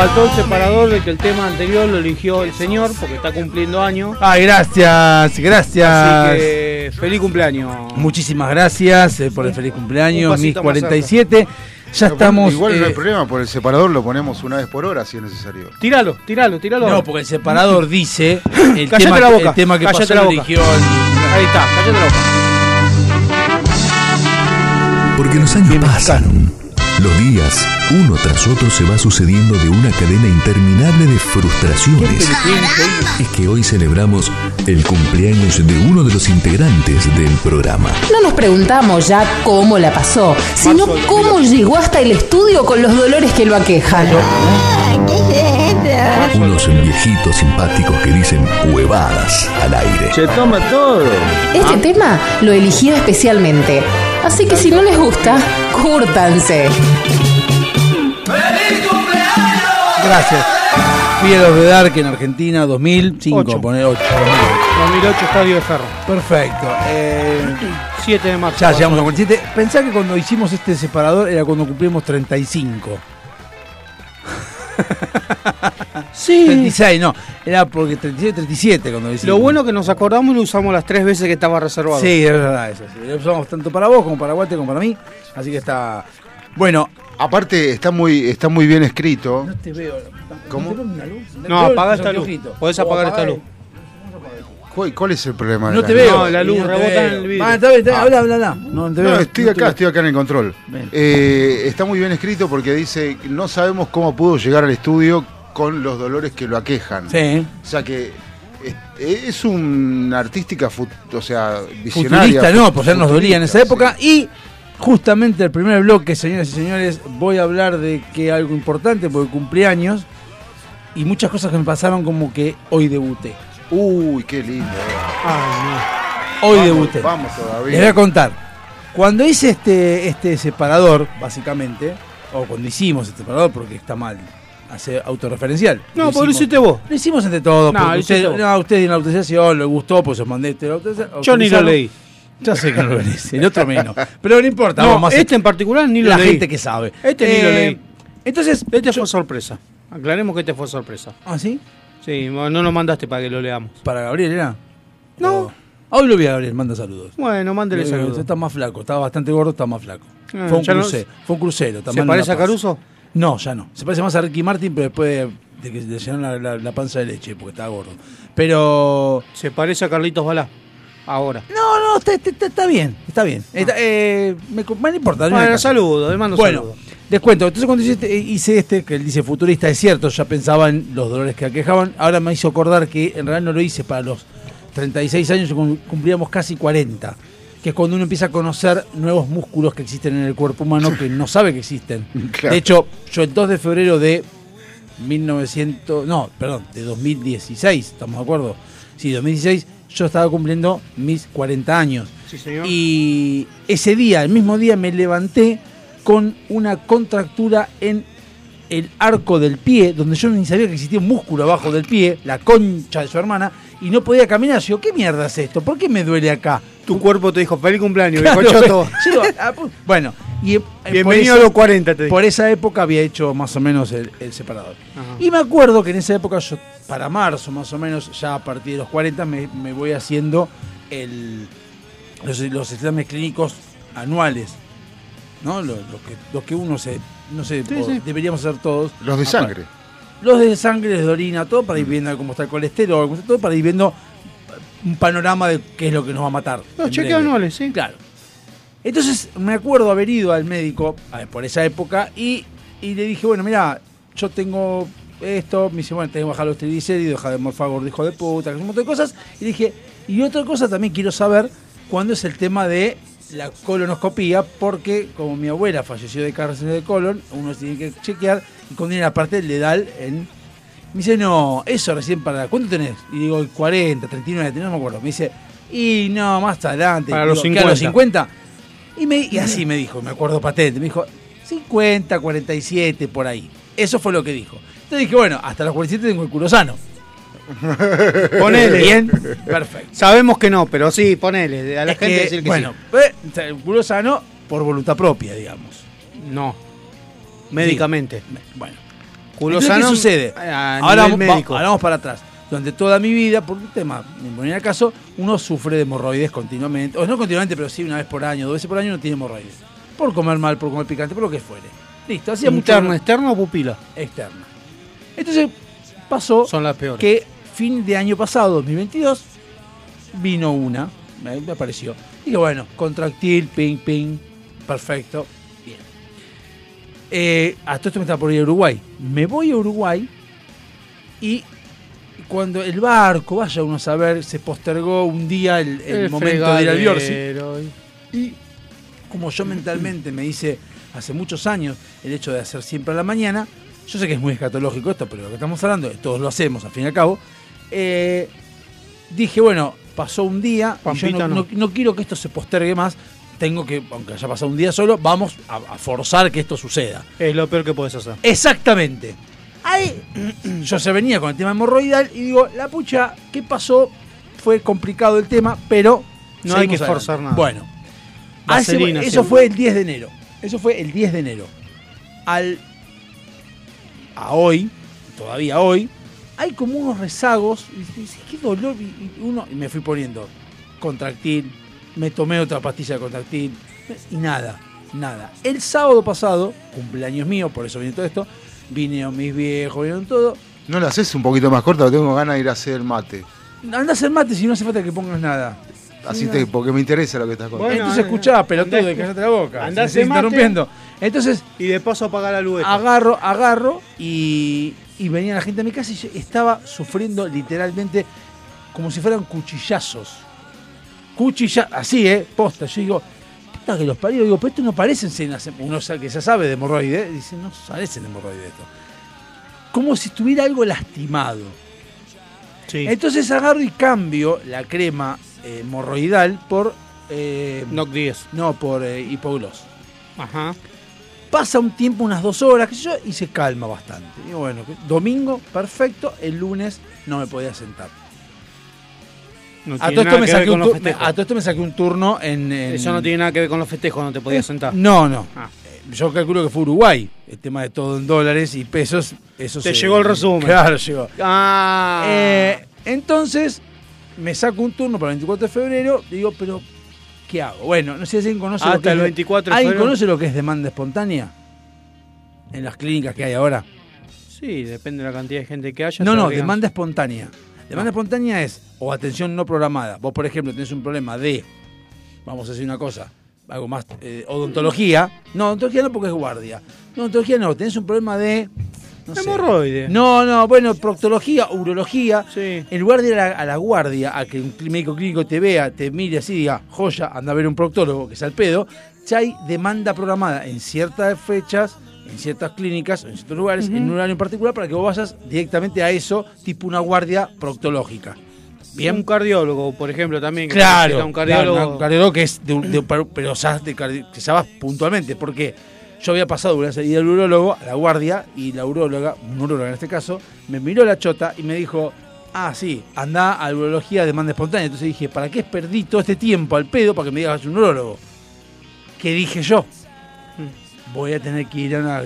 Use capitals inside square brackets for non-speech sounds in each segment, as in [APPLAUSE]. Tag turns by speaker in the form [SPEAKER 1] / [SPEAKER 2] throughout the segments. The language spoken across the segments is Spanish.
[SPEAKER 1] Faltó el separador de que el tema anterior lo eligió el señor porque está cumpliendo años.
[SPEAKER 2] Ay, gracias, gracias.
[SPEAKER 1] Así que feliz cumpleaños.
[SPEAKER 2] Muchísimas gracias eh, por el feliz cumpleaños, mis
[SPEAKER 1] pasito más
[SPEAKER 2] 47. Ya estamos.
[SPEAKER 3] Igual no hay
[SPEAKER 2] eh,
[SPEAKER 3] problema, por el separador lo ponemos una vez por hora si es necesario.
[SPEAKER 1] Tíralo, tíralo, tíralo.
[SPEAKER 2] no, porque el separador dice el [GASPS] tema,
[SPEAKER 1] la boca,
[SPEAKER 2] el tema que pasó
[SPEAKER 1] la
[SPEAKER 2] lo
[SPEAKER 1] boca.
[SPEAKER 2] eligió el-
[SPEAKER 1] Ahí está, cállate la boca.
[SPEAKER 4] Porque los años pasan. Los días, uno tras otro, se va sucediendo de una cadena interminable de frustraciones. Es que hoy celebramos el cumpleaños de uno de los integrantes del programa.
[SPEAKER 5] No nos preguntamos ya cómo la pasó, sino cómo llegó hasta el estudio con los dolores que lo aquejan.
[SPEAKER 4] Unos viejitos simpáticos que dicen huevadas al aire.
[SPEAKER 5] Este tema lo eligió especialmente, así que si no les gusta, cúrtanse.
[SPEAKER 2] Gracias. Fieros de Dark en Argentina 2005,
[SPEAKER 1] Ocho.
[SPEAKER 2] poner 8.
[SPEAKER 1] 2008 Estadio de Ferro.
[SPEAKER 2] Perfecto. Eh,
[SPEAKER 1] 7 de marzo.
[SPEAKER 2] ya llegamos a 47. Pensá que cuando hicimos este separador era cuando cumplimos 35. [LAUGHS]
[SPEAKER 1] Sí.
[SPEAKER 2] 36, no. Era porque 37, 37 cuando hicimos.
[SPEAKER 1] Lo bueno que nos acordamos y lo usamos las tres veces que estaba reservado.
[SPEAKER 2] Sí, es verdad, eso sí. Lo usamos tanto para vos como para Guate como para mí. Así que está. Bueno,
[SPEAKER 3] Aparte está muy está muy bien escrito.
[SPEAKER 2] no te veo.
[SPEAKER 3] ¿Cómo?
[SPEAKER 2] ¿No una luz?
[SPEAKER 1] No, apaga esta luz. Podés apagar esta luz.
[SPEAKER 3] ¿Cuál, cuál es el problema? de
[SPEAKER 2] No
[SPEAKER 3] la
[SPEAKER 2] te
[SPEAKER 3] luz?
[SPEAKER 2] veo.
[SPEAKER 1] No, la luz
[SPEAKER 2] no
[SPEAKER 1] rebota en el vidrio.
[SPEAKER 2] Ah, está bien, está bien,
[SPEAKER 3] Ah.
[SPEAKER 2] habla, habla, habla. No, te
[SPEAKER 3] No,
[SPEAKER 2] veo.
[SPEAKER 3] estoy acá, estoy acá en el control. Eh, está muy bien escrito porque dice no sabemos cómo pudo llegar al estudio con los dolores que lo aquejan.
[SPEAKER 2] Sí.
[SPEAKER 3] O sea que es, es una artística, fut- o sea, visionaria.
[SPEAKER 2] Futurista, no, pues ya nos dolía en esa época. Y justamente el primer bloque, señoras y señores, voy a hablar de que algo importante porque cumplí años y muchas cosas que me pasaron como que hoy debuté.
[SPEAKER 3] Uy, qué lindo.
[SPEAKER 2] Hoy
[SPEAKER 3] vamos,
[SPEAKER 2] debuté.
[SPEAKER 3] Vamos todavía.
[SPEAKER 2] Les voy a contar. Cuando hice este, este separador, básicamente, o cuando hicimos este separador, porque está mal, hace autorreferencial.
[SPEAKER 1] No,
[SPEAKER 2] Lo
[SPEAKER 1] porque lo hiciste vos.
[SPEAKER 2] Lo hicimos entre todos.
[SPEAKER 1] No,
[SPEAKER 2] usted, no, usted dio la autorización, le gustó, pues os mandé este
[SPEAKER 1] Yo ni lo leí.
[SPEAKER 2] Ya sé que no lo [LAUGHS] lees, el otro menos. Pero no importa,
[SPEAKER 1] No,
[SPEAKER 2] más
[SPEAKER 1] este en particular ni lo
[SPEAKER 2] la
[SPEAKER 1] leí.
[SPEAKER 2] gente que sabe.
[SPEAKER 1] Este ni lo
[SPEAKER 2] Eh,
[SPEAKER 1] leí.
[SPEAKER 2] Entonces,
[SPEAKER 1] Este
[SPEAKER 2] yo-
[SPEAKER 1] fue sorpresa. Aclaremos que este fue sorpresa.
[SPEAKER 2] ¿Ah, sí?
[SPEAKER 1] Sí, no lo mandaste para que lo leamos.
[SPEAKER 2] ¿Para Gabriel era?
[SPEAKER 1] No.
[SPEAKER 2] O- Hoy lo vi a Gabriel, manda saludos.
[SPEAKER 1] Bueno, mándele
[SPEAKER 2] Eh,
[SPEAKER 1] saludos.
[SPEAKER 2] Está más flaco, estaba bastante gordo, está más flaco.
[SPEAKER 1] Ah,
[SPEAKER 2] fue, un
[SPEAKER 1] ya no-
[SPEAKER 2] crucero, fue un crucero.
[SPEAKER 1] ¿Se parece a. Caruso?
[SPEAKER 2] No, ya no. Se parece más a Ricky Martin, pero después de, de que le llenaron la, la- la panza de leche, porque estaba gordo. Pero.
[SPEAKER 1] Se parece a Carlitos Balá. Ahora.
[SPEAKER 2] No, no, está, está- está bien, está bien. Está- eh, me, me importa. no
[SPEAKER 1] Bueno,
[SPEAKER 2] caso.
[SPEAKER 1] saludos, le mando
[SPEAKER 2] Bueno,
[SPEAKER 1] saludos.
[SPEAKER 2] les cuento. Entonces, cuando hice este, hice este, que él dice futurista, es cierto, ya pensaba en los dolores que aquejaban. Ahora me hizo acordar que en realidad no lo hice para los 36 años, cum- cumplíamos casi 40. Que es cuando uno empieza a conocer nuevos músculos que existen en el cuerpo humano que no sabe que existen. [LAUGHS]
[SPEAKER 3] Claro.
[SPEAKER 2] De hecho, yo el 2 de febrero de 1900, no, perdón, de 2016, ¿estamos de acuerdo? Sí, 2016, yo estaba cumpliendo mis 40 años.
[SPEAKER 1] Sí, señor.
[SPEAKER 2] Y ese día, el mismo día, me levanté con una contractura en el arco del pie, donde yo ni sabía que existía un músculo abajo del pie, la concha de su hermana, y no podía caminar. Yo, ¿qué mierda es esto? ¿Por qué me duele acá?
[SPEAKER 1] Tu cuerpo te dijo feliz cumpleaños,
[SPEAKER 2] Claro,
[SPEAKER 1] viejo choto. [LAUGHS]
[SPEAKER 2] yo bueno, y eh,
[SPEAKER 1] Bienvenido
[SPEAKER 2] esa-
[SPEAKER 1] a los 40, te digo.
[SPEAKER 2] Por esa época había hecho más o menos el, el separador.
[SPEAKER 1] Ajá.
[SPEAKER 2] Y me acuerdo que en esa época, yo para marzo más o menos, ya a partir de los 40, me, me voy haciendo el, los, los exámenes clínicos anuales. ¿no? Lo, lo que, lo que uno se no sé,
[SPEAKER 6] Sí,
[SPEAKER 2] o
[SPEAKER 6] sí.
[SPEAKER 2] deberíamos hacer todos.
[SPEAKER 3] Los de
[SPEAKER 2] Ah,
[SPEAKER 3] sangre.
[SPEAKER 2] Los de sangre, los de orina, todo para ir viendo cómo está el colesterol, todo para ir viendo un panorama de qué es lo que nos va a matar.
[SPEAKER 6] Los chequeos anuales, sí.
[SPEAKER 2] Claro. Entonces me acuerdo haber ido al médico a por esa época y, y le dije, bueno, mira, yo tengo esto, me dice, bueno, tengo que bajar los triglicéridos, dejar de morfar gordo, hijo de puta, un montón de cosas. Y dije, y otra cosa también quiero saber cuándo es el tema de la colonoscopía, porque como mi abuela falleció de cáncer de colon, uno tiene que chequear y cuando viene la parte dedal en... Me dice, no, eso recién para... ¿Cuánto tenés? Y digo, 40, 39, no me acuerdo. Me dice, y no, más adelante.
[SPEAKER 6] Para
[SPEAKER 2] Digo,
[SPEAKER 6] los
[SPEAKER 2] ¿qué, a los
[SPEAKER 6] 50?
[SPEAKER 2] 50. Y, me, y así me dijo, me acuerdo patente. Me dijo, 50, 47, por ahí. Eso fue lo que dijo. Entonces dije, bueno, hasta los 47 tengo el culo sano. [LAUGHS]
[SPEAKER 6] Ponele.
[SPEAKER 2] Bien, perfecto.
[SPEAKER 6] Sabemos que no, pero sí, ponele. A la
[SPEAKER 2] Es
[SPEAKER 6] gente
[SPEAKER 2] que,
[SPEAKER 6] decir que
[SPEAKER 2] bueno, eh, el culo sano por voluntad propia, digamos.
[SPEAKER 6] No. Médicamente.
[SPEAKER 2] Bueno.
[SPEAKER 6] Culo
[SPEAKER 2] Entonces,
[SPEAKER 6] sano,
[SPEAKER 2] ¿Qué sucede?
[SPEAKER 6] a
[SPEAKER 2] ahora, vamos,
[SPEAKER 6] médico.
[SPEAKER 2] ahora vamos para atrás. Durante toda mi vida, por un tema, en el caso, uno sufre de hemorroides continuamente. O no continuamente, pero sí una vez por año, dos veces por año uno tiene hemorroides. Por comer mal, por comer picante, por lo que fuere. Listo, hacía mucho
[SPEAKER 6] Interno, externo o pupila.
[SPEAKER 2] externa. Entonces pasó
[SPEAKER 6] Son las peores.
[SPEAKER 2] que fin de año pasado, 2022, vino una, me, apareció. Dije, bueno, contractil, ping, ping, perfecto, bien. Eh, a todo esto me estaba por ir a Uruguay. Me voy a Uruguay y cuando el barco, vaya uno a saber, se postergó un día el, el momento de ir al Biorsi. Y como yo mentalmente me hice hace muchos años el hecho de hacer siempre a la mañana, yo sé que es muy escatológico esto, pero lo que estamos hablando, todos lo hacemos al fin y al cabo, eh, dije, bueno, pasó un día, y yo
[SPEAKER 6] Pampita
[SPEAKER 2] no,
[SPEAKER 6] no.
[SPEAKER 2] no- no quiero que esto se postergue más, tengo que, aunque haya pasado un día solo, vamos a, a forzar que esto suceda.
[SPEAKER 6] Es lo peor que puedes hacer.
[SPEAKER 2] Exactamente. Ahí [CLEARS THROAT] yo se venía con el tema hemorroidal y digo, la pucha, ¿qué pasó? Fue complicado el tema, pero
[SPEAKER 6] No hay que
[SPEAKER 2] seguimos
[SPEAKER 6] forzar
[SPEAKER 2] adelante.
[SPEAKER 6] nada.
[SPEAKER 2] Bueno, a ese-
[SPEAKER 6] Vaselina
[SPEAKER 2] eso fue el 10 de enero. Eso fue el 10 de enero. Al a hoy, todavía hoy, hay como unos rezagos. Y dices, qué dolor. Y, y uno, y me fui poniendo contractil, me tomé otra pastilla de contractil, y nada, nada. El sábado pasado, cumpleaños mío, por eso viene todo esto, vinieron mis viejos, vinieron todo.
[SPEAKER 3] ¿No la haces un poquito más corta? Tengo ganas de ir a hacer mate.
[SPEAKER 2] Anda a hacer mate si no hace falta que pongas nada.
[SPEAKER 3] Así te, porque me interesa lo que estás contando.
[SPEAKER 6] Bueno,
[SPEAKER 2] Entonces escuchá, pelotudo, y cállate la boca.
[SPEAKER 6] andá a
[SPEAKER 2] se me
[SPEAKER 6] hacer
[SPEAKER 2] está
[SPEAKER 6] mate.
[SPEAKER 2] interrumpiendo. Entonces,
[SPEAKER 6] Y de paso apagar la luz.
[SPEAKER 2] agarro, agarro y, y venía la gente a mi casa y yo estaba sufriendo literalmente como si fueran cuchillazos. Cuchillazos, así, ¿eh? Posta. Yo digo, puta que los parió. Digo, pero esto no parecen cenas. Uno que ya sabe de hemorroide. Dice, no parecen de hemorroide esto. Como si estuviera algo lastimado.
[SPEAKER 6] Sí.
[SPEAKER 2] Entonces agarro y cambio la crema eh, hemorroidal por. eh,
[SPEAKER 6] Noc 10.
[SPEAKER 2] no, por eh, hipogloss.
[SPEAKER 6] Ajá.
[SPEAKER 2] Pasa un tiempo, unas dos horas, qué sé yo, y se calma bastante. Digo, bueno, domingo, perfecto, el lunes no me podía sentar.
[SPEAKER 6] No
[SPEAKER 2] A todo, esto me saqué un
[SPEAKER 6] los
[SPEAKER 2] tu- me-
[SPEAKER 6] festejos.
[SPEAKER 2] a todo esto me saqué un turno en. en-
[SPEAKER 6] Eso no tiene nada que ver con los festejos, no te podías sentar.
[SPEAKER 2] No, no.
[SPEAKER 6] Ah.
[SPEAKER 2] Eh, Yo calculo que fue Uruguay. El tema de todo en dólares y pesos. Eso
[SPEAKER 6] Te
[SPEAKER 2] se-
[SPEAKER 6] llegó el resumen.
[SPEAKER 2] Claro, llegó.
[SPEAKER 6] Ah.
[SPEAKER 2] Eh, entonces, me saco un turno para el 24 de febrero. Digo, pero, ¿qué hago? Bueno, no sé si alguien conoce lo que
[SPEAKER 6] el
[SPEAKER 2] es-
[SPEAKER 6] 24 de
[SPEAKER 2] ¿Alguien
[SPEAKER 6] febrero.
[SPEAKER 2] conoce lo que es demanda espontánea? En las clínicas que hay ahora.
[SPEAKER 6] Sí, depende de la cantidad de gente que haya.
[SPEAKER 2] No, no, demanda espontánea. Demanda espontánea es o atención no programada. Vos, por ejemplo, tenés un problema de, vamos a decir una cosa, algo más, eh, odontología. No, odontología no porque es guardia. No, odontología no, tenés un problema de... No, sé.
[SPEAKER 6] Hemorroide.
[SPEAKER 2] no, no, bueno, proctología, urología.
[SPEAKER 6] Sí.
[SPEAKER 2] En lugar de ir a la, a la guardia, a que un médico clínico te vea, te mire así y diga, joya, anda a ver un proctólogo, que es al pedo, ya hay demanda programada en ciertas fechas, en ciertas clínicas, en ciertos lugares, en un horario en particular, para que vos vayas directamente a eso, tipo una guardia proctológica. Bien.
[SPEAKER 6] Un cardiólogo, por ejemplo, también.
[SPEAKER 2] Claro,
[SPEAKER 6] un cardiólogo.
[SPEAKER 2] claro, un cardiólogo que es de, un- de pero, ya de que vas puntualmente, porque yo había pasado una salida al urólogo, a la guardia, y la uróloga, un uróloga en este caso, me miró la chota y me dijo, ah, sí, anda a urología de demanda espontánea. Entonces dije, ¿para qué perdí todo este tiempo al pedo para que me digas un urólogo? ¿Qué dije yo? Voy a tener que ir a una, a-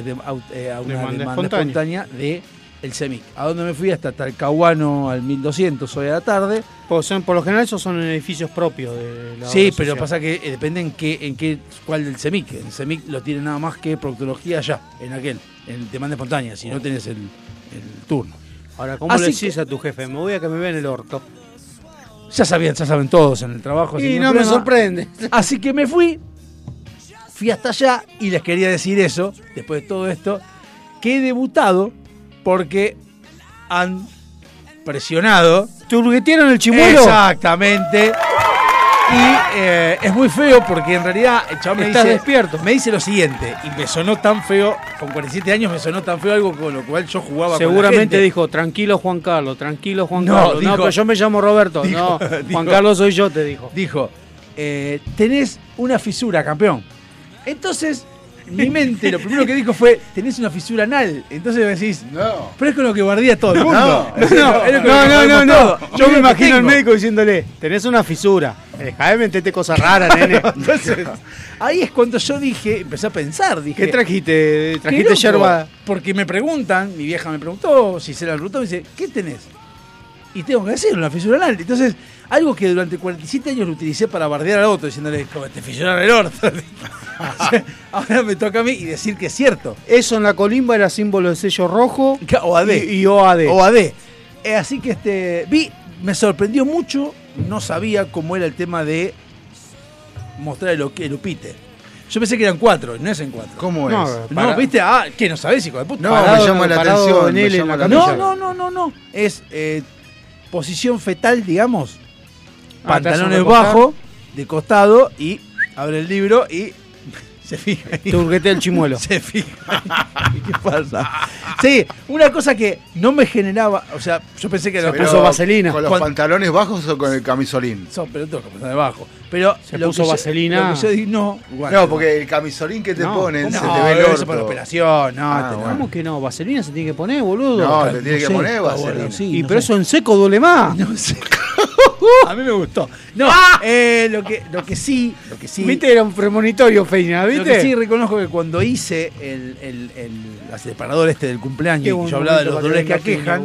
[SPEAKER 2] eh, una
[SPEAKER 6] Demanda
[SPEAKER 2] demanda,
[SPEAKER 6] espontánea.
[SPEAKER 2] de el CEMIC. A donde me fui hasta Talcahuano al 1200 hoy a la tarde.
[SPEAKER 6] Por, son- por lo general esos son edificios propios de la
[SPEAKER 2] Sí, pero
[SPEAKER 6] social.
[SPEAKER 2] pasa que eh, depende en qué, en qué, cuál del CEMIC. El CEMIC lo tiene nada más que proctología allá, en aquel, en demanda espontánea, si no tenés el, el turno.
[SPEAKER 6] Ahora, ¿cómo
[SPEAKER 2] Así
[SPEAKER 6] le decís a tu jefe? Me voy a que me vean el orto.
[SPEAKER 2] Ya sabían, ya saben todos en el trabajo.
[SPEAKER 6] Y no me sorprende.
[SPEAKER 2] Así que me fui, fui hasta allá y les quería decir eso, después de todo esto, que he debutado porque han presionado.
[SPEAKER 6] ¿Turguetearon el chimuelo?
[SPEAKER 2] Exactamente. Y eh, es muy feo porque en realidad el chabón me
[SPEAKER 6] Estás
[SPEAKER 2] dice,
[SPEAKER 6] despierto.
[SPEAKER 2] me dice lo siguiente, y me sonó tan feo, con 47 años me sonó tan feo algo con lo cual yo jugaba con la
[SPEAKER 6] Seguramente
[SPEAKER 2] gente.
[SPEAKER 6] dijo, tranquilo Juan Carlos, tranquilo Juan
[SPEAKER 2] No,
[SPEAKER 6] Carlos.
[SPEAKER 2] dijo-
[SPEAKER 6] no, pero yo me llamo Roberto. [LAUGHS]
[SPEAKER 2] dijo-
[SPEAKER 6] no,
[SPEAKER 2] dijo-
[SPEAKER 6] Juan Carlos soy yo, te dijo.
[SPEAKER 2] dijo, eh, tenés una fisura, campeón. Entonces, mi mente lo primero que dijo fue, tenés una fisura anal. Entonces decís,
[SPEAKER 3] No.
[SPEAKER 2] pero es con lo que bardía todo el mundo.
[SPEAKER 3] No,
[SPEAKER 6] No, no, [LAUGHS] no, no.
[SPEAKER 2] todo.
[SPEAKER 6] Yo me imagino al médico diciéndole, tenés una fisura. Dejá de meterte cosas raras, [LAUGHS] nene.
[SPEAKER 2] Entonces, ahí es cuando yo dije, empecé a pensar, dije,
[SPEAKER 6] ¿Qué trajiste?
[SPEAKER 2] "Qué
[SPEAKER 6] ¿Trajiste
[SPEAKER 2] loco",
[SPEAKER 6] yerba?
[SPEAKER 2] Porque me preguntan, mi vieja me preguntó, si se la preguntó, me dice, ¿qué tenés? Y tengo que decir, una fisura anal. Entonces, algo que durante 47 años lo utilicé para bardear al otro, diciéndole, como te fisuraron el orto. [LAUGHS] Ahora me toca a mí y decir que es cierto.
[SPEAKER 6] Eso en la colimba era símbolo de sello rojo [LAUGHS]
[SPEAKER 2] OAD.
[SPEAKER 6] y, y OAD.
[SPEAKER 2] OAD. Eh, así que este vi, me sorprendió mucho, no sabía cómo era el tema de mostrar el, el upite. Yo pensé que eran cuatro, no es en cuatro.
[SPEAKER 3] ¿Cómo
[SPEAKER 6] No,
[SPEAKER 3] es?
[SPEAKER 2] No,
[SPEAKER 6] Para-
[SPEAKER 2] ¿viste? Ah, ¿qué no sabés, hijo de puta?
[SPEAKER 3] No,
[SPEAKER 6] Parado-
[SPEAKER 3] me llama la atención.
[SPEAKER 6] en
[SPEAKER 3] me
[SPEAKER 6] él en
[SPEAKER 3] llama
[SPEAKER 6] la
[SPEAKER 3] la
[SPEAKER 2] No, no, no, no, no. Es eh, posición fetal, digamos. Pantalones
[SPEAKER 6] recostado.
[SPEAKER 2] bajos, de costado y abre el libro y [LAUGHS] se fija. ahí.
[SPEAKER 6] Turguetea el chimuelo. [LAUGHS]
[SPEAKER 2] Se fija. ¿Qué pasa? Sí, una cosa que no me generaba, o sea, yo pensé que
[SPEAKER 6] Se
[SPEAKER 2] lo
[SPEAKER 6] puso vaselina.
[SPEAKER 3] ¿Con los
[SPEAKER 2] Cuando-
[SPEAKER 3] pantalones bajos o con el camisolín?
[SPEAKER 2] son pero que pensar debajo. Pero
[SPEAKER 6] Se
[SPEAKER 2] lo
[SPEAKER 6] puso
[SPEAKER 2] que yo-
[SPEAKER 6] vaselina.
[SPEAKER 2] lo que yo di- no.
[SPEAKER 3] No, porque el camisolín que te
[SPEAKER 6] No,
[SPEAKER 3] ponen
[SPEAKER 2] no,
[SPEAKER 3] se te ve el
[SPEAKER 2] eso
[SPEAKER 3] orto.
[SPEAKER 2] para la operación, no,
[SPEAKER 3] Ah, bueno.
[SPEAKER 6] ¿Cómo que no? ¿Vaselina se tiene que poner, boludo?
[SPEAKER 3] No, te tiene que
[SPEAKER 2] sé,
[SPEAKER 3] poner vaselina.
[SPEAKER 2] sí,
[SPEAKER 6] y
[SPEAKER 2] no
[SPEAKER 6] pero
[SPEAKER 2] sé.
[SPEAKER 6] eso en seco duele más. [LAUGHS]
[SPEAKER 2] No sé. [LAUGHS] A mí me gustó. No, eh, lo que lo que sí, lo que sí,
[SPEAKER 6] ¿Viste? Era un premonitorio, Feina,
[SPEAKER 2] lo
[SPEAKER 6] ¿viste?
[SPEAKER 2] que sí reconozco que cuando hice el, el, el, el separador este del cumpleaños, y yo hablaba de los dolores que aquejan,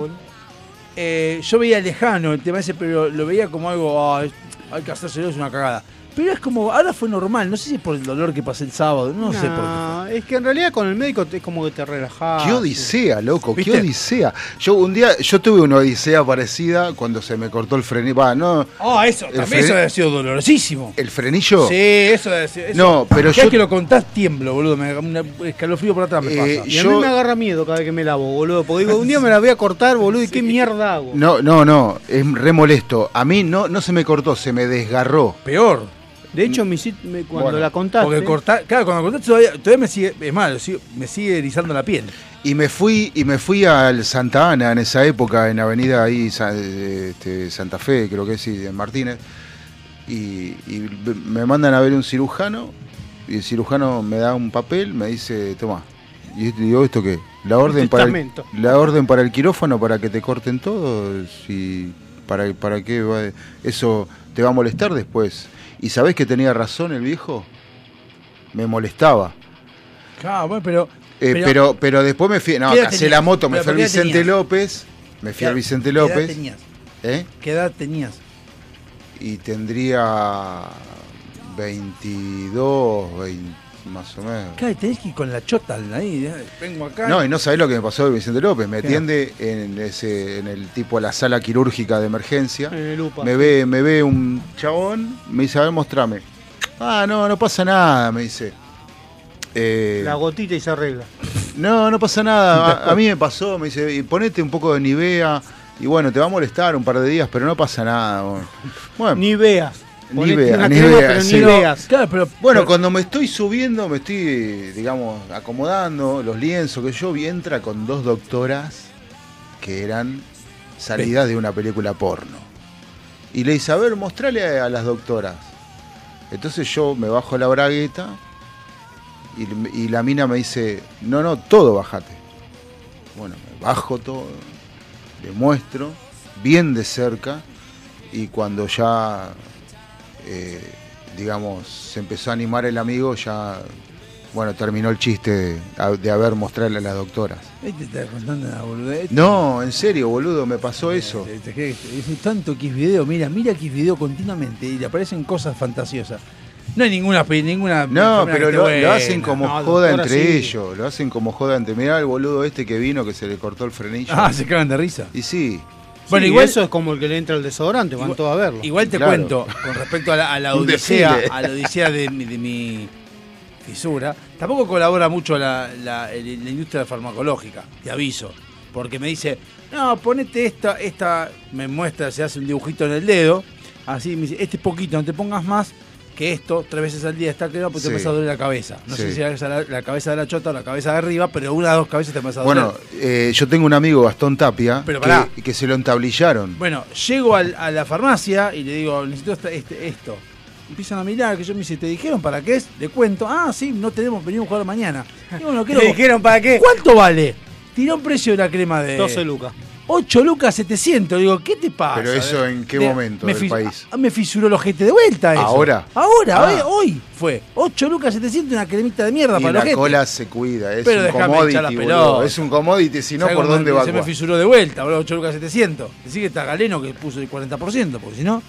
[SPEAKER 2] eh, yo veía lejano el tema ese, pero lo veía como algo, "Ah, hay que hacérselo, es una cagada. Pero es como, ahora fue normal, no sé si es por el dolor que pasé el sábado, no, sé por qué.
[SPEAKER 6] Es que en realidad con el médico es como que te relajás.
[SPEAKER 3] Qué odisea, loco, qué
[SPEAKER 2] ¿Viste?
[SPEAKER 3] odisea. Yo un día, yo tuve una odisea parecida cuando se me cortó el frenillo. Va, no,
[SPEAKER 2] Ah, eso,
[SPEAKER 3] El
[SPEAKER 2] también
[SPEAKER 3] fre-
[SPEAKER 2] eso debe haber sido dolorosísimo.
[SPEAKER 3] el frenillo.
[SPEAKER 2] Sí, eso debe ser. eso-
[SPEAKER 3] No, pero yo-
[SPEAKER 2] que lo contás tiemblo, boludo, me un escalofrío por atrás me
[SPEAKER 3] Eh,
[SPEAKER 2] pasa.
[SPEAKER 6] Y a mí me agarra miedo cada vez que me lavo, boludo. Porque digo, un día me la voy a cortar, boludo, y [LAUGHS] qué mierda hago.
[SPEAKER 3] No, no, no, es re molesto. A mí no, no se me cortó, se me desgarró.
[SPEAKER 2] Peor.
[SPEAKER 6] De hecho, me me- cuando
[SPEAKER 3] Bueno,
[SPEAKER 6] la contaste.
[SPEAKER 2] Porque cortar, claro, cuando cortaste todavía, todavía me sigue, es malo, me sigue erizando la piel.
[SPEAKER 3] Y me fui, y me fui al Santa Ana en esa época, en Avenida ahí, este, Santa Fe, creo que sí, en Martínez. Y, y me mandan a ver un cirujano, y el cirujano me da un papel, me dice, toma. Y digo, ¿esto qué? La orden, para el, la orden para el quirófano para que te corten todo. Si, para, ¿Para qué? va- Eso te va a molestar después. ¿Y sabés que tenía razón el viejo? Me molestaba.
[SPEAKER 2] Claro, bueno, pero.
[SPEAKER 3] Eh, pero, pero, después me fui, no,
[SPEAKER 2] ¿qué edad
[SPEAKER 3] casé la moto, me
[SPEAKER 2] Pero,
[SPEAKER 3] fui al
[SPEAKER 2] ¿qué edad
[SPEAKER 3] Vicente
[SPEAKER 2] tenías?
[SPEAKER 3] López, me fui al Vicente
[SPEAKER 2] ¿Qué edad
[SPEAKER 3] López,
[SPEAKER 2] tenías?
[SPEAKER 3] ¿eh?
[SPEAKER 2] ¿Qué edad tenías?
[SPEAKER 3] y tendría 22, 20, más o menos.
[SPEAKER 2] Claro, tenés que ir con la chota ahí. eh, Vengo acá.
[SPEAKER 3] No, y no sabés lo que me pasó el Vicente López, me atiende en ese, en el tipo la sala quirúrgica de emergencia,
[SPEAKER 6] En el UPA.
[SPEAKER 3] me ve, me ve un chabón, me dice, a ver, mostrame. Ah, no, no pasa nada, me dice. Eh,
[SPEAKER 6] La gotita y se arregla.
[SPEAKER 3] No, no pasa nada. A, [LAUGHS] a mí me pasó, me dice, y ponete un poco de Nivea. Y bueno, te va a molestar un par de días, pero no pasa nada. [LAUGHS] Bueno, bueno,
[SPEAKER 6] Ni veas.
[SPEAKER 3] Ni sí.
[SPEAKER 2] Claro, pero.
[SPEAKER 3] bueno,
[SPEAKER 2] pero-
[SPEAKER 3] cuando me estoy subiendo, me estoy, digamos, acomodando los lienzos que yo vi, entra con dos doctoras que eran salidas de una película porno. Y le dice, a ver, mostrale a, a las doctoras. Entonces yo me bajo la bragueta y, y la mina me dice, no, no, todo bajate. Bueno, me bajo todo, le muestro, bien de cerca, y cuando ya, eh, digamos, se empezó a animar el amigo, ya bueno, terminó el chiste de, de haber mostrarle a las doctoras.
[SPEAKER 2] Este está contando una boludez.
[SPEAKER 3] No, en serio, boludo, me pasó eso.
[SPEAKER 2] Te- te- te- Es tanto Video, mira, mira Kiss Video continuamente y le aparecen cosas fantasiosas. No hay ninguna ninguna
[SPEAKER 3] No, pero lo, hacen como
[SPEAKER 6] No,
[SPEAKER 3] joda
[SPEAKER 6] doctora,
[SPEAKER 3] entre
[SPEAKER 6] sí.
[SPEAKER 3] ellos, lo hacen como joda entre. Mirá el boludo este que vino que se le cortó el frenillo.
[SPEAKER 2] Ah, se cagan de risa.
[SPEAKER 3] Y sí,
[SPEAKER 2] Bueno,
[SPEAKER 6] Sí,
[SPEAKER 2] igual-
[SPEAKER 6] eso es como el que le entra el desodorante, van
[SPEAKER 2] Igual-
[SPEAKER 6] todos a verlo.
[SPEAKER 2] Igual te
[SPEAKER 3] Claro.
[SPEAKER 2] cuento, con respecto a la, a la [LAUGHS] odisea, a la odisea de, mi- de mi fisura, tampoco colabora mucho la, la- el- la industria farmacológica, te aviso. Porque me dice, no, ponete esta, esta, me muestra, se hace un dibujito en el dedo, así me dice, este es poquito, no te pongas más que esto, tres veces al día está claro porque te empieza a doler la cabeza. No sé si es la, la cabeza de la chota o la cabeza de arriba, pero una de las dos cabezas te empieza a doler.
[SPEAKER 3] bueno, eh, yo tengo un amigo, Gastón Tapia,
[SPEAKER 2] Pero pará.
[SPEAKER 3] que, que se lo entablillaron.
[SPEAKER 2] Bueno, llego al- a la farmacia y le digo, necesito esta- este, esto. Empiezan a mirar, que yo me dice, ¿te dijeron para qué es? Le cuento, ah, sí, no tenemos, venimos a jugar mañana. Y bueno, [LAUGHS]
[SPEAKER 6] ¿Te dijeron para qué?
[SPEAKER 2] ¿Cuánto vale? Tiró un precio de la crema de
[SPEAKER 6] 12 lucas.
[SPEAKER 2] 8 lucas 700. Digo, ¿qué te pasa?
[SPEAKER 3] Pero eso, ¿en qué
[SPEAKER 2] De-
[SPEAKER 3] momento
[SPEAKER 2] me
[SPEAKER 3] del
[SPEAKER 2] fis-
[SPEAKER 3] país?
[SPEAKER 2] ah, Me fisuró el ojete de vuelta eso.
[SPEAKER 3] ¿Ahora?
[SPEAKER 2] Ahora,
[SPEAKER 3] Ah.
[SPEAKER 2] hoy, hoy fue. 8 lucas 700 una cremita de mierda
[SPEAKER 3] y
[SPEAKER 2] para
[SPEAKER 3] la
[SPEAKER 2] ojete.
[SPEAKER 3] cola se cuida, es
[SPEAKER 2] Pero
[SPEAKER 3] un commodity, boludo. Es un commodity, si no,
[SPEAKER 2] ¿Sabes
[SPEAKER 3] ¿por dónde
[SPEAKER 2] Se
[SPEAKER 3] va?
[SPEAKER 2] me fisuró de vuelta, boludo, 8 lucas 700. Decir que está Galeno que puso el 40%, porque si no...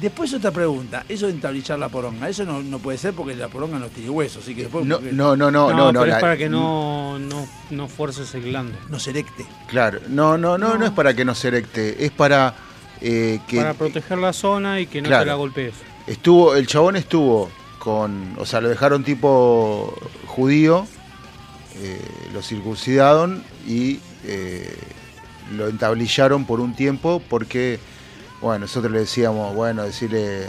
[SPEAKER 2] Después otra pregunta, eso de entablillar la poronga, eso no, no puede ser porque la poronga no tiene hueso, así que después
[SPEAKER 3] No,
[SPEAKER 2] porque
[SPEAKER 3] no, no, no, no, no,
[SPEAKER 6] pero
[SPEAKER 3] la-
[SPEAKER 6] es para que no, no, no fuerces el glande.
[SPEAKER 2] no se erecte.
[SPEAKER 3] Claro, no, no, no, no, es para que no se erecte, es para eh, que
[SPEAKER 6] Para proteger la zona y que no
[SPEAKER 3] Claro.
[SPEAKER 6] te la golpees.
[SPEAKER 3] estuvo, el chabón estuvo con, o sea, lo dejaron tipo judío, eh, lo circuncidaron y eh, lo entablillaron por un tiempo porque, bueno, nosotros le decíamos, bueno, decirle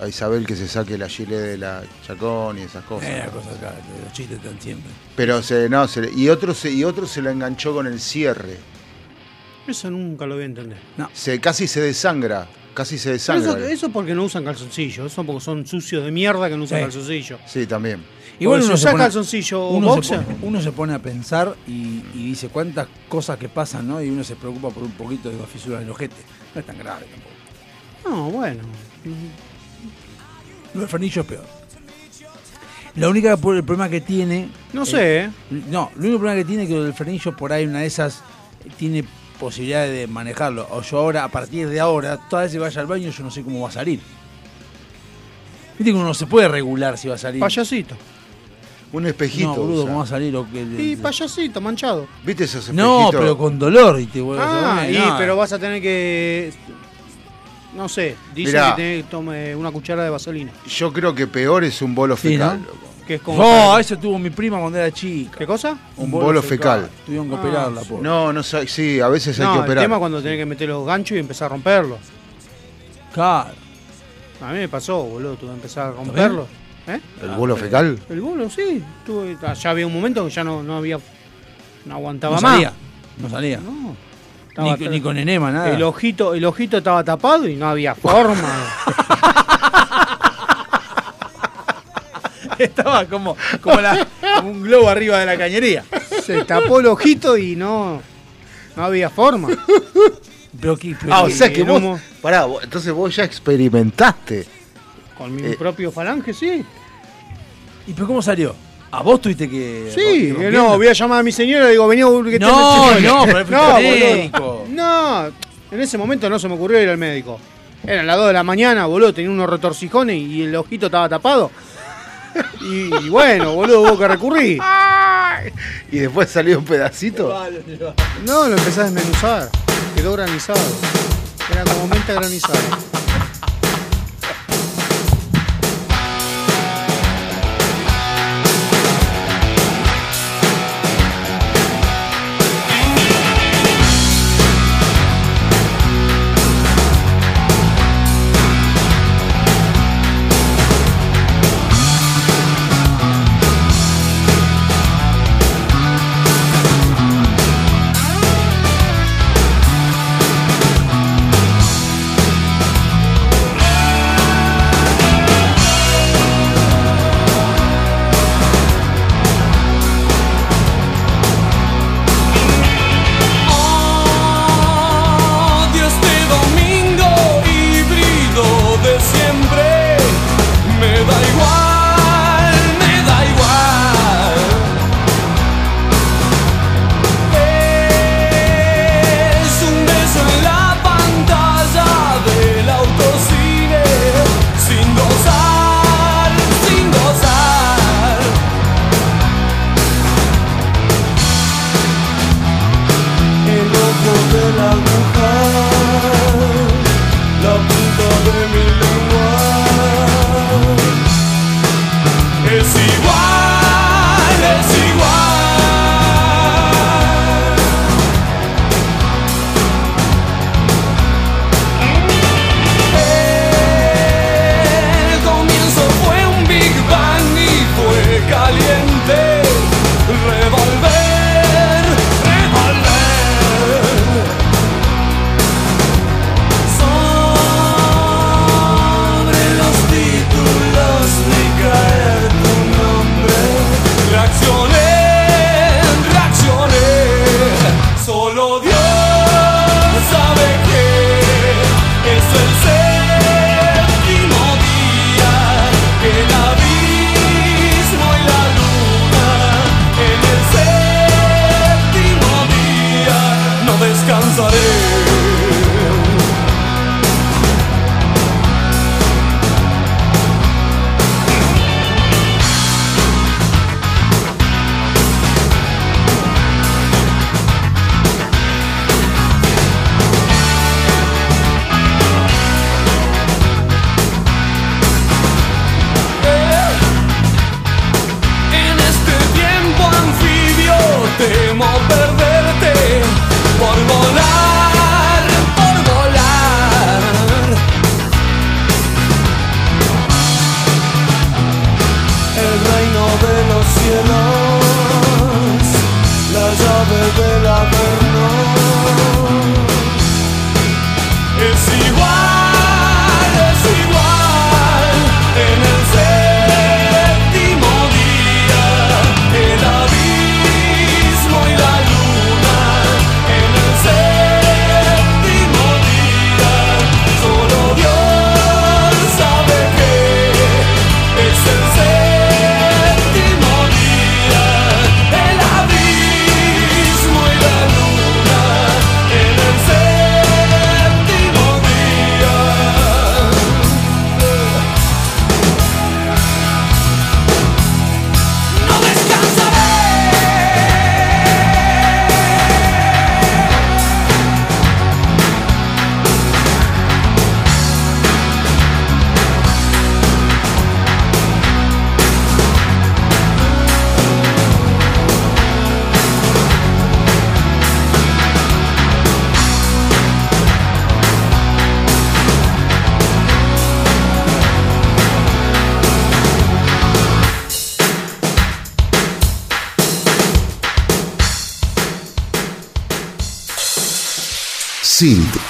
[SPEAKER 3] a Isabel que se saque la gilet de la chacón y esas cosas.
[SPEAKER 2] Eh,
[SPEAKER 3] ¿no?
[SPEAKER 2] cosas acá, los chistes están siempre.
[SPEAKER 3] Pero se, no, se y otro se, y otro se la enganchó con el cierre.
[SPEAKER 6] Eso nunca lo voy a entender.
[SPEAKER 3] Se, casi se desangra, casi se desangra.
[SPEAKER 6] eso, eso porque no usan calzoncillo, eso porque son sucios de mierda que no usan
[SPEAKER 2] Sí.
[SPEAKER 6] calzoncillo.
[SPEAKER 3] Sí, también.
[SPEAKER 2] Igual
[SPEAKER 6] Porque
[SPEAKER 2] uno se, pone,
[SPEAKER 6] calzoncillo
[SPEAKER 2] uno,
[SPEAKER 6] boxer,
[SPEAKER 2] se, pone, uno se pone a pensar y, y dice cuántas cosas que pasan, ¿no? Y uno se preocupa por un poquito de la fisura del ojete. No es tan grave tampoco.
[SPEAKER 6] no, bueno.
[SPEAKER 2] Lo del frenillo es peor. La única el problema que tiene.
[SPEAKER 6] No sé, ¿eh?
[SPEAKER 2] No, el único problema que tiene es que lo del frenillo por ahí una de esas tiene posibilidad de manejarlo. O yo ahora, a partir de ahora, toda vez que vaya al baño, yo no sé cómo va a salir. Viste que uno no se puede regular si va a salir.
[SPEAKER 6] Payasito.
[SPEAKER 3] Un espejito.
[SPEAKER 2] no, boludo. ¿cómo va a salir? O que-
[SPEAKER 6] Y payasito, manchado.
[SPEAKER 3] ¿Viste esos espejitos?
[SPEAKER 2] no, pero con dolor y te a
[SPEAKER 6] Ah,
[SPEAKER 2] hacer-
[SPEAKER 6] y, pero vas a tener que. No sé, dicen
[SPEAKER 3] Mirá.
[SPEAKER 6] que tenés que tomar una cuchara de vaselina.
[SPEAKER 3] Yo creo que peor es un bolo
[SPEAKER 2] Sí,
[SPEAKER 3] fecal.
[SPEAKER 2] ¿no?
[SPEAKER 3] loco.
[SPEAKER 6] Que es como.
[SPEAKER 2] No,
[SPEAKER 6] para-
[SPEAKER 2] eso tuvo mi prima cuando era chica.
[SPEAKER 6] ¿Qué cosa?
[SPEAKER 3] Un bolo fecal.
[SPEAKER 2] Tuvieron que
[SPEAKER 6] Ah,
[SPEAKER 2] operarla, pobre.
[SPEAKER 3] No, no sé, sí, a veces hay que
[SPEAKER 6] el
[SPEAKER 3] operar.
[SPEAKER 6] tema es cuando tenés que meter los ganchos y empezar a romperlos.
[SPEAKER 2] Claro.
[SPEAKER 6] A mí me pasó, boludo, tuve que empezar a romperlos. ¿Eh?
[SPEAKER 3] ¿El bolo fecal?
[SPEAKER 6] El bolo, sí. Tuve, ya había un momento que ya no, no había. No aguantaba
[SPEAKER 2] No
[SPEAKER 6] más.
[SPEAKER 2] No salía.
[SPEAKER 6] No.
[SPEAKER 2] Ni,
[SPEAKER 6] Estaba
[SPEAKER 2] ni con enema, nada.
[SPEAKER 6] El ojito, el ojito estaba tapado y no había forma. [LAUGHS]
[SPEAKER 2] Estaba como, como, la- como un globo arriba de la cañería.
[SPEAKER 6] Se tapó el ojito y no. No había forma.
[SPEAKER 2] Pero, que- pero
[SPEAKER 3] Ah, o sea que vos. Pará, vos- entonces vos ya experimentaste.
[SPEAKER 6] Con mi
[SPEAKER 3] Eh.
[SPEAKER 6] propio falange, sí.
[SPEAKER 2] ¿Y pero cómo salió? ¿A vos tuviste que.?
[SPEAKER 6] Sí, no, voy a llamar a mi señora y digo, vení que te
[SPEAKER 2] No,
[SPEAKER 6] metes-
[SPEAKER 2] no, pero fuiste al médico.
[SPEAKER 6] boludo. No, en ese momento no se me ocurrió ir al médico. Eran las 2 de la mañana, boludo, tenía unos retorcijones y el ojito estaba tapado. Y, y bueno, boludo, hubo que recurrir.
[SPEAKER 3] Y después salió un pedacito.
[SPEAKER 6] No, lo empecé a desmenuzar. Quedó granizado. Era como menta granizada.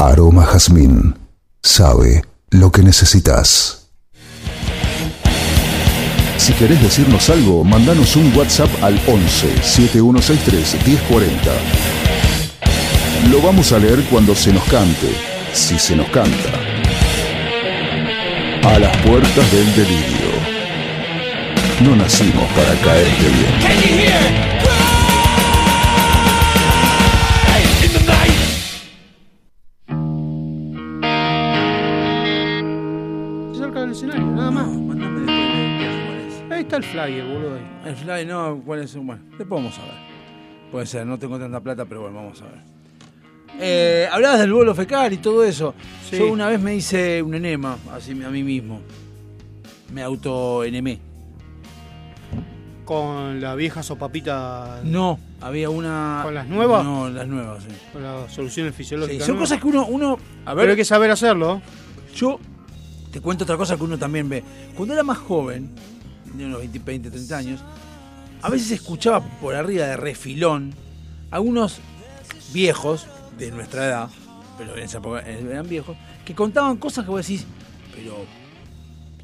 [SPEAKER 7] Aroma Jazmín sabe lo que necesitas. Si querés decirnos algo, mandanos un WhatsApp al 11 7163 1040. Lo vamos a leer cuando se nos cante, si se nos canta. A las puertas del delirio. No nacimos para caerte bien.
[SPEAKER 6] Está el flyer, boludo. ahí.
[SPEAKER 2] El fly, no, ¿cuál es? Bueno, después vamos a ver. Puede ser, no tengo tanta plata, pero bueno, vamos a ver. Eh, hablabas del bolo fecal y todo eso.
[SPEAKER 6] Sí.
[SPEAKER 2] Yo una vez me hice un enema, así a mí mismo. Me auto-enemé.
[SPEAKER 6] Con la vieja sopapita.
[SPEAKER 2] No, había una.
[SPEAKER 6] ¿Con las nuevas?
[SPEAKER 2] No, las nuevas, sí.
[SPEAKER 6] Con las soluciones
[SPEAKER 2] Sí,
[SPEAKER 6] fisiológicas.
[SPEAKER 2] son
[SPEAKER 6] nuevas.
[SPEAKER 2] cosas que uno, uno. A ver,
[SPEAKER 6] Pero hay que saber hacerlo.
[SPEAKER 2] yo te cuento otra cosa que uno también ve. Cuando era más joven, de unos 20, 20 30 años, a veces escuchaba por arriba de refilón algunos viejos de nuestra edad, pero en esa época eran viejos, que contaban cosas que vos decís, pero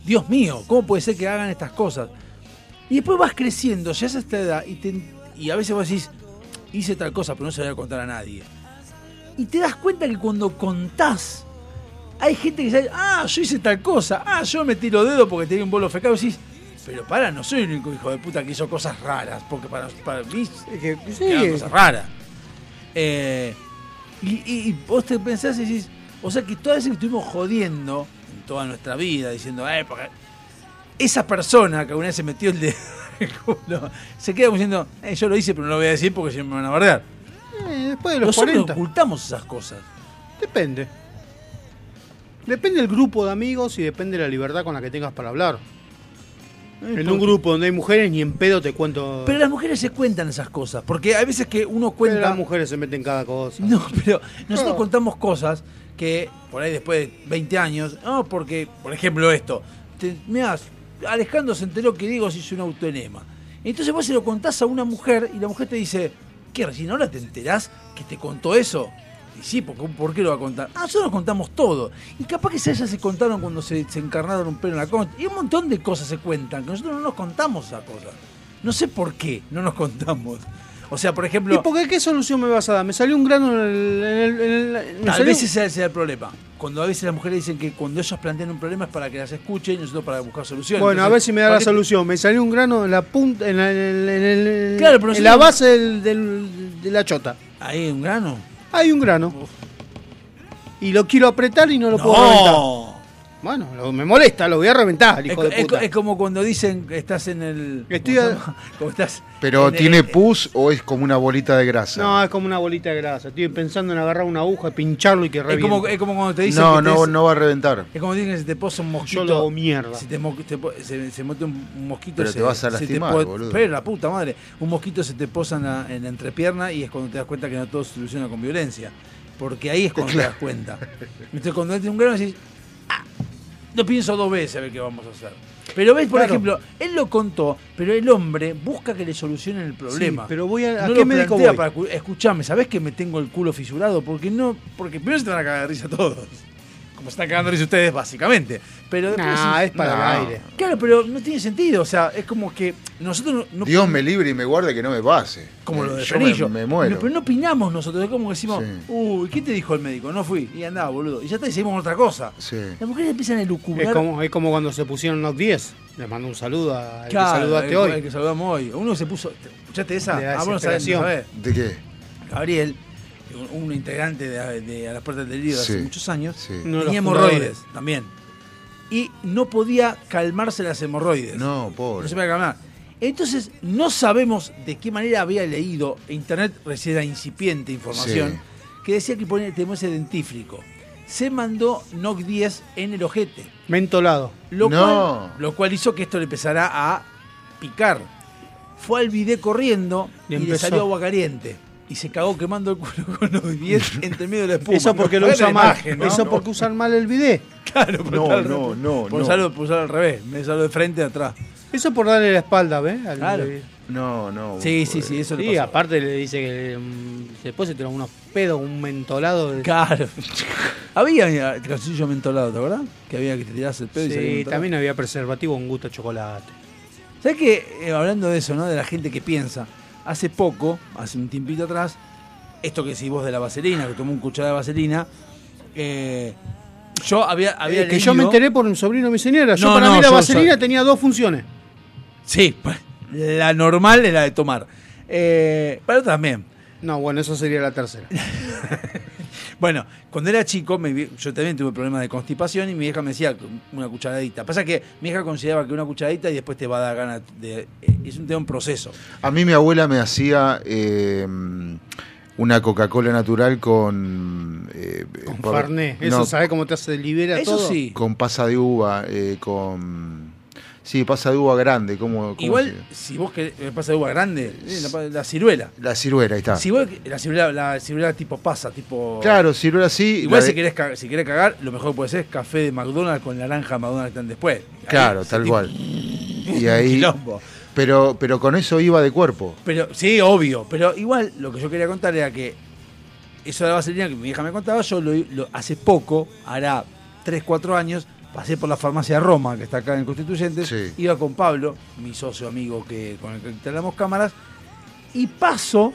[SPEAKER 2] Dios mío, ¿cómo puede ser que hagan estas cosas? Y después vas creciendo, ya a esta edad, y, a veces vos decís, hice tal cosa, pero no se la voy a contar a nadie. Y te das cuenta que cuando contás, hay gente que dice, ah, yo hice tal cosa, ah, yo me tiro dedo porque tenía un bolo fecal, y decís, pero para, no soy el único hijo de puta que hizo cosas raras, porque para, para mí
[SPEAKER 6] Es que, sí,
[SPEAKER 2] eran cosas raras. Eh, y, y- y vos te pensás y decís, o sea que todas veces que estuvimos jodiendo en toda nuestra vida, diciendo, eh, porque esa persona que alguna vez se metió el dedo en el culo, se queda como diciendo, eh, yo lo hice, pero no lo voy a decir porque si me van a bardear.
[SPEAKER 6] eh, después de los
[SPEAKER 2] Nosotros
[SPEAKER 6] 40.
[SPEAKER 2] ocultamos esas cosas.
[SPEAKER 6] Depende. Depende del grupo de amigos y depende de la libertad con la que tengas para hablar. En un grupo donde hay mujeres, ni en pedo te cuento.
[SPEAKER 2] Pero las mujeres se cuentan esas cosas, porque hay veces que uno
[SPEAKER 6] Pero
[SPEAKER 2] cuenta...
[SPEAKER 6] las mujeres se meten cada cosa.
[SPEAKER 2] No, pero nosotros
[SPEAKER 6] No.
[SPEAKER 2] contamos cosas que por ahí después de 20 años, no, porque, por ejemplo, esto, te, mirá, Alejandro se enteró que Diego se hizo un autoenema. Entonces vos se lo contás a una mujer y la mujer te dice, ¿qué? ¿Recién ahora te enterás que te contó eso? Y sí, porque ¿por qué lo va a contar? Ah, nosotros contamos todo. Y capaz que ellas se contaron cuando se, se encarnaron un pelo en la concha. Y un montón de cosas se cuentan, que nosotros no nos contamos esas cosas. No sé por qué no nos contamos. O sea, por ejemplo...
[SPEAKER 6] ¿Y por qué qué solución me vas a dar? Me salió un grano en el. en el- en el-
[SPEAKER 2] Tal vez ese sea el problema. Cuando a veces las mujeres dicen que cuando ellos plantean un problema es para que las escuchen y nosotros para buscar soluciones.
[SPEAKER 6] Bueno, a ver si me da
[SPEAKER 2] ¿para
[SPEAKER 6] la solución. Me salió un grano en la punta, en, la- en el- en el-
[SPEAKER 2] Claro, pero
[SPEAKER 6] en la base del- del- de la chota.
[SPEAKER 2] Ahí un grano.
[SPEAKER 6] Hay un grano. Y lo quiero apretar y no lo puedo reventar.
[SPEAKER 2] No.
[SPEAKER 6] Bueno, lo- me molesta, lo voy a reventar,
[SPEAKER 2] Es,
[SPEAKER 6] hijo de puta.
[SPEAKER 2] es como cuando dicen que estás en el.
[SPEAKER 6] Estoy
[SPEAKER 2] ¿cómo se
[SPEAKER 6] a-? [LAUGHS]
[SPEAKER 2] Como estás
[SPEAKER 3] Pero
[SPEAKER 2] en el-
[SPEAKER 3] ¿tiene pus o es como una bolita de grasa?
[SPEAKER 6] No, es como una bolita de grasa. Estoy pensando en agarrar una aguja, pincharlo y que
[SPEAKER 2] es
[SPEAKER 6] reviente.
[SPEAKER 2] como, es como cuando te dicen.
[SPEAKER 3] no,
[SPEAKER 2] que
[SPEAKER 3] no,
[SPEAKER 2] te-
[SPEAKER 3] no va a reventar.
[SPEAKER 2] Es como dicen que se te posa un mosquito.
[SPEAKER 6] Yo lo hago mierda.
[SPEAKER 2] Si te, mo- te po- se, se mete un mosquito.
[SPEAKER 3] Pero
[SPEAKER 2] se-
[SPEAKER 3] te vas a lastimar,
[SPEAKER 2] po-
[SPEAKER 3] boludo.
[SPEAKER 2] Pero la puta madre. Un mosquito se te posa en la, en la entrepierna y es cuando te das cuenta que no todo se soluciona con violencia. Porque ahí es cuando te das cuenta. Entonces cuando entra un grano decís, ah, lo pienso dos veces a ver qué vamos a hacer. Pero ves, por
[SPEAKER 6] Claro.
[SPEAKER 2] ejemplo, él lo contó, pero el hombre busca que le solucionen el problema.
[SPEAKER 6] Sí, pero voy a- ¿a
[SPEAKER 2] no
[SPEAKER 6] qué
[SPEAKER 2] lo
[SPEAKER 6] médico
[SPEAKER 2] plantea
[SPEAKER 6] voy?
[SPEAKER 2] para escuchame, ¿sabés que me tengo el culo fisurado? Porque no, porque primero se te van a cagar de risa todos. Como se están cagando de risa ustedes, básicamente. Pero después
[SPEAKER 6] es para
[SPEAKER 3] No.
[SPEAKER 6] el aire.
[SPEAKER 2] Claro, pero no tiene sentido. O sea, es como que nosotros no. no-
[SPEAKER 3] Dios me libre y me guarde que no me pase.
[SPEAKER 2] Como lo de
[SPEAKER 3] Yo me, muero.
[SPEAKER 2] No, pero no opinamos nosotros. Es como que decimos,
[SPEAKER 3] Sí.
[SPEAKER 2] uy, ¿qué te dijo el médico? No fui. Y andaba, boludo. Y ya está, y seguimos otra cosa.
[SPEAKER 3] Sí.
[SPEAKER 2] Las mujeres empiezan a elucubrar.
[SPEAKER 6] Es como, es como cuando se pusieron Note 10. Le mando un saludo al
[SPEAKER 2] Claro,
[SPEAKER 6] que saludaste
[SPEAKER 2] el-
[SPEAKER 6] hoy.
[SPEAKER 2] el que saludamos hoy. Uno se puso. ¿Escuchaste esa?
[SPEAKER 6] De
[SPEAKER 2] ah,
[SPEAKER 6] desesperación.
[SPEAKER 2] sabés.
[SPEAKER 3] ¿De qué?
[SPEAKER 2] Gabriel, un, integrante de, de A las Puertas del Delirio de hace
[SPEAKER 3] Sí.
[SPEAKER 2] muchos años,
[SPEAKER 3] Sí.
[SPEAKER 2] Tenía hemorroides también. Y no podía calmarse las hemorroides.
[SPEAKER 3] No, pobre.
[SPEAKER 2] No se podía calmar. Entonces, no sabemos de qué manera había leído, Internet recién era incipiente información,
[SPEAKER 3] Sí.
[SPEAKER 2] que decía que ponía tenemos ese dentífrico. Se mandó NOC 10 en el ojete.
[SPEAKER 6] Mentolado.
[SPEAKER 2] Lo,
[SPEAKER 3] No.
[SPEAKER 2] cual, lo cual hizo que esto le empezara a picar. Fue al bidet corriendo
[SPEAKER 6] Y
[SPEAKER 2] y, le salió agua caliente. Y se cagó quemando el culo con los 10 [LAUGHS] entre medio de la espuma.
[SPEAKER 6] Eso porque lo usa mal.
[SPEAKER 2] imagen, ¿no?
[SPEAKER 6] Eso porque usan mal el bidet.
[SPEAKER 2] Claro,
[SPEAKER 3] No,
[SPEAKER 2] usarlo-
[SPEAKER 3] no, no,
[SPEAKER 2] Por
[SPEAKER 3] no.
[SPEAKER 2] usarlo, por usarlo al revés. Me salió de frente a atrás.
[SPEAKER 6] Eso por darle la espalda, ¿ves? Al
[SPEAKER 2] Claro.
[SPEAKER 6] bidet.
[SPEAKER 3] No, no.
[SPEAKER 2] Sí, sí, sí, eso le
[SPEAKER 6] Sí,
[SPEAKER 2] pasó.
[SPEAKER 6] aparte le dice que mm, después se tiró unos pedos, un mentolado. De...
[SPEAKER 2] Claro. [LAUGHS] había mira, calzoncillo mentolado, ¿te acuerdas? Que había que te tirarse el pedo y
[SPEAKER 6] Sí,
[SPEAKER 2] mentolado.
[SPEAKER 6] también había preservativo con gusto a chocolate.
[SPEAKER 2] ¿Sabes que hablando de eso, ¿no? De la gente que piensa, hace poco, hace un tiempito atrás, esto que decís vos de la vaselina, que tomó un cucharada de vaselina, eh, yo había, había
[SPEAKER 6] Eh, que yo me enteré por un sobrino de mi señora. Yo
[SPEAKER 2] No,
[SPEAKER 6] para
[SPEAKER 2] no,
[SPEAKER 6] mí la
[SPEAKER 2] yo-
[SPEAKER 6] vaselina
[SPEAKER 2] yo-
[SPEAKER 6] tenía dos funciones.
[SPEAKER 2] Sí, pues, la normal es la de tomar. Eh, pero también.
[SPEAKER 6] No, bueno, eso sería la tercera. [LAUGHS]
[SPEAKER 2] Bueno, cuando era chico, me vi- yo también tuve problemas de constipación y mi vieja me decía una cucharadita. Pasa que mi hija consideraba que una cucharadita y después te va a dar ganas de... eh, Es un tema, un proceso.
[SPEAKER 3] A mí mi abuela me hacía eh, una Coca-Cola natural con... eh,
[SPEAKER 6] Con
[SPEAKER 3] por-
[SPEAKER 6] Farné. Eso,
[SPEAKER 3] no,
[SPEAKER 6] ¿sabes cómo te hace libera
[SPEAKER 2] Eso
[SPEAKER 6] todo?
[SPEAKER 2] sí.
[SPEAKER 3] Con pasa de uva, eh, con... Sí, pasa de uva grande, como...
[SPEAKER 2] Igual, si vos querés, me pasa de uva grande, eh, la, la ciruela.
[SPEAKER 3] La ciruela, ahí está.
[SPEAKER 2] Si vos, la ciruela, la ciruela tipo pasa, tipo...
[SPEAKER 3] Claro, ciruela sí.
[SPEAKER 2] Igual si
[SPEAKER 3] de-
[SPEAKER 2] querés, cagar, si querés cagar, lo mejor que puede ser es café de McDonald's con naranja McDonald's que están después. Ahí,
[SPEAKER 3] Claro, tal
[SPEAKER 2] tipo-
[SPEAKER 3] cual. [LAUGHS] Y ahí...
[SPEAKER 2] quilombo.
[SPEAKER 3] Pero, pero con eso iba de cuerpo.
[SPEAKER 2] Pero, sí, obvio. Pero igual lo que yo quería contar era que eso de la vaselina que mi hija me contaba, yo lo, lo- hace poco, hará 3, 4 años, pasé por la farmacia Roma, que está acá en Constituyentes,
[SPEAKER 3] Sí.
[SPEAKER 2] iba con Pablo, mi socio amigo que, con el que instalamos cámaras, y paso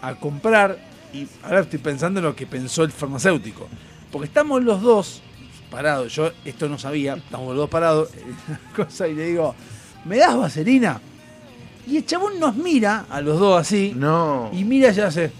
[SPEAKER 2] a comprar, y ahora estoy pensando en lo que pensó el farmacéutico, porque estamos los dos parados, yo esto no sabía, estamos los dos parados, [LAUGHS] cosa, y le digo, ¿me das vaselina? Y el chabón nos mira a los dos así,
[SPEAKER 3] No.
[SPEAKER 2] y mira y hace,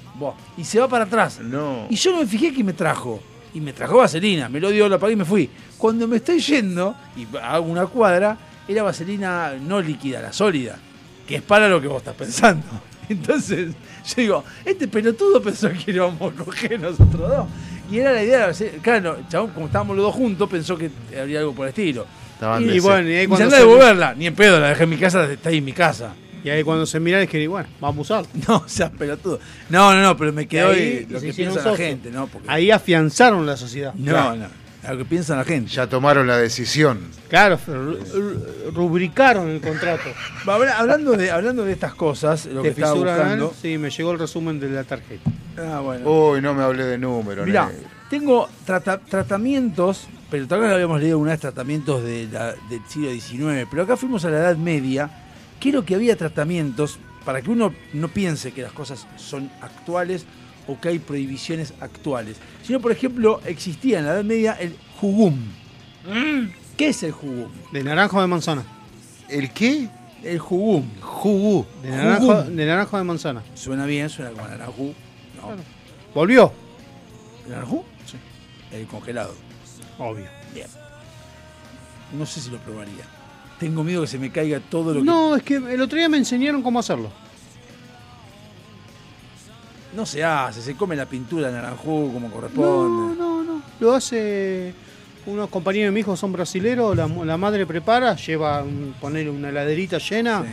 [SPEAKER 2] y se va para atrás.
[SPEAKER 3] No.
[SPEAKER 2] Y yo no me fijé que me trajo. Y me trajo vaselina, me lo dio, lo pagué y me fui. Cuando me estoy yendo y hago una cuadra, era vaselina no líquida, la sólida, que es para lo que vos estás pensando. [LAUGHS] Entonces, yo digo, este pelotudo pensó que íbamos a coger nosotros dos. Y era la idea claro, chabón, como estábamos los dos juntos, pensó que habría algo por el estilo.
[SPEAKER 3] Estaban
[SPEAKER 2] y,
[SPEAKER 6] Y bueno, y ahí
[SPEAKER 2] y se
[SPEAKER 6] cuando se,
[SPEAKER 2] devolverla, ni en pedo, la dejé en mi casa, está ahí en mi casa.
[SPEAKER 6] Y ahí cuando se miran es que, bueno, vamos a usar. [LAUGHS]
[SPEAKER 2] No, seas pelotudo. No, no, no, pero me quedó
[SPEAKER 6] ahí
[SPEAKER 2] lo que piensa la gente, ¿no? Porque-
[SPEAKER 6] Ahí afianzaron la sociedad.
[SPEAKER 2] no, no, lo que piensa la gente.
[SPEAKER 3] Ya tomaron la decisión.
[SPEAKER 6] Claro, ru- ru- rubricaron el contrato. [LAUGHS]
[SPEAKER 2] Hablando, de, hablando de estas cosas, lo que
[SPEAKER 6] ¿De
[SPEAKER 2] estaba
[SPEAKER 6] anal?
[SPEAKER 2] buscando.
[SPEAKER 6] Sí, me llegó el resumen de la tarjeta.
[SPEAKER 2] Ah, bueno.
[SPEAKER 3] Uy, no me hablé de número.
[SPEAKER 2] Mirá,
[SPEAKER 3] negro.
[SPEAKER 2] tengo trata- tratamientos, pero tal vez habíamos leído una vez, tratamientos de la- del siglo XIX, pero acá fuimos a la Edad Media, quiero que había tratamientos para que uno no piense que las cosas son actuales o que hay prohibiciones actuales, sino, por ejemplo, existía en la Edad Media el jugum. ¿Qué es el jugum?
[SPEAKER 6] ¿De naranjo o de manzana?
[SPEAKER 3] ¿El qué?
[SPEAKER 2] El jugum.
[SPEAKER 3] Jugu.
[SPEAKER 6] De naranjo, de naranjo o de manzana.
[SPEAKER 2] Suena bien, suena como naranjú. No.
[SPEAKER 6] ¿Volvió?
[SPEAKER 2] ¿El naranjú? Sí. El congelado.
[SPEAKER 6] Obvio.
[SPEAKER 2] Bien. No sé si lo probaría. Tengo miedo que se me caiga todo lo
[SPEAKER 6] No, es que el otro día me enseñaron cómo hacerlo.
[SPEAKER 2] No se hace, se come la pintura de naranjú como
[SPEAKER 6] No,
[SPEAKER 2] corresponde.
[SPEAKER 6] no, no. Lo hace unos compañeros de mi hijo, son brasileros. La, la madre prepara, lleva, un, ponerle una heladerita llena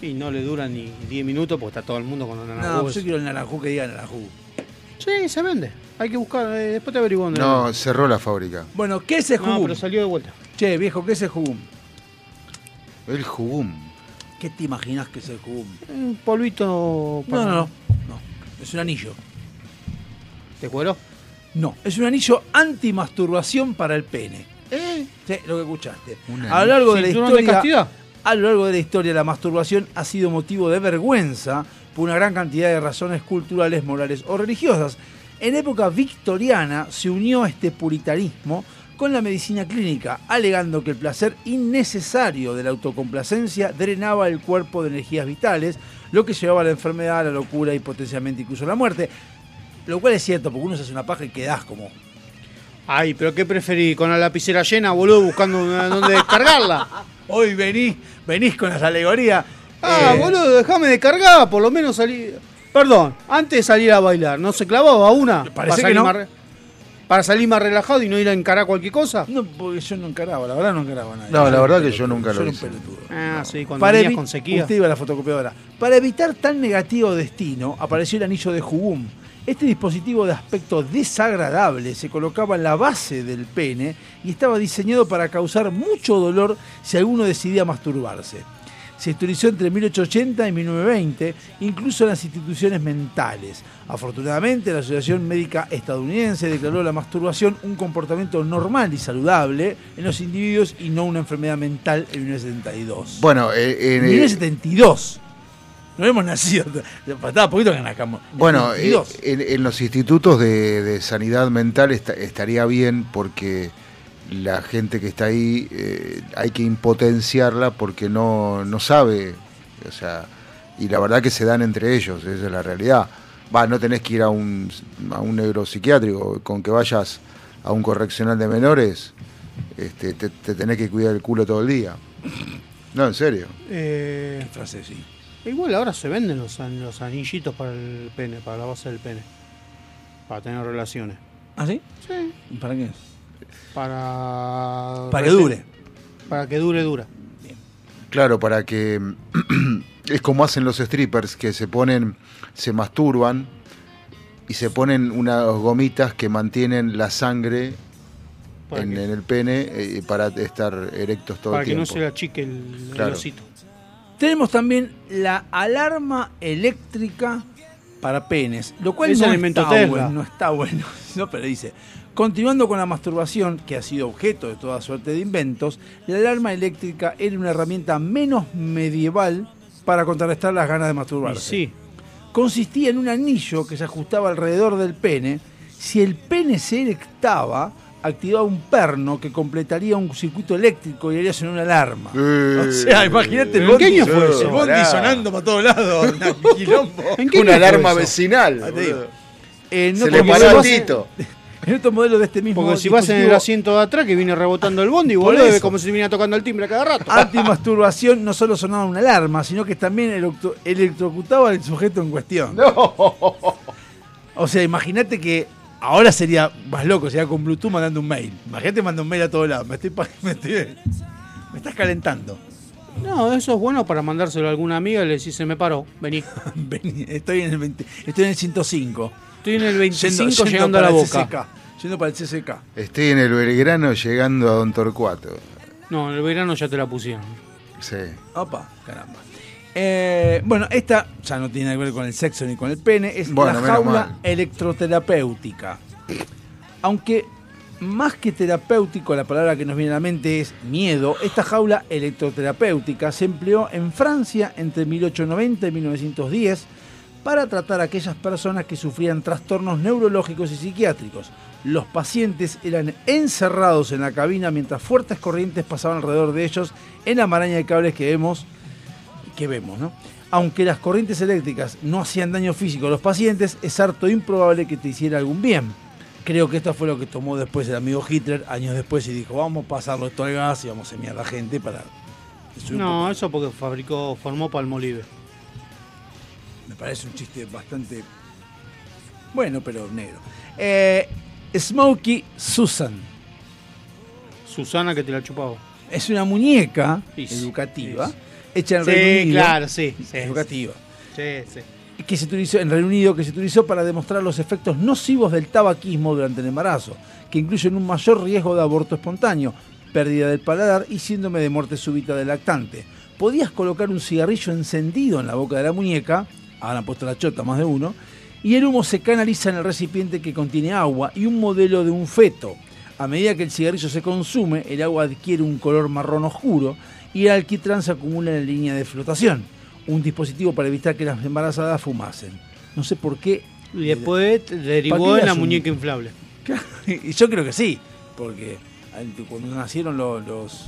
[SPEAKER 6] y no le dura ni 10 minutos porque está todo el mundo con los
[SPEAKER 2] No,
[SPEAKER 6] naranjos.
[SPEAKER 2] yo quiero el naranjú que diga naranjú.
[SPEAKER 6] Sí, se vende. Hay que buscar, eh, después te averiguo dónde.
[SPEAKER 3] No, cerró la fábrica.
[SPEAKER 2] Bueno, ¿qué es el
[SPEAKER 6] No, pero salió de vuelta.
[SPEAKER 2] Che, viejo, ¿qué es el jugum?
[SPEAKER 3] El jugum.
[SPEAKER 2] ¿Qué te imaginas que es el jugum?
[SPEAKER 6] Un polvito.
[SPEAKER 2] No, no, no. no. Es un anillo.
[SPEAKER 6] ¿De cuero?
[SPEAKER 2] No, es un anillo antimasturbación para el pene.
[SPEAKER 3] ¿Eh?
[SPEAKER 2] Sí, lo que escuchaste. A lo largo de la
[SPEAKER 6] ¿Cinturón de
[SPEAKER 2] historia, a lo largo de la historia, la masturbación ha sido motivo de vergüenza por una gran cantidad de razones culturales, morales o religiosas. En época victoriana se unió este puritanismo con la medicina clínica, alegando que el placer innecesario de la autocomplacencia drenaba el cuerpo de energías vitales, lo que llevaba a la enfermedad, a la locura y potencialmente incluso a la muerte. Lo cual es cierto, porque uno se hace una paja y quedás como
[SPEAKER 6] Ay, pero ¿qué preferí? ¿Con la lapicera llena, boludo, buscando dónde [LAUGHS] descargarla?
[SPEAKER 2] Hoy venís, venís con las alegorías.
[SPEAKER 6] Ah,
[SPEAKER 2] Eh,
[SPEAKER 6] boludo, déjame descargar, por lo menos salir. Perdón, antes de salir a bailar, ¿no se clavaba una?
[SPEAKER 2] Parece que no.
[SPEAKER 6] Para salir más relajado y no ir a encarar cualquier cosa.
[SPEAKER 2] No, porque yo no encaraba, la verdad no encaraba nada.
[SPEAKER 3] No, la verdad que yo nunca lo
[SPEAKER 2] era un
[SPEAKER 3] hice.
[SPEAKER 2] pelotudo.
[SPEAKER 6] Ah, sí, cuando
[SPEAKER 2] Para
[SPEAKER 6] venías con sequía.
[SPEAKER 2] Usted iba a la fotocopiadora. Para evitar tan negativo destino, apareció el anillo de Jugum. Este dispositivo de aspecto desagradable se colocaba en la base del pene y estaba diseñado para causar mucho dolor si alguno decidía masturbarse. Se utilizó entre 1880 y 1920, incluso en las instituciones mentales. Afortunadamente, la Asociación Médica Estadounidense declaró la masturbación un comportamiento normal y saludable en los individuos y no una enfermedad mental en 1972.
[SPEAKER 3] Bueno, eh, en,
[SPEAKER 2] En
[SPEAKER 3] eh,
[SPEAKER 2] 1972. No hemos nacido. [LAUGHS] Faltaba poquito que nazcamos.
[SPEAKER 3] bueno, eh,
[SPEAKER 2] 72.
[SPEAKER 3] en, en los institutos de, de sanidad mental esta- estaría bien porque la gente que está ahí eh, hay que impotenciarla porque no, no sabe, o sea, y la verdad que se dan entre ellos, esa es la realidad. Va, no tenés que ir a un, a un neuropsiquiátrico, con que vayas a un correccional de menores, este, te, te tenés que cuidar el culo todo el día. No, en serio.
[SPEAKER 6] Eh,
[SPEAKER 2] Qué frase, sí.
[SPEAKER 6] igual ahora se venden los, an- los anillitos para el pene, para la base del pene. Para tener relaciones.
[SPEAKER 2] ¿Ah, sí?
[SPEAKER 6] Sí.
[SPEAKER 2] ¿Y ¿Para qué?
[SPEAKER 6] Para.
[SPEAKER 2] Para que dure.
[SPEAKER 6] Para que dure, dura.
[SPEAKER 3] Claro, para que [CLEARS THROAT] es como hacen los strippers que se ponen, se masturban y se ponen unas gomitas que mantienen la sangre
[SPEAKER 6] ¿Para
[SPEAKER 3] en, el pene eh, para estar erectos todo
[SPEAKER 6] Para
[SPEAKER 3] el
[SPEAKER 6] que no
[SPEAKER 3] tiempo.
[SPEAKER 6] se le achique el, el
[SPEAKER 3] Claro.
[SPEAKER 6] osito.
[SPEAKER 2] Tenemos también la alarma eléctrica para penes, lo cual
[SPEAKER 6] Es
[SPEAKER 2] no
[SPEAKER 6] el
[SPEAKER 2] está, bueno, no está bueno. [LAUGHS] No, pero dice, continuando con la masturbación, que ha sido objeto de toda suerte de inventos, la alarma eléctrica era una herramienta menos medieval para contrarrestar las ganas de
[SPEAKER 6] Y
[SPEAKER 2] masturbarse.
[SPEAKER 6] sí.
[SPEAKER 2] Consistía en un anillo que se ajustaba alrededor del pene. Si el pene se erectaba, activaba un perno que completaría un circuito eléctrico y haría sonar una alarma.
[SPEAKER 3] Eh,
[SPEAKER 2] O sea, imagínate el
[SPEAKER 6] ¿en qué año fue eso?
[SPEAKER 2] el bondi sonando para todos lados. [LAUGHS]
[SPEAKER 6] ¿En qué
[SPEAKER 3] Una alarma
[SPEAKER 6] eso?
[SPEAKER 3] vecinal.
[SPEAKER 2] Ah. En
[SPEAKER 3] Se le paró a Tito. [LAUGHS]
[SPEAKER 2] En otro modelo de este mismo
[SPEAKER 6] Porque si vas en el asiento de atrás que viene rebotando el bondi, boludo, es como si viniera tocando el timbre cada rato.
[SPEAKER 2] antimasturbación no solo sonaba una alarma, sino que también electro- electrocutaba al sujeto en cuestión. O sea, imagínate que ahora sería más loco, sería con Bluetooth mandando un mail. Imagínate mandar un mail a todos lados. Me estoy, [LAUGHS] me estoy- me estás calentando.
[SPEAKER 6] No, eso es bueno para mandárselo a alguna amiga y le decís, se me paró, vení. [LAUGHS]
[SPEAKER 2] Vení, estoy en el 20 estoy en el 105.
[SPEAKER 6] Estoy en el 25
[SPEAKER 2] Yendo- yendo
[SPEAKER 6] llegando a la boca.
[SPEAKER 2] CCK, yendo para el CCK.
[SPEAKER 3] Estoy en el Belgrano llegando a Don Torcuato.
[SPEAKER 6] No, en el verano ya te la pusieron.
[SPEAKER 3] Sí.
[SPEAKER 2] Opa, caramba. Eh, bueno, esta ya no tiene que ver con el sexo ni con el pene, es
[SPEAKER 3] Bueno,
[SPEAKER 2] la jaula
[SPEAKER 3] mal.
[SPEAKER 2] electroterapéutica. Aunque más que terapéutico, la palabra que nos viene a la mente es miedo, esta jaula electroterapéutica se empleó en Francia entre 1890 y 1910 para tratar a aquellas personas que sufrían trastornos neurológicos y psiquiátricos. Los pacientes eran encerrados en la cabina mientras fuertes corrientes pasaban alrededor de ellos en la maraña de cables que vemos, que vemos, ¿no? Aunque las corrientes eléctricas no hacían daño físico a los pacientes, es harto improbable que te hiciera algún bien. Creo que esto fue lo que tomó después el amigo Hitler, años después, y dijo, vamos a pasarlo esto al gas y vamos a semillar a la gente para...
[SPEAKER 6] No, eso porque fabricó, formó Palmolive.
[SPEAKER 2] Me parece un chiste bastante bueno, pero negro. Eh, Smokey Susan
[SPEAKER 6] Susana que te la chupaba.
[SPEAKER 2] es una muñeca educativa hecha en
[SPEAKER 6] Sí,
[SPEAKER 2] Reino Unido.
[SPEAKER 6] claro, sí, sí,
[SPEAKER 2] educativa.
[SPEAKER 6] Sí, sí.
[SPEAKER 2] Que se utilizó en Reino Unido, que se utilizó para demostrar los efectos nocivos del tabaquismo durante el embarazo, que incluyen un mayor riesgo de aborto espontáneo, pérdida del paladar y síndrome de muerte súbita del lactante. Podías colocar un cigarrillo encendido en la boca de la muñeca, ahora han puesto la chota más de uno, y el humo se canaliza en el recipiente que contiene agua y un modelo de un feto. A medida que el cigarrillo se consume, el agua adquiere un color marrón oscuro y el alquitrán se acumula en la línea de flotación, un dispositivo para evitar que las embarazadas fumasen. No sé por qué.
[SPEAKER 6] Y después derivó
[SPEAKER 2] ¿Para qué
[SPEAKER 6] en la
[SPEAKER 2] un-
[SPEAKER 6] muñeca inflable. [LAUGHS]
[SPEAKER 2] Y yo creo que sí, porque cuando nacieron los, los-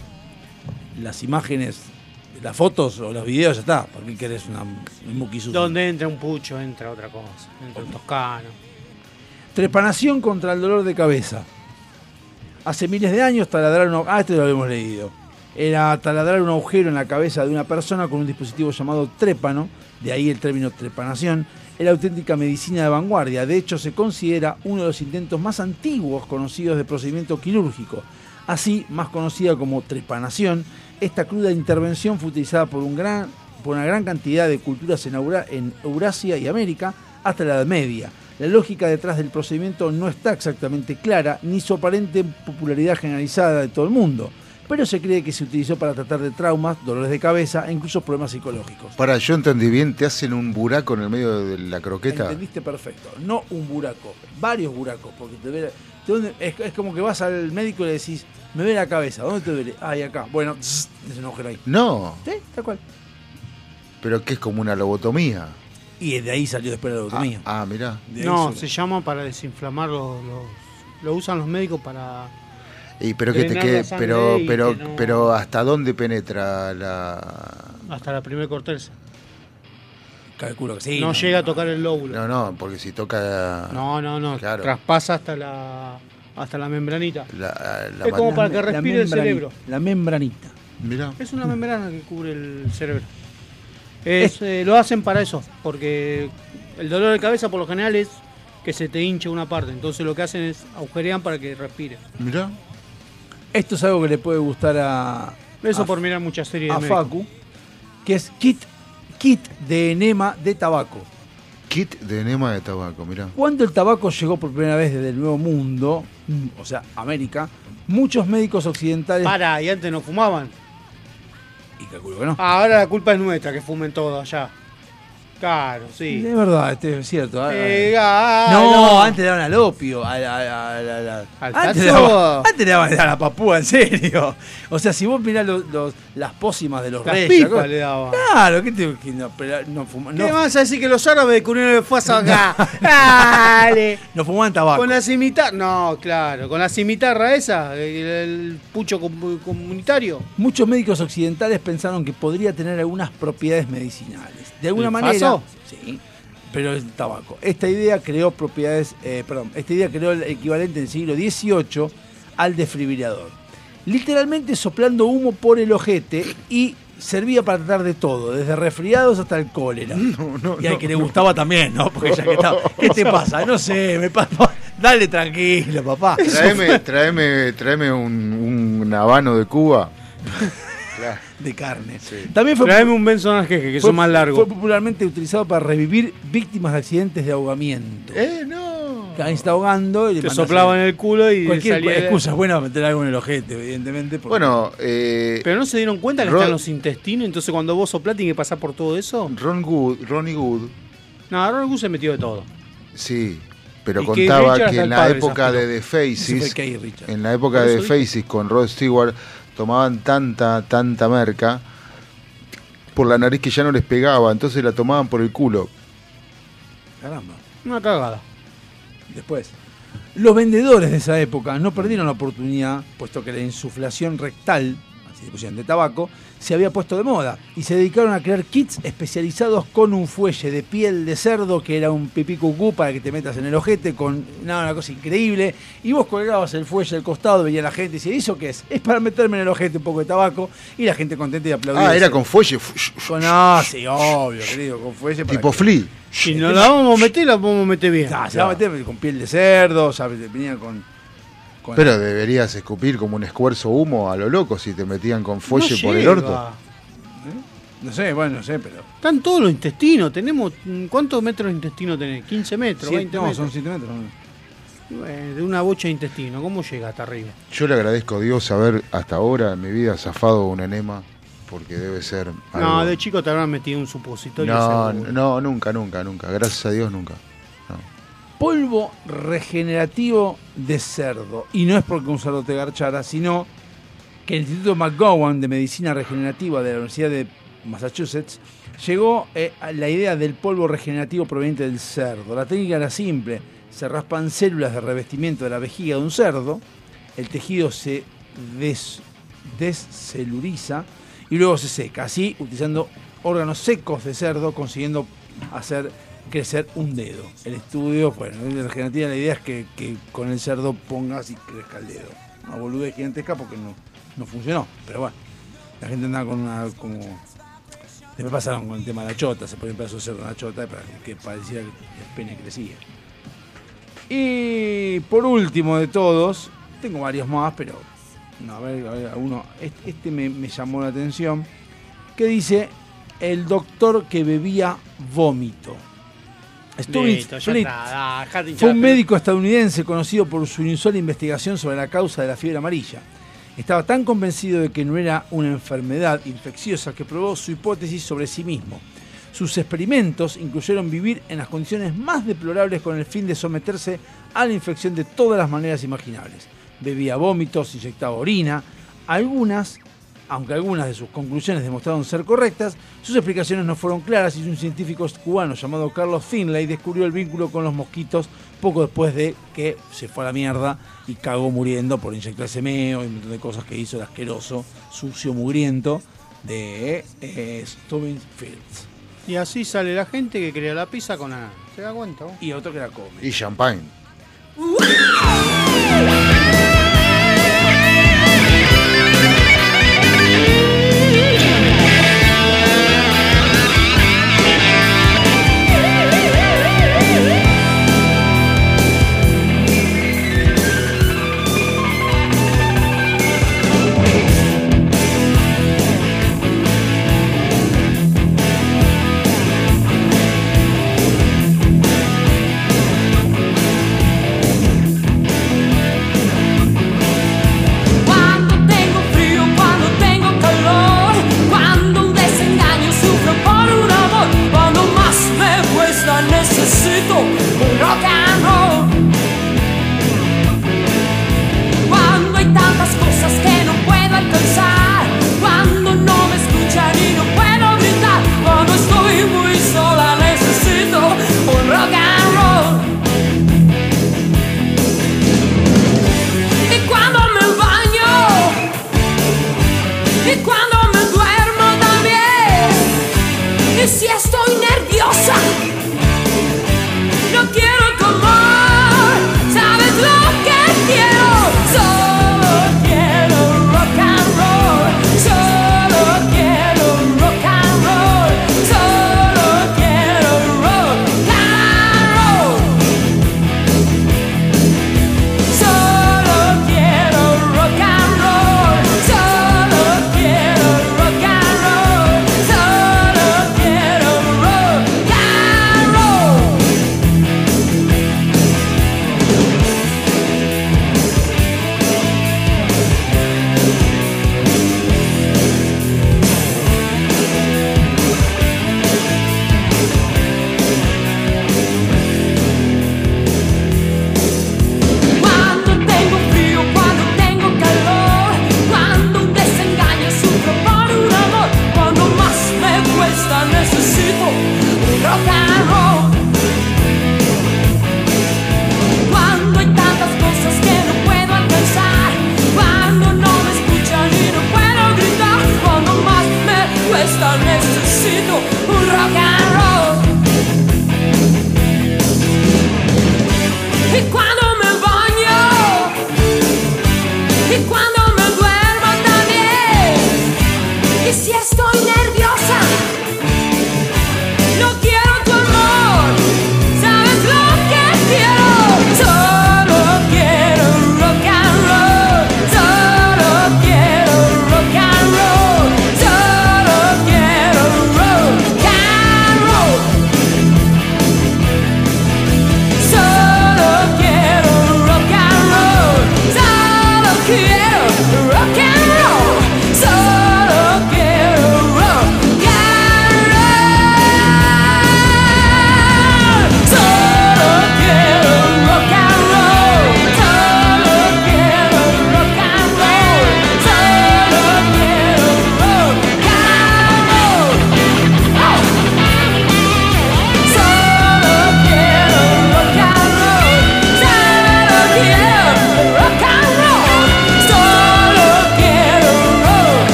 [SPEAKER 2] las imágenes, las fotos o los videos, ya está. ¿Por qué querés una, un?
[SPEAKER 6] Donde entra un pucho, entra otra cosa. Entra un toscano.
[SPEAKER 2] Trepanación contra el dolor de cabeza. Hace miles de años taladraron... un- Ah, este lo habíamos leído. Era taladrar un agujero en la cabeza de una persona con un dispositivo llamado trépano, de ahí el término trepanación, era auténtica medicina de vanguardia. De hecho, se considera uno de los intentos más antiguos conocidos de procedimiento quirúrgico. Así, más conocida como trepanación, esta cruda intervención fue utilizada por, un gran, por una gran cantidad de culturas en, Eura- en Eurasia y América hasta la Edad Media. La lógica detrás del procedimiento no está exactamente clara, ni su aparente popularidad generalizada de todo el mundo, pero se cree que se utilizó para tratar de traumas, dolores de cabeza e incluso problemas psicológicos.
[SPEAKER 3] Para, yo entendí bien, te hacen un buraco en el medio de la croqueta.
[SPEAKER 2] Entendiste perfecto. No un buraco, varios buracos, porque te es, es como que vas al médico y le decís, me duele la cabeza, ¿dónde te duele? Ay, acá. Bueno, es un agujero ahí.
[SPEAKER 3] No,
[SPEAKER 2] ¿Sí? Tal cual.
[SPEAKER 3] pero que es como una lobotomía.
[SPEAKER 2] Y de ahí salió después la lobotomía.
[SPEAKER 3] Ah, ah, mirá.
[SPEAKER 6] No,
[SPEAKER 2] salió.
[SPEAKER 6] se llama para desinflamar los, los- Lo usan los médicos para.
[SPEAKER 3] Y pero que te quede, pero, pero,
[SPEAKER 6] que no-
[SPEAKER 3] pero hasta dónde penetra la.
[SPEAKER 6] hasta la primer corteza.
[SPEAKER 2] Calculo que sí.
[SPEAKER 6] no, llega a tocar el lóbulo.
[SPEAKER 3] No, no, porque si toca
[SPEAKER 6] No, no, no.
[SPEAKER 3] Claro.
[SPEAKER 6] Traspasa hasta la hasta la membranita.
[SPEAKER 3] la, la
[SPEAKER 6] Es como
[SPEAKER 3] man-
[SPEAKER 6] para que respire el cerebro.
[SPEAKER 2] La membranita.
[SPEAKER 3] Mirá.
[SPEAKER 6] Es una [LAUGHS] membrana que cubre el cerebro. [LAUGHS] Es, eh, lo hacen para eso, porque el dolor de cabeza por lo general es que se te hincha una parte. Entonces lo que hacen es agujerean para que respire.
[SPEAKER 3] Mirá.
[SPEAKER 2] Esto es algo que le puede gustar a,
[SPEAKER 6] Eso
[SPEAKER 2] a,
[SPEAKER 6] por mirar muchas series
[SPEAKER 2] a
[SPEAKER 6] de.
[SPEAKER 2] Facu, que es kit, kit de enema de tabaco.
[SPEAKER 3] Kit de enema de tabaco, mirá.
[SPEAKER 2] Cuando el tabaco llegó por primera vez desde el Nuevo Mundo, mm, o sea, América, muchos médicos occidentales...
[SPEAKER 6] Para, y antes no fumaban.
[SPEAKER 2] Y calculo que no.
[SPEAKER 6] Ah, ahora la culpa es nuestra, que fumen todo allá. Claro, sí.
[SPEAKER 2] Es verdad, este es cierto. ah,
[SPEAKER 6] Eh,
[SPEAKER 2] ah.
[SPEAKER 6] ah,
[SPEAKER 2] no, antes le daban al opio. al- antes, le daban, antes le daban a la papúa, en serio. O sea, si vos mirás los, los- las pócimas de los
[SPEAKER 6] Las
[SPEAKER 2] reyes.
[SPEAKER 6] pipas le daban.
[SPEAKER 2] Claro, ¿qué te que no, pero no, fuma-
[SPEAKER 6] ¿Qué
[SPEAKER 2] no-
[SPEAKER 6] vas a decir que los árabes descubrieron el fuego [LAUGHS] acá? Dale.
[SPEAKER 2] no fumaban tabaco.
[SPEAKER 6] Con la cimitarra. No, claro, con la cimitarra esa, el, el pucho comu- comunitario.
[SPEAKER 2] Muchos médicos occidentales pensaron que podría tener algunas propiedades medicinales. De alguna
[SPEAKER 6] ¿El
[SPEAKER 2] manera.
[SPEAKER 6] faso?
[SPEAKER 2] Sí. Pero el tabaco. Esta idea creó propiedades. eh, perdón, esta idea creó el equivalente en el siglo XVIII al desfibrilador. Literalmente soplando humo por el ojete y servía para tratar de todo, desde resfriados hasta el cólera. [LAUGHS] y al que le gustaba también, ¿no? Porque ya que estaba. [LAUGHS] ¿Qué te pasa? No sé, me pasa. Dale tranquilo, papá.
[SPEAKER 3] Traeme, [LAUGHS] traeme, traeme un, un habano de Cuba. Claro.
[SPEAKER 2] De carne. También fue
[SPEAKER 6] Traeme un benzonajeje, que
[SPEAKER 2] Fue-
[SPEAKER 6] son más largos.
[SPEAKER 2] Fue popularmente utilizado para revivir víctimas de accidentes de ahogamiento.
[SPEAKER 3] Eh, no.
[SPEAKER 2] Que se está ahogando y le
[SPEAKER 6] Te soplaban
[SPEAKER 2] el-
[SPEAKER 6] el culo y
[SPEAKER 2] Cualquier
[SPEAKER 6] salía-
[SPEAKER 2] excusa es buena para meter algo en el ojete, evidentemente. porque-
[SPEAKER 3] Bueno, eh,
[SPEAKER 6] Pero no se dieron cuenta que
[SPEAKER 3] Ro-
[SPEAKER 6] están los intestinos, entonces cuando vos soplás tiene que pasar por todo eso.
[SPEAKER 3] Ron Good, Ronnie Good,
[SPEAKER 6] No, Ron Gus se metió de todo.
[SPEAKER 3] sí, pero contaba que en la
[SPEAKER 6] padre
[SPEAKER 3] época
[SPEAKER 6] se
[SPEAKER 3] de The Faces, en la época de The. Faces con Rod Stewart, tomaban tanta, tanta merca por la nariz que ya no les pegaba, entonces la tomaban por el culo.
[SPEAKER 2] Caramba.
[SPEAKER 6] Una cagada.
[SPEAKER 2] Después. Los vendedores de esa época no perdieron la oportunidad, puesto que la insuflación rectal, le pusieron de tabaco, se había puesto de moda y se dedicaron a crear kits especializados con un fuelle de piel de cerdo que era un pipí cucú para que te metas en el ojete con nada, una cosa increíble y vos colgabas el fuelle al costado, venía la gente y decía, ¿y eso qué es? Es para meterme en el ojete un poco de tabaco y la gente contenta y aplaudía.
[SPEAKER 3] Ah, era con fuelle,
[SPEAKER 2] Con, ah, sí, obvio, querido, con fuelle. para
[SPEAKER 3] tipo
[SPEAKER 2] que-
[SPEAKER 3] flea.
[SPEAKER 6] Si no la vamos a meter, la vamos a meter bien.
[SPEAKER 2] Ah, se va a meter con piel de cerdo, ¿sabes? Venía con. Con-
[SPEAKER 3] Pero deberías escupir como un escuerzo humo a lo loco si te metían con fuelle
[SPEAKER 6] No
[SPEAKER 3] por el
[SPEAKER 6] llega.
[SPEAKER 3] orto.
[SPEAKER 2] No sé, bueno, no sé, pero.
[SPEAKER 6] Están todos los intestinos. Tenemos. ¿Cuántos metros de intestino tenés? ¿15 metros?
[SPEAKER 2] Siete-
[SPEAKER 6] 20
[SPEAKER 2] no,
[SPEAKER 6] metros.
[SPEAKER 2] son 7 metros.
[SPEAKER 6] de una bocha de intestino. ¿Cómo llega hasta arriba?
[SPEAKER 3] Yo le agradezco a Dios haber hasta ahora en mi vida zafado un enema, porque debe ser.
[SPEAKER 6] No, de chico te habrán metido un supositorio.
[SPEAKER 3] no,
[SPEAKER 6] seguro.
[SPEAKER 3] no, nunca, nunca, nunca. Gracias a Dios, nunca.
[SPEAKER 2] Polvo regenerativo de cerdo. Y no es porque un cerdo te garchara, sino que el Instituto McGowan de Medicina Regenerativa de la Universidad de Massachusetts llegó eh, a la idea del polvo regenerativo proveniente del cerdo. La técnica era simple. Se raspan células de revestimiento de la vejiga de un cerdo, el tejido se des- desceluriza y luego se seca, así utilizando órganos secos de cerdo, consiguiendo hacer crecer un dedo. El estudio, bueno, en Argentina la idea es que, con el cerdo pongas y crezca el dedo. Una boludez gigantesca porque no, no funcionó, pero bueno, la gente andaba con una como... Después pasaron con el tema de la chota, se ponía un pedazo de cerdo en la chota para que pareciera que el pene crecía. Y por último de todos, tengo varios más, pero no, a ver, a ver, uno, este, este me llamó la atención, que dice el doctor que bebía vómito. Fue un médico estadounidense conocido por su inusual investigación sobre la causa de la fiebre amarilla. Estaba tan convencido de que no era una enfermedad infecciosa que probó su hipótesis sobre sí mismo. Sus experimentos incluyeron vivir en las condiciones más deplorables con el fin de someterse a la infección de todas las maneras imaginables. Bebía vómitos, inyectaba orina. Algunas, aunque algunas de sus conclusiones demostraron ser correctas, sus explicaciones no fueron claras y un científico cubano llamado Carlos Finlay descubrió el vínculo con los mosquitos poco después de que se fue a la mierda y cagó muriendo por inyectarse meo y un montón de cosas que hizo el asqueroso, sucio, mugriento de eh, Stubbins Fields.
[SPEAKER 6] Y así sale la gente que crea la pizza con nada. ¿Se da cuenta?
[SPEAKER 2] Y otro que la come.
[SPEAKER 8] Y champagne. [LAUGHS]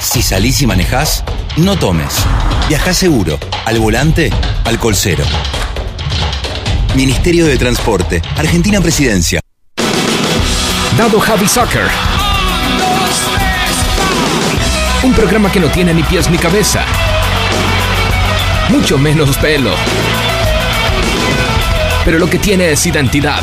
[SPEAKER 9] Si salís y manejás, no tomes. Viajá seguro. Al volante, alcohol cero. Ministerio de Transporte. Argentina Presidencia.
[SPEAKER 10] Dado Javi Soccer. Un programa que no tiene ni pies ni cabeza. Mucho menos pelo. Pero lo que tiene es identidad.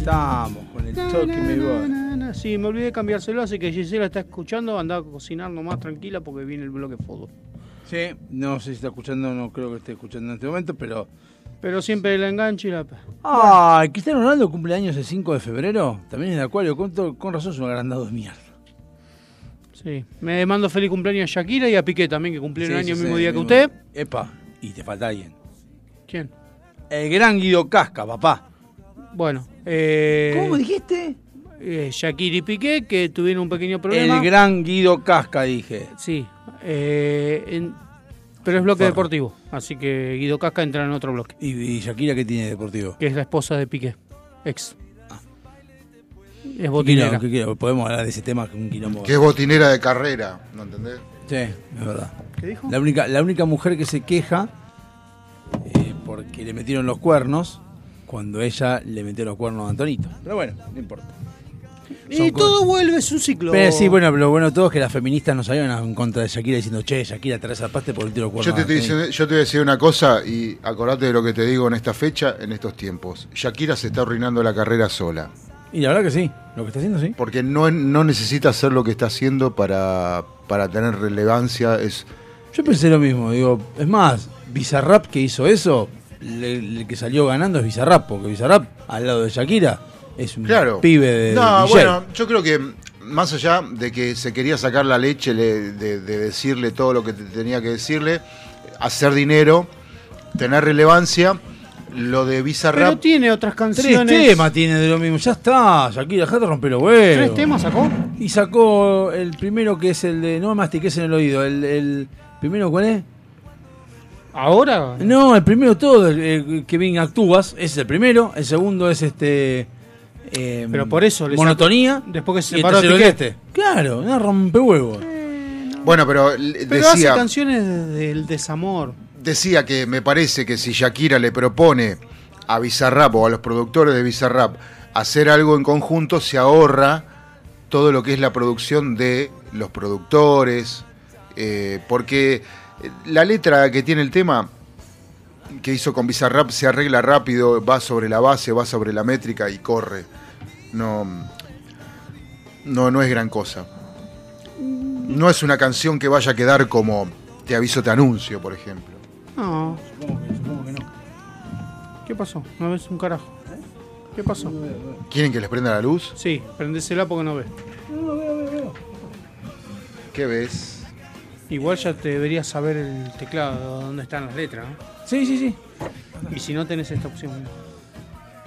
[SPEAKER 2] Estamos, con el toque me voy.
[SPEAKER 6] Sí, me olvidé de cambiárselo, así que Gisela está escuchando, anda a cocinar nomás tranquila porque viene el bloque fútbol.
[SPEAKER 2] Sí, no sé si está escuchando, no creo que esté escuchando en este momento, pero.
[SPEAKER 6] Pero siempre la enganche y la.
[SPEAKER 2] Ay, Cristiano Ronaldo cumpleaños el 5 de febrero, también es de Acuario, con, con razón es un agrandado de mierda.
[SPEAKER 6] Sí, me mando feliz cumpleaños a Shakira y a Piqué también, que cumplieron
[SPEAKER 2] Sí,
[SPEAKER 6] año el
[SPEAKER 2] sí,
[SPEAKER 6] mismo
[SPEAKER 2] sí,
[SPEAKER 6] día que
[SPEAKER 2] mismo.
[SPEAKER 6] usted.
[SPEAKER 2] Epa, y te falta alguien.
[SPEAKER 6] ¿Quién?
[SPEAKER 2] El gran Guido Casca, papá.
[SPEAKER 6] Bueno, eh,
[SPEAKER 2] ¿Cómo dijiste?
[SPEAKER 6] eh, Shakira y Piqué, que tuvieron un pequeño problema.
[SPEAKER 2] El gran Guido Casca, dije.
[SPEAKER 6] Sí, eh, en- pero es bloque
[SPEAKER 2] Forra.
[SPEAKER 6] deportivo, así que Guido Casca entra en otro bloque,
[SPEAKER 2] ¿Y, y Shakira qué tiene de deportivo?
[SPEAKER 6] que es la esposa de Piqué, ex. Es
[SPEAKER 2] ¿Qué
[SPEAKER 6] botinera.
[SPEAKER 2] qué? Podemos hablar de ese tema que es un quilombo.
[SPEAKER 3] Que es botinera de carrera, ¿no entendés?
[SPEAKER 2] Sí, es verdad.
[SPEAKER 6] ¿Qué dijo?
[SPEAKER 2] La única, la única mujer que se queja eh, porque le metieron los cuernos cuando ella le metió los cuernos a Antonito. Pero bueno, no importa.
[SPEAKER 6] Y
[SPEAKER 2] Son
[SPEAKER 6] todo vuelve, es un ciclo.
[SPEAKER 2] Pero sí, bueno, pero lo bueno de todo es que las feministas no salieron en contra de Shakira diciendo, che, Shakira, traes al paste por el tiro los cuernos.
[SPEAKER 3] Yo te,
[SPEAKER 2] a
[SPEAKER 3] estoy
[SPEAKER 2] Antonito".
[SPEAKER 3] diciendo- yo te voy a decir una cosa y acordate de lo que te digo en esta fecha, en estos tiempos. Shakira se está arruinando la carrera sola.
[SPEAKER 2] Y la verdad que sí, lo que está haciendo sí.
[SPEAKER 3] Porque no, no necesita hacer lo que está haciendo para, para tener relevancia. Es,
[SPEAKER 2] Yo pensé lo mismo, digo, es más, Bizarrap que hizo eso, le- el que salió ganando es Bizarrap, porque Bizarrap, al lado de Shakira, es un
[SPEAKER 3] Claro.
[SPEAKER 2] pibe de.
[SPEAKER 3] No,
[SPEAKER 2] DJ.
[SPEAKER 3] bueno, yo creo que más allá de que se quería sacar la leche le- de, de decirle todo lo que te- tenía que decirle, hacer dinero, tener relevancia, lo de
[SPEAKER 6] Pero
[SPEAKER 3] Bizarrap.
[SPEAKER 6] tiene otras
[SPEAKER 2] Tres
[SPEAKER 6] canciones.
[SPEAKER 2] temas tiene de lo mismo, ya está, Shakira, dejate romper los huevos.
[SPEAKER 6] ¿Tres temas sacó?
[SPEAKER 2] Y sacó el primero que es el de. No me mastiques en el oído, el, el primero cuál es?
[SPEAKER 6] ¿Ahora?
[SPEAKER 2] No, el primero todo, el, el que bien actúas, ese es el primero. El segundo es este. eh,
[SPEAKER 6] Pero por eso
[SPEAKER 2] Monotonía.
[SPEAKER 6] después que se
[SPEAKER 2] el
[SPEAKER 6] separó Piqué.
[SPEAKER 2] este. Claro, una rompehuevos.
[SPEAKER 3] Bueno, pero
[SPEAKER 6] Pero hace
[SPEAKER 3] decía,
[SPEAKER 6] canciones del desamor.
[SPEAKER 3] decía que me parece que si Shakira le propone a Bizarrap o a los productores de Bizarrap hacer algo en conjunto, se ahorra todo lo que es la producción de los productores, eh, porque la letra que tiene el tema que hizo con Bizarrap se arregla rápido, va sobre la base, va sobre la métrica y corre. No, no, no es gran cosa. No es una canción que vaya a quedar como Te aviso, te anuncio, por ejemplo.
[SPEAKER 6] No. ¿Qué pasó? No ves un carajo. ¿Qué pasó?
[SPEAKER 3] ¿Quieren que les prenda la luz?
[SPEAKER 6] Sí, prendésela porque no ves.
[SPEAKER 3] ¿Qué ves?
[SPEAKER 6] Igual ya te deberías saber el teclado, dónde están las letras, ¿no?
[SPEAKER 2] Sí, sí, sí.
[SPEAKER 6] Y si no tenés esta opción.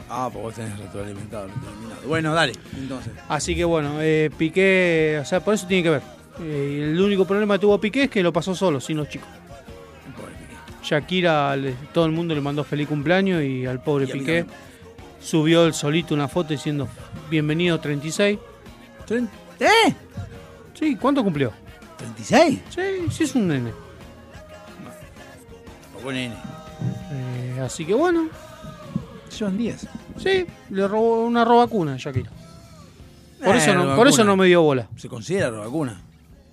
[SPEAKER 2] Ah, pues vos tenés retroalimentado, retroalimentado. Bueno, dale, entonces.
[SPEAKER 6] Así que bueno, eh, Piqué, o sea, por eso tiene que ver. Eh, el único problema que tuvo Piqué es que lo pasó solo, sin los chicos. Shakira, le- todo el mundo le mandó feliz cumpleaños y al pobre
[SPEAKER 2] Y a mí
[SPEAKER 6] Piqué subió el solito una foto diciendo bienvenido 36.
[SPEAKER 2] ¿Eh?
[SPEAKER 6] Sí, ¿cuánto cumplió?
[SPEAKER 2] ¿36?
[SPEAKER 6] Sí, sí es un nene.
[SPEAKER 2] Nene.
[SPEAKER 6] Eh, así que bueno,
[SPEAKER 2] Son 10.
[SPEAKER 6] sí, le robó una robacuna a Shakira. Por,
[SPEAKER 2] Eh,
[SPEAKER 6] eso no, por
[SPEAKER 2] robacuna.
[SPEAKER 6] eso no me dio bola.
[SPEAKER 2] ¿Se considera vacuna?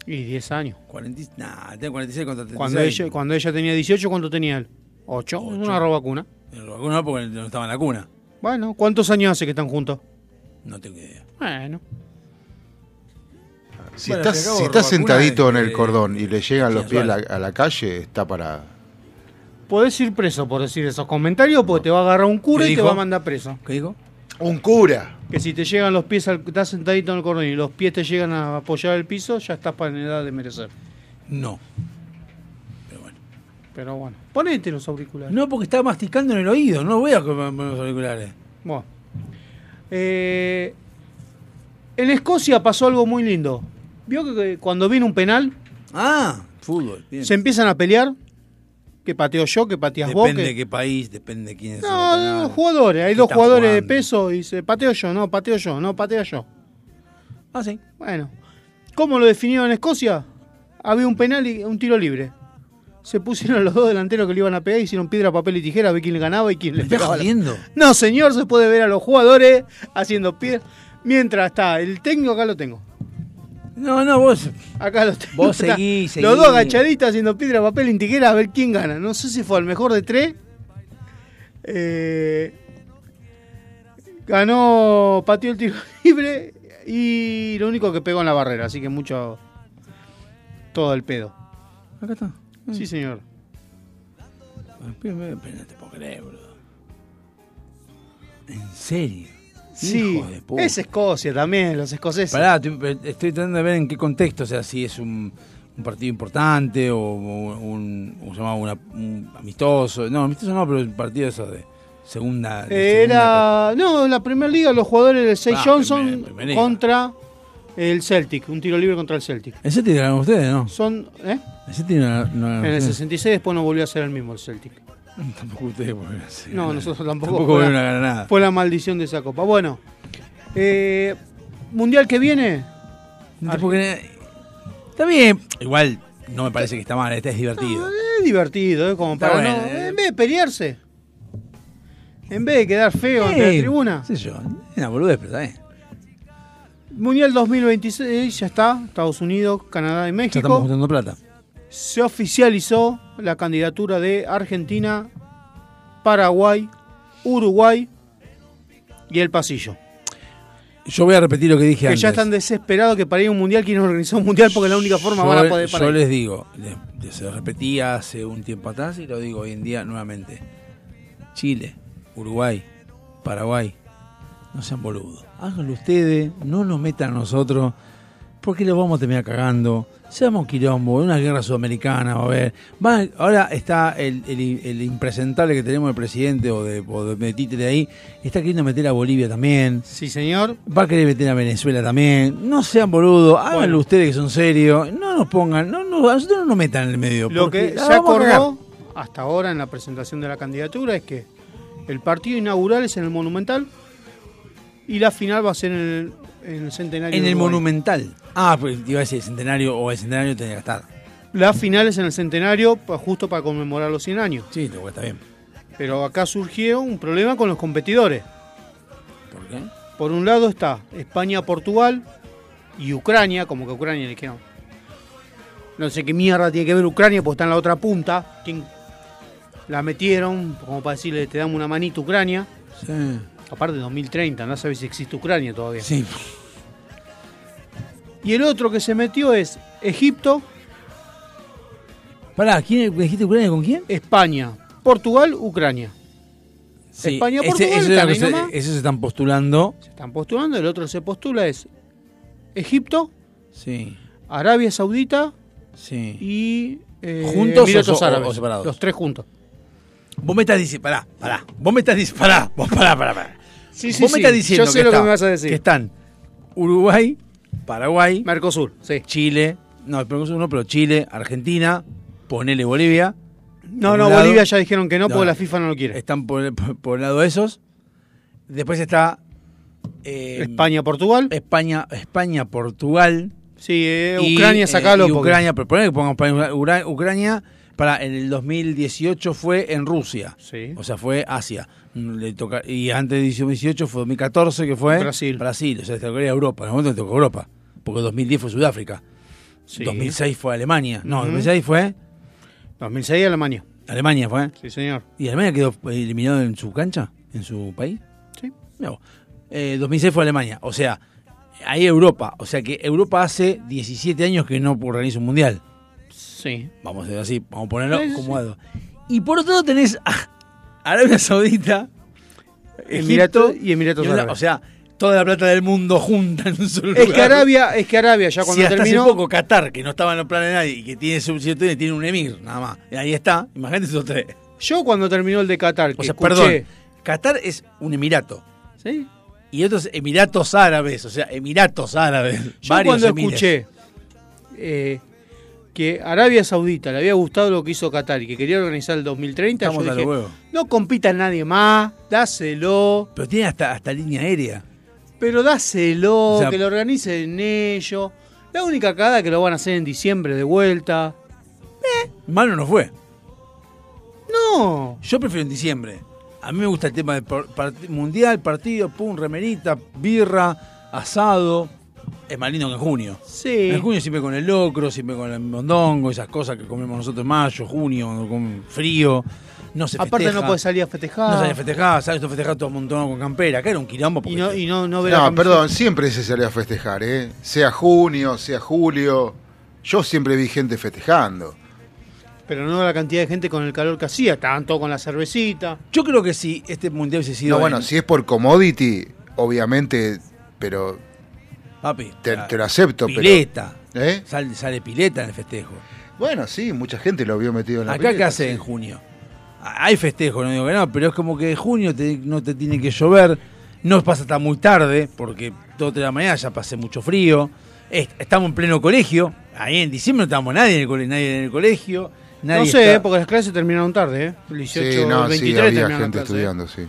[SPEAKER 6] Y 10 años.
[SPEAKER 2] 40, nah, tiene 46 contra 36.
[SPEAKER 6] Cuando ella, cuando ella tenía 18, ¿cuánto tenía él? 8. Una robacuna.
[SPEAKER 2] Vacuna no porque no estaba en la cuna.
[SPEAKER 6] Bueno, ¿cuántos años hace que están juntos?
[SPEAKER 2] No tengo idea.
[SPEAKER 6] Bueno.
[SPEAKER 3] Si
[SPEAKER 2] Bueno,
[SPEAKER 3] estás,
[SPEAKER 2] si
[SPEAKER 3] sentadito en el
[SPEAKER 2] eh,
[SPEAKER 3] cordón y le llegan los pies a la,
[SPEAKER 2] vale.
[SPEAKER 3] a la calle, está para.
[SPEAKER 6] Podés ir preso por decir esos comentarios porque te va a agarrar un cura
[SPEAKER 2] ¿Qué
[SPEAKER 6] y te va a mandar preso.
[SPEAKER 2] ¿Qué dijo?
[SPEAKER 3] ¡Un cura!
[SPEAKER 6] Que si te llegan los pies, al, estás sentadito en el cordón y los pies te llegan a apoyar el piso, ya estás para en edad de merecer.
[SPEAKER 2] No.
[SPEAKER 6] Pero bueno, ponete los auriculares.
[SPEAKER 2] No, porque está masticando en el oído. No voy a comer los auriculares.
[SPEAKER 6] Bueno. Eh, en Escocia pasó algo muy lindo. Vio que, cuando viene un penal,
[SPEAKER 2] Ah, fútbol. Bien.
[SPEAKER 6] se empiezan a pelear. Que pateo yo, que pateas vos.
[SPEAKER 2] Depende de qué país, depende de quién son.
[SPEAKER 6] No,
[SPEAKER 2] los
[SPEAKER 6] jugadores. Hay
[SPEAKER 2] ¿Qué
[SPEAKER 6] dos jugadores de peso y dice, pateo yo, no, pateo yo, no, pateo yo.
[SPEAKER 2] Ah, sí.
[SPEAKER 6] Bueno, ¿cómo lo definieron en Escocia? Había un penal y un tiro libre. Se pusieron los dos delanteros que le iban a pegar, hicieron piedra, papel y tijera a ver quién le ganaba y quién le
[SPEAKER 2] ¿Me estás
[SPEAKER 6] pegaba.
[SPEAKER 2] jodiendo?
[SPEAKER 6] No, señor, se puede ver a los jugadores haciendo piedra. Mientras está el técnico, acá lo tengo.
[SPEAKER 2] No, no, vos.
[SPEAKER 6] Acá lo tengo.
[SPEAKER 2] Vos
[SPEAKER 6] Está
[SPEAKER 2] seguí,
[SPEAKER 6] Los dos agachaditos haciendo piedra, papel y tijera a ver quién gana. No sé si fue al mejor de tres. Eh, ganó, pateó el tiro libre y lo único que pegó en la barrera. Así que mucho. Todo el pedo.
[SPEAKER 2] Acá está.
[SPEAKER 6] Sí, señor.
[SPEAKER 2] Pero no te puedo creer, boludo. ¿En serio?
[SPEAKER 6] Sí,
[SPEAKER 2] de
[SPEAKER 6] es Escocia también, los escoceses.
[SPEAKER 2] Pará, estoy, estoy tratando de ver en qué contexto, o sea, si es un, un partido importante o, o un. Una- un amistoso. No, amistoso no, pero un partido eso de segunda. de
[SPEAKER 6] Era. No, en la primera liga, los jugadores del Say
[SPEAKER 2] Ah,
[SPEAKER 6] Johnson
[SPEAKER 2] primer- primer liga.
[SPEAKER 6] contra el Celtic. Un tiro libre contra el Celtic.
[SPEAKER 2] segunda. ¿Ese tiene ustedes, no?
[SPEAKER 6] Son. ¿eh?
[SPEAKER 2] ¿Ese tiene no, no,
[SPEAKER 6] En el 66 después no volvió a ser el mismo el Celtic. [LAUGHS]
[SPEAKER 2] Tampoco ustedes a hacer
[SPEAKER 6] No,
[SPEAKER 2] nada.
[SPEAKER 6] nosotros tampoco.
[SPEAKER 2] Tampoco
[SPEAKER 6] Fue la-
[SPEAKER 2] volvieron a ganar nada.
[SPEAKER 6] Fue la maldición de esa copa. Bueno, eh, mundial que viene.
[SPEAKER 2] No. Está bien. Igual no me parece que está mal, este es divertido.
[SPEAKER 6] Es divertido, ¿eh? Como
[SPEAKER 2] Está
[SPEAKER 6] para
[SPEAKER 2] bueno,
[SPEAKER 6] no-
[SPEAKER 2] eh.
[SPEAKER 6] En vez de pelearse. En vez de quedar feo ante la
[SPEAKER 2] Eh,
[SPEAKER 6] tribuna.
[SPEAKER 2] sé yo, es una boludez, pero está bien.
[SPEAKER 6] Mundial 2026 ya está. Estados Unidos, Canadá y
[SPEAKER 2] Ya
[SPEAKER 6] México.
[SPEAKER 2] estamos juntando plata.
[SPEAKER 6] Se oficializó la candidatura de Argentina, Paraguay, Uruguay y el pasillo.
[SPEAKER 2] Yo voy a repetir lo que dije
[SPEAKER 6] Que
[SPEAKER 2] antes.
[SPEAKER 6] ya están desesperados que para ir a un mundial quieren organizar un mundial porque es la única forma
[SPEAKER 2] yo,
[SPEAKER 6] van a poder
[SPEAKER 2] yo
[SPEAKER 6] parar.
[SPEAKER 2] les digo, les- se lo repetía hace un tiempo atrás y lo digo hoy en día nuevamente. Chile, Uruguay, Paraguay, no sean boludos. Háganlo ustedes, no nos metan a nosotros, porque los vamos a terminar cagando. Seamos quilombo, una guerra sudamericana, va a haber. Va- ahora está el, el- el impresentable que tenemos del presidente o de, o de títere ahí, está queriendo meter a Bolivia también.
[SPEAKER 6] Sí, señor.
[SPEAKER 2] Va a querer meter a Venezuela también. No sean boludos, háganlo
[SPEAKER 6] Bueno.
[SPEAKER 2] ustedes que son serios. No nos pongan, no, no, a nosotros no nos metan en el medio.
[SPEAKER 6] Lo que se acordó hasta ahora en la presentación de la candidatura es que el partido inaugural es en el Monumental y la final va a ser en el, en el Centenario.
[SPEAKER 2] En el. Monumental. Ah, pues iba a decir el centenario o el centenario tenía que estar.
[SPEAKER 6] La final es en el Centenario pa- justo para conmemorar los 100 años.
[SPEAKER 2] Sí, lo cual está bien.
[SPEAKER 6] Pero acá surgió un problema con los competidores.
[SPEAKER 2] ¿Por qué?
[SPEAKER 6] Por un lado está España, Portugal y Ucrania, como que Ucrania le dijeron. No sé qué mierda tiene que ver Ucrania, porque está en la otra punta. ¿Quién la metieron? Como para decirle, te damos una manita Ucrania.
[SPEAKER 2] Sí.
[SPEAKER 6] Aparte de 2030, no sabes si existe Ucrania todavía.
[SPEAKER 2] Sí.
[SPEAKER 6] Y el otro que se metió es Egipto,
[SPEAKER 2] Pará, ¿quién dijiste Ucrania con quién?
[SPEAKER 6] España, Portugal, Ucrania.
[SPEAKER 2] Sí,
[SPEAKER 6] España,
[SPEAKER 2] ese-
[SPEAKER 6] Portugal,
[SPEAKER 2] eso es
[SPEAKER 6] están ahí
[SPEAKER 2] se- esos se están postulando.
[SPEAKER 6] Se están postulando, el otro se postula es Egipto,
[SPEAKER 2] Sí.
[SPEAKER 6] Arabia Saudita
[SPEAKER 2] Sí.
[SPEAKER 6] y eh,
[SPEAKER 2] ¿Juntos o
[SPEAKER 6] Emiratos
[SPEAKER 2] so- o-
[SPEAKER 6] Árabes.
[SPEAKER 2] o separados?
[SPEAKER 6] Los tres juntos.
[SPEAKER 2] Vos me estás diciendo, pará, pará. Vos me estás diciendo, pará, vos pará, pará, pará.
[SPEAKER 6] Sí, sí,
[SPEAKER 2] Vos me estás diciendo
[SPEAKER 6] Yo sé
[SPEAKER 2] que,
[SPEAKER 6] lo que me vas a decir.
[SPEAKER 2] que están Uruguay, Paraguay,
[SPEAKER 6] Mercosur, sí.
[SPEAKER 2] Chile, no, Mercosur no, pero Chile, Argentina, ponele Bolivia.
[SPEAKER 6] No, no,
[SPEAKER 2] lado-
[SPEAKER 6] Bolivia ya dijeron que no,
[SPEAKER 2] No,
[SPEAKER 6] porque la FIFA no lo quiere.
[SPEAKER 2] Están por, por- por el lado de esos. Después está eh,
[SPEAKER 6] España, Portugal.
[SPEAKER 2] España, España, Portugal.
[SPEAKER 6] Sí, eh, Ucrania,
[SPEAKER 2] eh,
[SPEAKER 6] sacalo.
[SPEAKER 2] y
[SPEAKER 6] porque-
[SPEAKER 2] Ucrania, pero ponele que pongamos Ucrania, para en el 2018 fue en Rusia.
[SPEAKER 6] Sí.
[SPEAKER 2] O sea, fue Asia. Le toca, y antes de 2018 fue 2014 que fue
[SPEAKER 6] Brasil.
[SPEAKER 2] Brasil, o sea, le tocaría Europa. En el momento le tocó Europa. Porque 2010 fue Sudáfrica.
[SPEAKER 6] Sí.
[SPEAKER 2] 2006 fue Alemania. No,
[SPEAKER 6] Ujú.
[SPEAKER 2] 2006 fue
[SPEAKER 6] 2006 Alemania.
[SPEAKER 2] Alemania fue.
[SPEAKER 6] Sí, señor.
[SPEAKER 2] ¿Y Alemania quedó eliminado en su cancha? ¿En su país?
[SPEAKER 6] Sí.
[SPEAKER 2] Vos. Eh, 2006 fue Alemania. O sea, ahí Europa. O sea que Europa hace 17 años que no organiza un mundial.
[SPEAKER 6] Sí.
[SPEAKER 2] Vamos a decir así, vamos a ponerlo
[SPEAKER 6] Sí,
[SPEAKER 2] como algo. Y por otro lado tenés a Arabia Saudita,
[SPEAKER 6] Emiratos
[SPEAKER 2] Egipto
[SPEAKER 6] y Emiratos Árabes.
[SPEAKER 2] O sea, toda la plata del mundo junta en un solo
[SPEAKER 6] Es que Arabia, es que Arabia ya cuando
[SPEAKER 2] si hasta
[SPEAKER 6] terminó.
[SPEAKER 2] hace poco Qatar, que no estaba en los planes de nadie y que tiene su tiene, tiene un emir, nada más. Y ahí está, imagínate esos tres.
[SPEAKER 6] Yo cuando terminó el de Qatar, que
[SPEAKER 2] O sea,
[SPEAKER 6] escuché-
[SPEAKER 2] perdón, Qatar es un emirato.
[SPEAKER 6] ¿Sí?
[SPEAKER 2] Y otros Emiratos Árabes, o sea, Emiratos Árabes.
[SPEAKER 6] Yo
[SPEAKER 2] varios
[SPEAKER 6] cuando
[SPEAKER 2] emires.
[SPEAKER 6] escuché eh, que Arabia Saudita le había gustado lo que hizo Qatar y que quería organizar el 2030,
[SPEAKER 2] Estamos
[SPEAKER 6] yo
[SPEAKER 2] a
[SPEAKER 6] dije, no compita nadie más, dáselo,
[SPEAKER 2] Pero tiene hasta, hasta línea aérea.
[SPEAKER 6] pero dáselo,
[SPEAKER 2] O sea-
[SPEAKER 6] que lo organicen ellos. La única cagada que lo van a hacer en diciembre de vuelta.
[SPEAKER 2] Malo no fue.
[SPEAKER 6] No.
[SPEAKER 2] Yo prefiero en diciembre. A mí me gusta el tema del part- mundial, partido, pum, remerita, birra, asado. Es más lindo que en junio.
[SPEAKER 6] Sí.
[SPEAKER 2] En junio siempre con el locro, siempre con el mondongo, esas cosas que comemos nosotros en mayo, junio, con frío. No se
[SPEAKER 6] Aparte
[SPEAKER 2] festeja.
[SPEAKER 6] no puedes salir a festejar.
[SPEAKER 2] No salía a festejar, sabes, tú festejar todo un montón con campera. Acá era un quilombo. porque
[SPEAKER 6] y no, y no, no ver
[SPEAKER 3] No, perdón, siempre se sale a festejar, ¿eh? Sea junio, sea julio. Yo siempre vi gente festejando.
[SPEAKER 6] Pero no la cantidad de gente con el calor que hacía, tanto con la cervecita.
[SPEAKER 2] Yo creo que si este mundial hubiese sido.
[SPEAKER 3] No, bueno,
[SPEAKER 2] en-
[SPEAKER 3] si es por commodity, obviamente, pero
[SPEAKER 2] Papi,
[SPEAKER 3] te, lo acepto.
[SPEAKER 2] pileta.
[SPEAKER 3] Pero, ¿eh?
[SPEAKER 2] Sale, sale pileta en el festejo.
[SPEAKER 3] Bueno, sí, mucha gente lo vio metido en la
[SPEAKER 2] Acá, ¿qué
[SPEAKER 3] pileta,
[SPEAKER 2] hace
[SPEAKER 3] sí.
[SPEAKER 2] en junio? Hay festejo, no digo que no, pero es como que en junio te- no te tiene que llover, no pasa hasta muy tarde, porque todo de la mañana ya pasé mucho frío. Es- estamos en pleno colegio, ahí en diciembre no estábamos nadie en el, cole- nadie en el colegio. Nadie
[SPEAKER 6] no sé,
[SPEAKER 2] está-
[SPEAKER 6] porque las clases terminaron tarde, ¿eh? El 18,
[SPEAKER 3] Sí, no,
[SPEAKER 6] el 23
[SPEAKER 3] sí, había gente
[SPEAKER 6] clases, ¿eh?
[SPEAKER 3] estudiando, sí.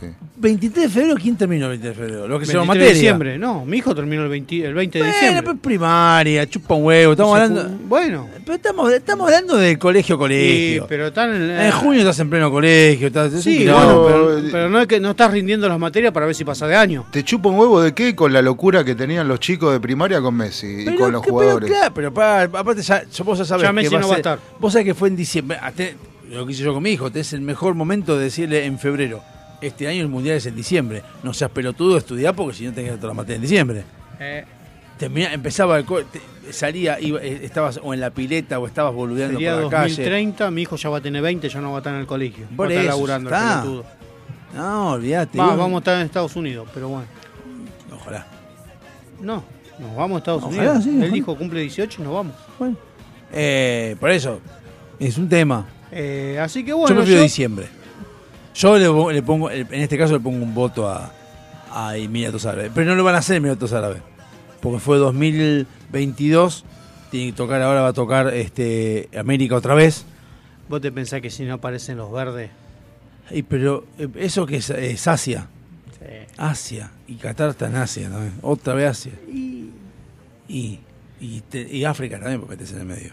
[SPEAKER 3] Sí.
[SPEAKER 2] 23 de febrero, ¿quién terminó el 23 de febrero? Los que se
[SPEAKER 6] 23
[SPEAKER 2] materia.
[SPEAKER 6] de diciembre, no, mi hijo terminó el 20, el 20 de
[SPEAKER 2] Bueno,
[SPEAKER 6] diciembre.
[SPEAKER 2] pues primaria, chupa un huevo, estamos
[SPEAKER 6] Se
[SPEAKER 2] hablando.
[SPEAKER 6] Bueno,
[SPEAKER 2] Pero estamos, estamos hablando del colegio
[SPEAKER 6] sí,
[SPEAKER 2] colegio.
[SPEAKER 6] pero están en,
[SPEAKER 2] En junio estás en pleno colegio, estás
[SPEAKER 6] Sí, bueno, pero,
[SPEAKER 3] eh,
[SPEAKER 6] pero no es que no estás rindiendo las materias para ver si pasa de año.
[SPEAKER 3] ¿Te chupa un huevo de qué con la locura que tenían los chicos de primaria con Messi y con los
[SPEAKER 2] que-
[SPEAKER 3] jugadores?
[SPEAKER 2] Pero, claro, pero pa- aparte ya, vos ya sabés
[SPEAKER 6] Ya
[SPEAKER 2] que
[SPEAKER 6] Messi
[SPEAKER 2] va
[SPEAKER 6] no
[SPEAKER 2] a
[SPEAKER 6] va a estar.
[SPEAKER 2] Vos sabés que fue en diciembre. hasta- lo que hice yo con mi hijo, te es el mejor momento de decirle en febrero. Este año el mundial es en diciembre. No seas pelotudo, estudiar porque si no tenés la materia en diciembre.
[SPEAKER 6] Eh,
[SPEAKER 2] Termina- empezaba el te- salía, iba- eh, estabas o en la pileta o estabas boludeando
[SPEAKER 6] sería
[SPEAKER 2] por la calle.
[SPEAKER 6] 2030, mi hijo ya va a tener 20, ya no va a estar en el colegio.
[SPEAKER 2] Por
[SPEAKER 6] va a estar
[SPEAKER 2] eso,
[SPEAKER 6] laburando el pelotudo.
[SPEAKER 2] No, olvídate.
[SPEAKER 6] Va, vamos a estar en Estados Unidos, pero bueno.
[SPEAKER 2] Ojalá.
[SPEAKER 6] No, nos vamos a Estados
[SPEAKER 2] Ojalá,
[SPEAKER 6] Unidos.
[SPEAKER 2] sí,
[SPEAKER 6] El
[SPEAKER 2] ojalá.
[SPEAKER 6] hijo cumple 18 y nos vamos.
[SPEAKER 2] Eh, por eso, es un tema.
[SPEAKER 6] Eh, así que
[SPEAKER 2] yo
[SPEAKER 6] bueno,
[SPEAKER 2] prefiero
[SPEAKER 6] yo-
[SPEAKER 2] diciembre. Yo le, pongo- le pongo, en este caso le pongo un voto a, a Emiratos Árabes. Pero no lo van a hacer Emiratos Árabes. Porque fue 2022. Tiene que tocar, ahora va a tocar este América otra vez.
[SPEAKER 6] vos te pensás que si no aparecen los verdes.
[SPEAKER 2] Y pero eh, eso que es, es Asia. Asia. Y Qatar está en Asia también. Otra vez Asia.
[SPEAKER 6] Y,
[SPEAKER 2] y, y te- y África también, porque metes en el medio.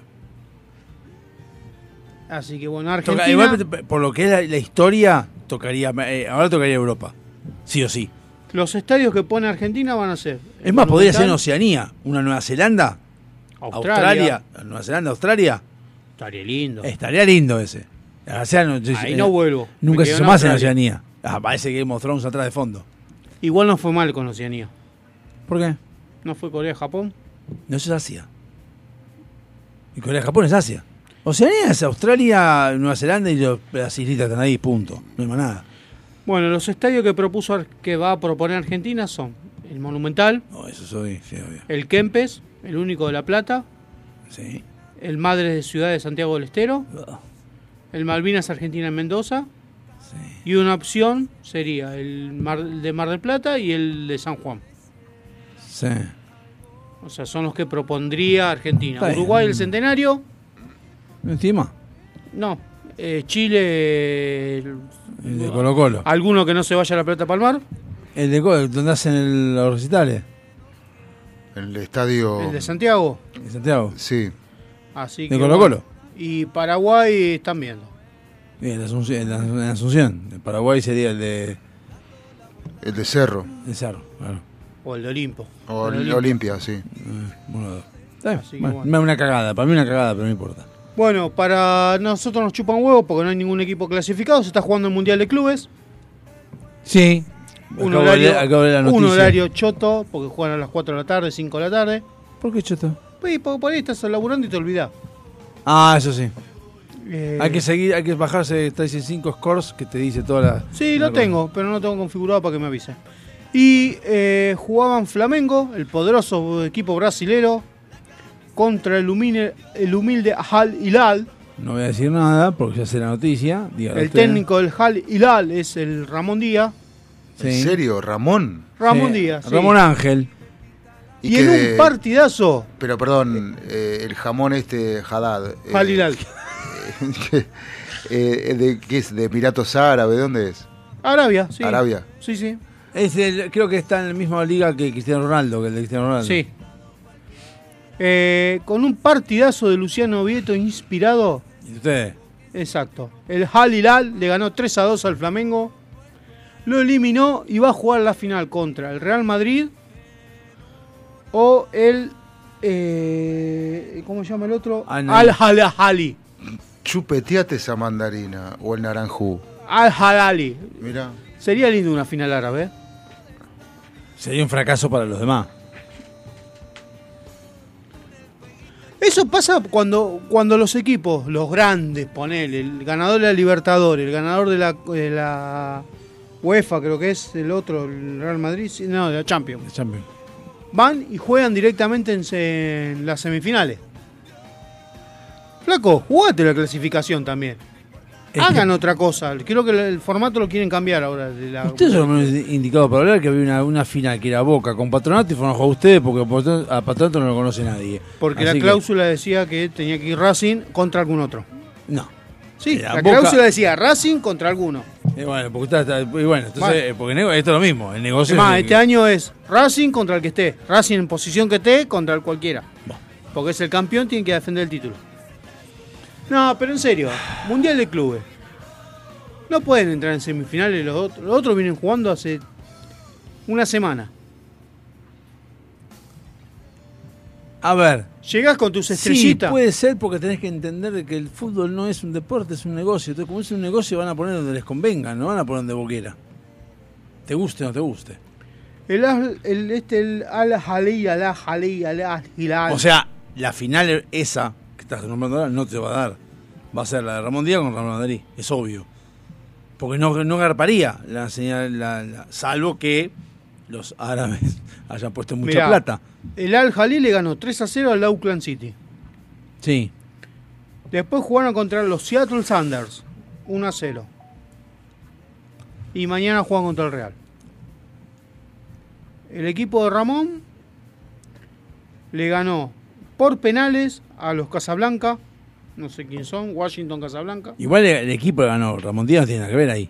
[SPEAKER 6] Así que bueno,
[SPEAKER 2] Toca-
[SPEAKER 6] Argentina.
[SPEAKER 2] igual, por lo que es la, la historia, tocaría eh, ahora tocaría Europa. Sí o sí.
[SPEAKER 6] Los estadios que pone Argentina van a ser.
[SPEAKER 2] Es más, podría ser en Oceanía. Una Nueva Zelanda.
[SPEAKER 6] Australia.
[SPEAKER 2] Nueva Zelanda, Australia.
[SPEAKER 6] Estaría lindo.
[SPEAKER 2] Estaría lindo ese. O sea, no-
[SPEAKER 6] Ahí
[SPEAKER 2] eh,
[SPEAKER 6] no vuelvo.
[SPEAKER 2] Nunca se hizo más en. Oceanía. Ah, parece que Game of Thrones atrás de fondo.
[SPEAKER 6] Igual no fue mal con Oceanía.
[SPEAKER 2] ¿Por qué?
[SPEAKER 6] ¿No fue Corea-Japón?
[SPEAKER 2] No, eso es Asia. Y Corea-Japón es Asia. Oceanía es Australia, Nueva Zelanda y los- las islitas están ahí, punto. No hay más nada.
[SPEAKER 6] Bueno, los estadios que propuso que va a proponer Argentina son el Monumental,
[SPEAKER 2] No, eso soy, sí, obvio.
[SPEAKER 6] el Kempes, el único de La Plata,
[SPEAKER 2] Sí.
[SPEAKER 6] el Madres de Ciudad de Santiago del Estero, el Malvinas Argentina en Mendoza, y una opción sería el, Mar- el de Mar del Plata y el de San Juan.
[SPEAKER 2] Sí.
[SPEAKER 6] O sea, son los que propondría Argentina.
[SPEAKER 2] Está bien.
[SPEAKER 6] Uruguay, el Centenario,
[SPEAKER 2] Encima.
[SPEAKER 6] no. Eh, Chile, el-
[SPEAKER 2] El de Colo Colo.
[SPEAKER 6] alguno que no se vaya a La Plata Palmar,
[SPEAKER 2] El de Colo, donde hacen el- los recitales.
[SPEAKER 3] El estadio.
[SPEAKER 6] el de Santiago.
[SPEAKER 2] ¿De Santiago?
[SPEAKER 3] Sí.
[SPEAKER 6] Así
[SPEAKER 2] ¿De
[SPEAKER 6] que,
[SPEAKER 2] Colo. Colo?
[SPEAKER 6] Y Paraguay están viendo.
[SPEAKER 2] Bien, de Asunción, en en Asunción. El Paraguay sería el de,
[SPEAKER 3] El de Cerro.
[SPEAKER 2] de Cerro. Claro.
[SPEAKER 6] O el de Olimpo.
[SPEAKER 3] O
[SPEAKER 6] El de
[SPEAKER 3] el. Olimpia, sí.
[SPEAKER 2] Eh, Bueno,
[SPEAKER 6] bueno.
[SPEAKER 2] Una cagada, para mí una cagada, pero no importa.
[SPEAKER 6] Bueno, para nosotros nos chupan huevos porque no hay ningún equipo clasificado. Se está jugando el Mundial de Clubes.
[SPEAKER 2] Sí.
[SPEAKER 6] Un
[SPEAKER 2] Acabo de
[SPEAKER 6] horario,
[SPEAKER 2] leer- acabo de la
[SPEAKER 6] un horario choto porque juegan a las 4 de la tarde, 5 de la tarde.
[SPEAKER 2] ¿Por qué choto?
[SPEAKER 6] Pues porque por ahí estás laburando y te olvidás.
[SPEAKER 2] Ah, eso sí.
[SPEAKER 6] Eh,
[SPEAKER 2] Hay que seguir, hay que bajarse 5 scores que te dice toda la.
[SPEAKER 6] Sí,
[SPEAKER 2] la
[SPEAKER 6] lo tengo, pero no lo tengo configurado para que me avise. Y eh, jugaban Flamengo, el poderoso equipo brasilero, contra el humilde, el humilde Al Hilal.
[SPEAKER 2] No voy a decir nada porque ya sé la noticia. dígalo
[SPEAKER 6] El
[SPEAKER 2] usted.
[SPEAKER 6] técnico del Al Hilal es el Ramón Díaz.
[SPEAKER 2] Sí.
[SPEAKER 3] ¿En serio? ¿Ramón?
[SPEAKER 6] Ramón
[SPEAKER 2] Sí,
[SPEAKER 6] Díaz. sí.
[SPEAKER 2] Ramón Ángel.
[SPEAKER 6] Y, en un partidazo,
[SPEAKER 3] Pero perdón, eh, el jamón este Haddad. eh,
[SPEAKER 6] Al Hilal. [LAUGHS]
[SPEAKER 3] eh, de, ¿Qué es? ¿De Piratos Árabes? ¿De dónde es?
[SPEAKER 6] Arabia, sí.
[SPEAKER 3] Arabia.
[SPEAKER 6] Sí, sí.
[SPEAKER 2] Es el- creo que está en la misma liga que Cristiano Ronaldo, que el de Cristiano Ronaldo.
[SPEAKER 6] Sí. Eh, con un partidazo de Luciano Vieto inspirado.
[SPEAKER 2] ¿Y usted?
[SPEAKER 6] Exacto. El Al Hilal le ganó 3 a 2 al Flamengo. Lo eliminó y va a jugar la final contra el Real Madrid o el. eh, ¿Cómo se llama el otro?
[SPEAKER 3] Al-
[SPEAKER 6] Al Halali.
[SPEAKER 3] Chupeteate esa mandarina o el naranjú.
[SPEAKER 6] Al Halali.
[SPEAKER 3] Mira.
[SPEAKER 6] Sería lindo una final árabe. ¿eh?
[SPEAKER 2] Sería un fracaso para los demás.
[SPEAKER 6] Eso pasa cuando, cuando los equipos, los grandes, ponele, el ganador de la Libertadores, el ganador de la, de la UEFA, creo que es el otro, el Real Madrid, no, de la Champions.
[SPEAKER 2] Champions.
[SPEAKER 6] Van y juegan directamente en las semifinales. Flaco, jugate la clasificación también. Hagan otra cosa. Creo que el, formato lo quieren cambiar ahora. de la-
[SPEAKER 2] Ustedes son los indicados para hablar que había una, una final que era Boca con Patronato y fueron a jugar ustedes porque a Patronato no lo conoce nadie.
[SPEAKER 6] porque
[SPEAKER 2] Así
[SPEAKER 6] la
[SPEAKER 2] que-
[SPEAKER 6] cláusula decía que tenía que ir Racing contra algún otro.
[SPEAKER 2] No.
[SPEAKER 6] Sí, la
[SPEAKER 2] Boca-
[SPEAKER 6] cláusula decía Racing contra alguno.
[SPEAKER 2] Y bueno, porque está, está- y bueno, entonces, eh, porque esto es lo mismo, el negocio
[SPEAKER 6] Es más,
[SPEAKER 2] es-
[SPEAKER 6] este año es Racing contra el que esté. Racing en posición que esté contra el cualquiera. Porque es el campeón, tiene que defender el título. No, pero en serio, Mundial de Clubes. No pueden entrar en semifinales los otros. Los otros vienen jugando hace una semana.
[SPEAKER 2] A ver.
[SPEAKER 6] Llegás con tus
[SPEAKER 2] Sí,
[SPEAKER 6] estrellitas.
[SPEAKER 2] puede ser porque tenés que entender de que el fútbol no es un deporte, es un negocio. Entonces, como es un negocio, van a poner donde les convenga, no van a poner donde vos quieras. Te guste o no te guste.
[SPEAKER 6] El, Al- el, este, el Al-Jalí, Al-Jalí, Al-Hilal.
[SPEAKER 2] O sea, la final esa estás nombrando ahora no te va a dar. Va a ser la de Ramón Díaz con Ramón Madrid, es obvio. Porque no, no garparía la señal, la- la- salvo que los árabes [LAUGHS] hayan puesto mucha
[SPEAKER 6] Mirá,
[SPEAKER 2] plata.
[SPEAKER 6] El Al-Jalí le ganó 3 a 0 al Auckland City.
[SPEAKER 2] Sí.
[SPEAKER 6] Después jugaron contra los Seattle Sanders, 1 a 0. Y mañana juegan contra el Real. El equipo de Ramón le ganó por penales a los Casablanca. No sé quién son, Washington Casablanca.
[SPEAKER 2] Igual el, el equipo ganó Ramón Díaz no tiene nada que ver ahí.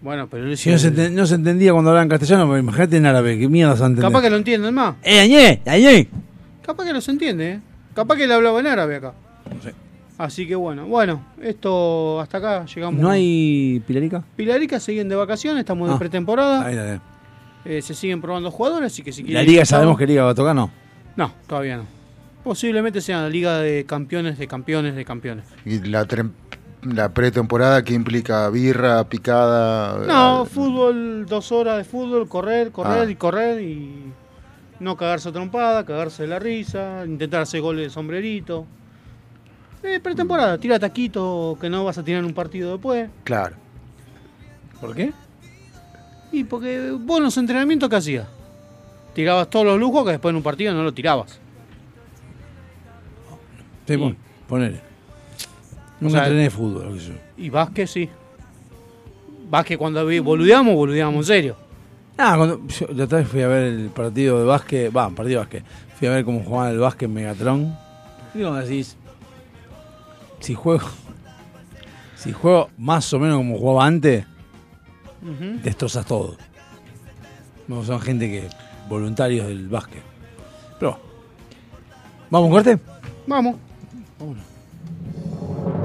[SPEAKER 6] Bueno, pero él
[SPEAKER 2] Si no, se enten- no se entendía cuando hablaban castellano, pero imagínate en árabe, ¿qué mierda se entender?
[SPEAKER 6] Capaz que lo entienden más.
[SPEAKER 2] ¡Eh, añé! ¡Añé!
[SPEAKER 6] Capaz que los entiende, ¿eh? Capaz que le hablaba en árabe acá. Así que bueno, bueno, esto hasta acá llegamos.
[SPEAKER 2] ¿No hay Pilarica?
[SPEAKER 6] Pilarica siguen de vacaciones, estamos de
[SPEAKER 2] Ah,
[SPEAKER 6] pretemporada.
[SPEAKER 2] Ahí.
[SPEAKER 6] Eh, se siguen probando jugadores, así que si
[SPEAKER 2] La
[SPEAKER 6] quieren-
[SPEAKER 2] liga, sabemos qué liga va a tocar, ¿no?
[SPEAKER 6] No, todavía no. Posiblemente sea la liga de campeones de campeones de campeones.
[SPEAKER 3] Y la, la pretemporada que implica birra, picada.
[SPEAKER 6] No,
[SPEAKER 3] eh,
[SPEAKER 6] fútbol, dos horas de fútbol, correr, correr
[SPEAKER 3] Ah.
[SPEAKER 6] y correr y no cagarse trompada, cagarse de la risa, intentar hacer goles de sombrerito. Eh, pretemporada, tira taquito que no vas a tirar en un partido después.
[SPEAKER 3] Claro.
[SPEAKER 2] ¿Por qué?
[SPEAKER 6] Y porque vos en los entrenamientos, ¿qué hacías? Tirabas todos los lujos que después en un partido no lo tirabas.
[SPEAKER 2] Sí, pon- ponele.
[SPEAKER 6] O
[SPEAKER 2] Nunca
[SPEAKER 6] sea,
[SPEAKER 2] entrené fútbol, sé yo.
[SPEAKER 6] Y básquet sí. Básquet cuando boludeamos, boludeamos en serio.
[SPEAKER 2] Ah, cuando, yo la otra vez fui a ver el partido de básquet, va, partido de básquet. Fui a ver cómo jugaban el básquet en Megatron. Y como decís, si juego, [LAUGHS] si juego más o menos como jugaba antes, destrozas todo. No, son gente que, voluntarios del básquet. Pero, ¿vamos un corte?
[SPEAKER 6] Vamos.
[SPEAKER 11] We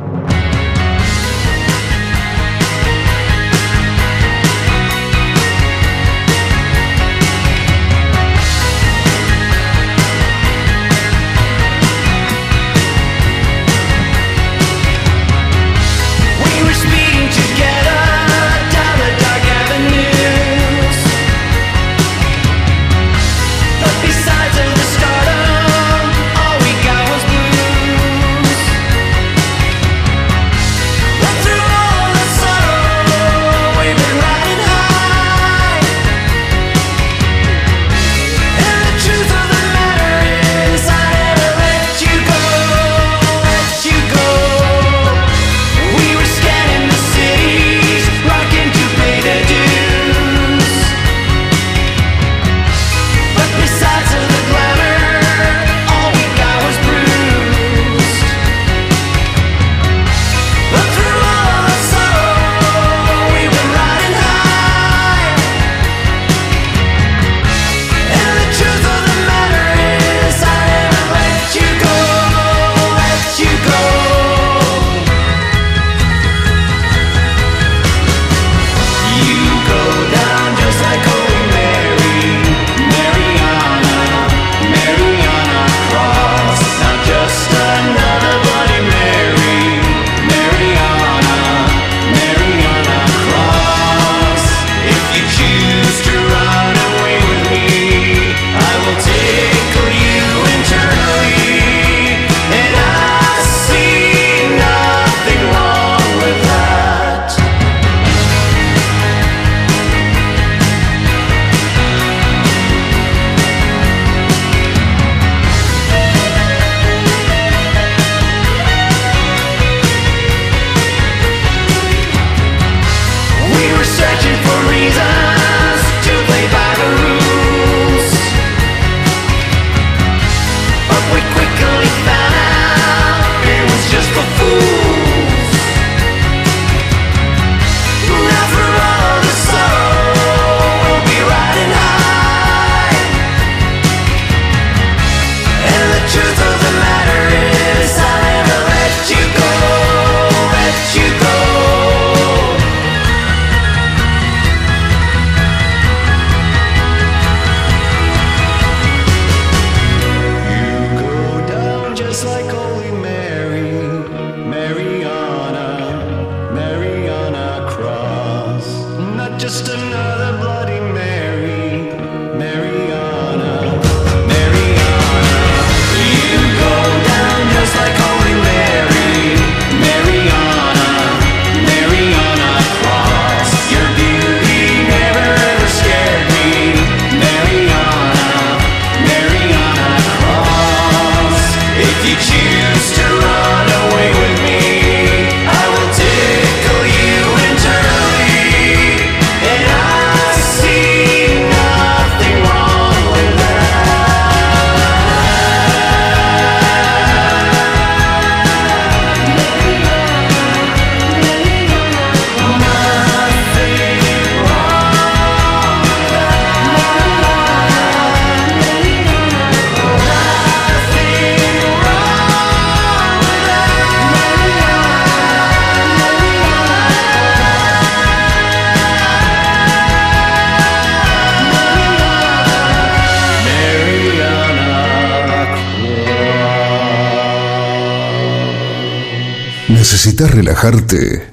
[SPEAKER 7] ¿Necesitas relajarte?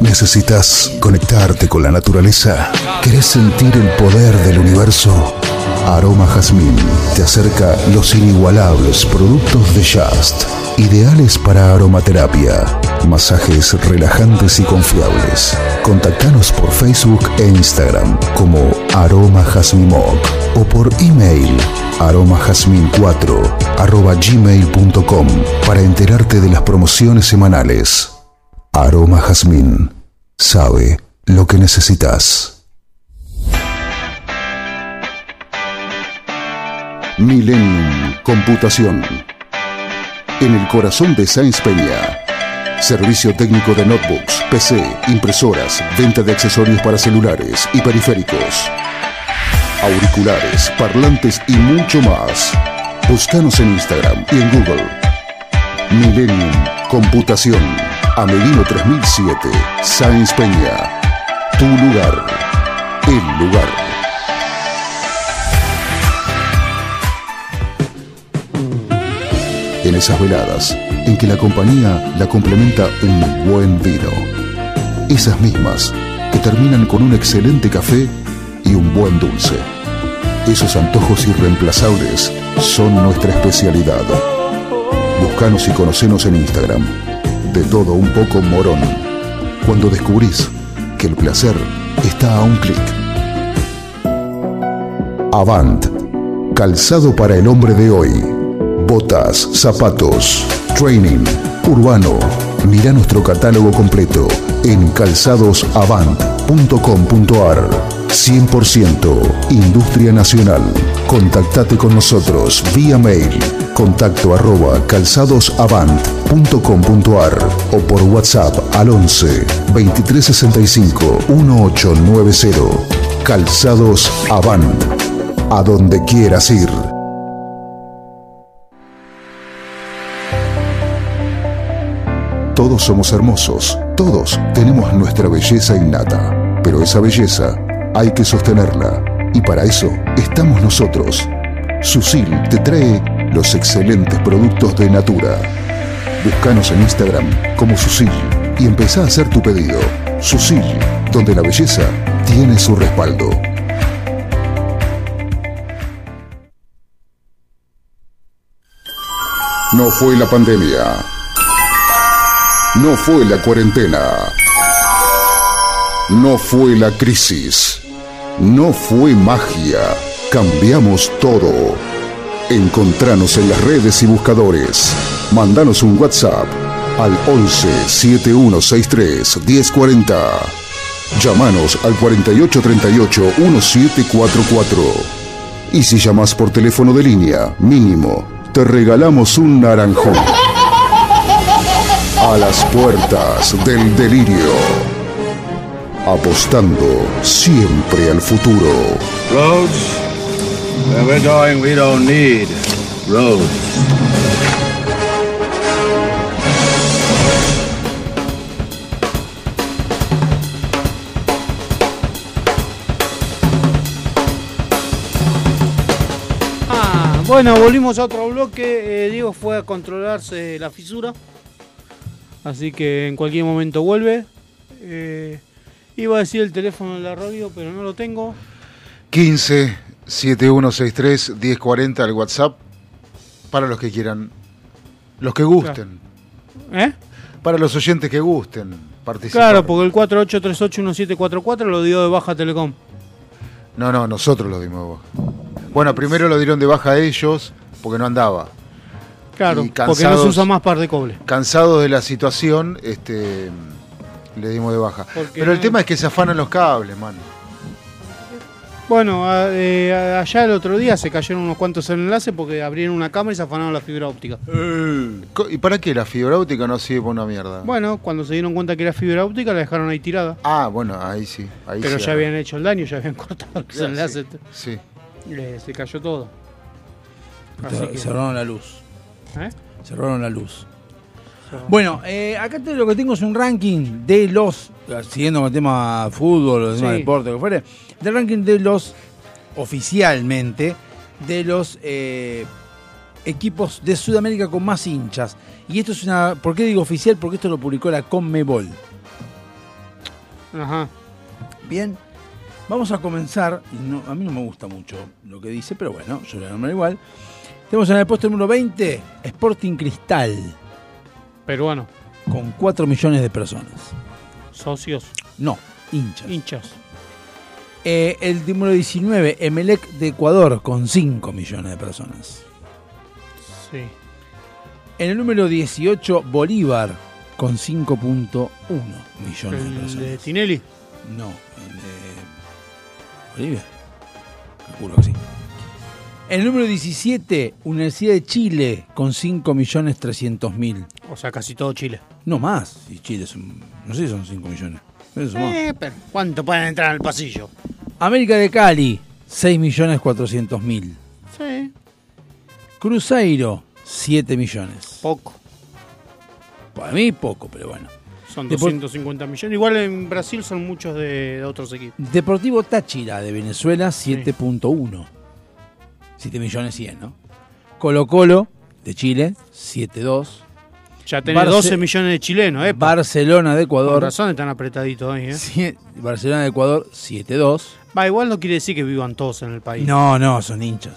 [SPEAKER 7] ¿Necesitas conectarte con la naturaleza? ¿Querés sentir el poder del universo? Aroma Jazmín te acerca los inigualables productos de Just, ideales para aromaterapia, masajes relajantes y confiables. Contactanos por Facebook e Instagram como Aroma Jazmín Moc o por email aromajazmin4 arroba gmail.com para enterarte de las promociones semanales. Aroma Jazmín sabe lo que necesitas. Millennium Computación. En el corazón de Sáenz Peña. Servicio técnico de notebooks, PC, impresoras, venta de accesorios para celulares y periféricos. Auriculares, parlantes y mucho más. Búscanos en Instagram y en Google. Millennium Computación. Amelino 3007. Sáenz Peña. Tu lugar. El lugar. en esas veladas en que la compañía la complementa un buen vino. Esas mismas que terminan con un excelente café y un buen dulce. Esos antojos irreemplazables son nuestra especialidad. Buscanos y conocenos en Instagram. De todo un poco morón. Cuando descubrís que el placer está a un clic. Avant. Calzado para el hombre de hoy. Botas, zapatos, training, urbano. Mira nuestro catálogo completo en calzadosavant.com.ar. 100% Industria Nacional. Contactate con nosotros vía mail contacto arroba calzadosavant.com.ar o por WhatsApp al 11 2365 1890. Calzados Avant. A donde quieras ir. Todos somos hermosos, todos tenemos nuestra belleza innata, pero esa belleza hay que sostenerla y para eso estamos nosotros. Susil te trae los excelentes productos de Natura. Búscanos en Instagram como Susil y empezá a hacer tu pedido. Susil, donde la belleza tiene su respaldo. No fue la pandemia. No fue la cuarentena. No fue la crisis. No fue magia. Cambiamos todo. Encontranos en las redes y buscadores. Mandanos un WhatsApp al 11 7163 1040. Llámanos al 4838 1744. Y si llamas por teléfono de línea, mínimo, te regalamos un naranjón. A las puertas del delirio. Apostando siempre al futuro.
[SPEAKER 12] Roads? Where we're going, we don't need roads.
[SPEAKER 6] Ah, bueno, volvimos a otro bloque. Eh, Diego fue a controlarse la fisura. Así que en cualquier momento vuelve. Eh, iba a decir el teléfono de la radio, pero no lo tengo.
[SPEAKER 3] 15 7163 1040 al WhatsApp para los que quieran, los que gusten.
[SPEAKER 6] ¿Eh?
[SPEAKER 3] Para los oyentes que gusten participar.
[SPEAKER 6] Claro, porque el 48381744 lo dio de baja Telecom.
[SPEAKER 3] No, no, nosotros lo dimos de baja. Bueno, primero lo dieron de baja ellos porque no andaba.
[SPEAKER 6] Claro, porque no se usa más par de cobre.
[SPEAKER 3] Cansados de la situación, este le dimos de baja.
[SPEAKER 6] Porque
[SPEAKER 3] Pero el
[SPEAKER 6] no-
[SPEAKER 3] tema es que se afanan los cables, man.
[SPEAKER 6] Bueno, a- eh, allá el otro día se cayeron unos cuantos enlaces porque abrieron una cámara y se afanaron la fibra óptica.
[SPEAKER 3] Co- ¿Y para qué la fibra óptica no sirve para una mierda?
[SPEAKER 6] Bueno, cuando se dieron cuenta que era fibra óptica la dejaron ahí tirada.
[SPEAKER 3] Ah, bueno, ahí sí. Ahí
[SPEAKER 6] pero
[SPEAKER 3] sí,
[SPEAKER 6] ya habían hecho el daño, ya habían [LAUGHS] cortado los
[SPEAKER 3] Ya,
[SPEAKER 6] enlaces.
[SPEAKER 3] Sí.
[SPEAKER 6] Eh, se cayó todo. Así
[SPEAKER 2] Cer-
[SPEAKER 6] que-
[SPEAKER 2] Cerraron la luz.
[SPEAKER 6] ¿Eh?
[SPEAKER 2] Cerraron la luz. Bueno, eh, acá te- lo que tengo es un ranking de los, siguiendo con el tema fútbol, el tema
[SPEAKER 6] Sí.
[SPEAKER 2] deporte, que fuere, del ranking de los, oficialmente, de los eh, equipos de Sudamérica con más hinchas. Y esto es una. ¿Por qué digo oficial? Porque esto lo publicó la Conmebol.
[SPEAKER 6] Ajá.
[SPEAKER 2] Bien, vamos a comenzar. no- a mí no me gusta mucho lo que dice, pero bueno, yo le nombro igual. Tenemos en el puesto número 20 Sporting Cristal,
[SPEAKER 6] Peruano.
[SPEAKER 2] con 4 millones de personas.
[SPEAKER 6] Socios.
[SPEAKER 2] No, hinchas.
[SPEAKER 6] Hinchas.
[SPEAKER 2] Eh, el número 19, Emelec de Ecuador, con 5 millones de personas.
[SPEAKER 6] Sí.
[SPEAKER 2] En el número 18, Bolívar, con 5.1 millones de
[SPEAKER 6] El
[SPEAKER 2] personas.
[SPEAKER 6] de Tinelli.
[SPEAKER 2] No, el de Bolivia. Calculo que sí. El número 17, Universidad de Chile, con 5.300.000.
[SPEAKER 6] O sea, casi todo Chile.
[SPEAKER 2] No más, si Chile son, no sé si son 5 millones. Son.
[SPEAKER 6] Eh, pero ¿cuánto pueden entrar al pasillo?
[SPEAKER 2] América de Cali, 6.400.000.
[SPEAKER 6] Sí.
[SPEAKER 2] Cruzeiro, 7 millones.
[SPEAKER 6] Poco.
[SPEAKER 2] Para mí poco, pero bueno.
[SPEAKER 6] Son
[SPEAKER 2] Depor-
[SPEAKER 6] 250 millones. Igual en Brasil son muchos de, de otros equipos.
[SPEAKER 2] Deportivo Táchira de Venezuela, 7.1. 7 millones 100, ¿no? Colo Colo de Chile, 7.2.
[SPEAKER 6] Ya tenés
[SPEAKER 2] Barce-
[SPEAKER 6] 12 millones de chilenos, ¿eh?
[SPEAKER 2] Barcelona de Ecuador.
[SPEAKER 6] razón están apretaditos ahí, ¿eh?
[SPEAKER 2] Barcelona de Ecuador, 7-2.
[SPEAKER 6] Va, igual no quiere decir que vivan todos en el país.
[SPEAKER 2] No, no, son hinchas.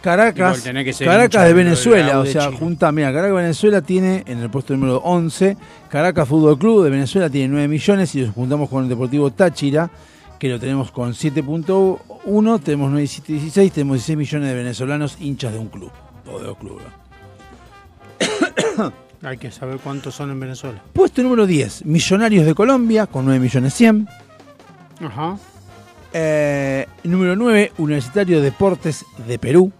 [SPEAKER 2] Caracas, Caracas de Venezuela, o
[SPEAKER 6] de
[SPEAKER 2] sea, junta, mira, Caracas de Venezuela tiene en el puesto número 11, Caracas Fútbol Club de Venezuela tiene 9 millones y los juntamos con el Deportivo Táchira, que lo tenemos con 7.1, tenemos 9, 7, 16, tenemos 16 millones de venezolanos hinchas de un club, o de dos clubes. [COUGHS]
[SPEAKER 6] Hay que saber cuántos son en Venezuela.
[SPEAKER 2] Puesto número 10, Millonarios de Colombia con 9 millones 100.
[SPEAKER 6] Ajá.
[SPEAKER 2] Eh, número 9, Universitario de Deportes de Perú.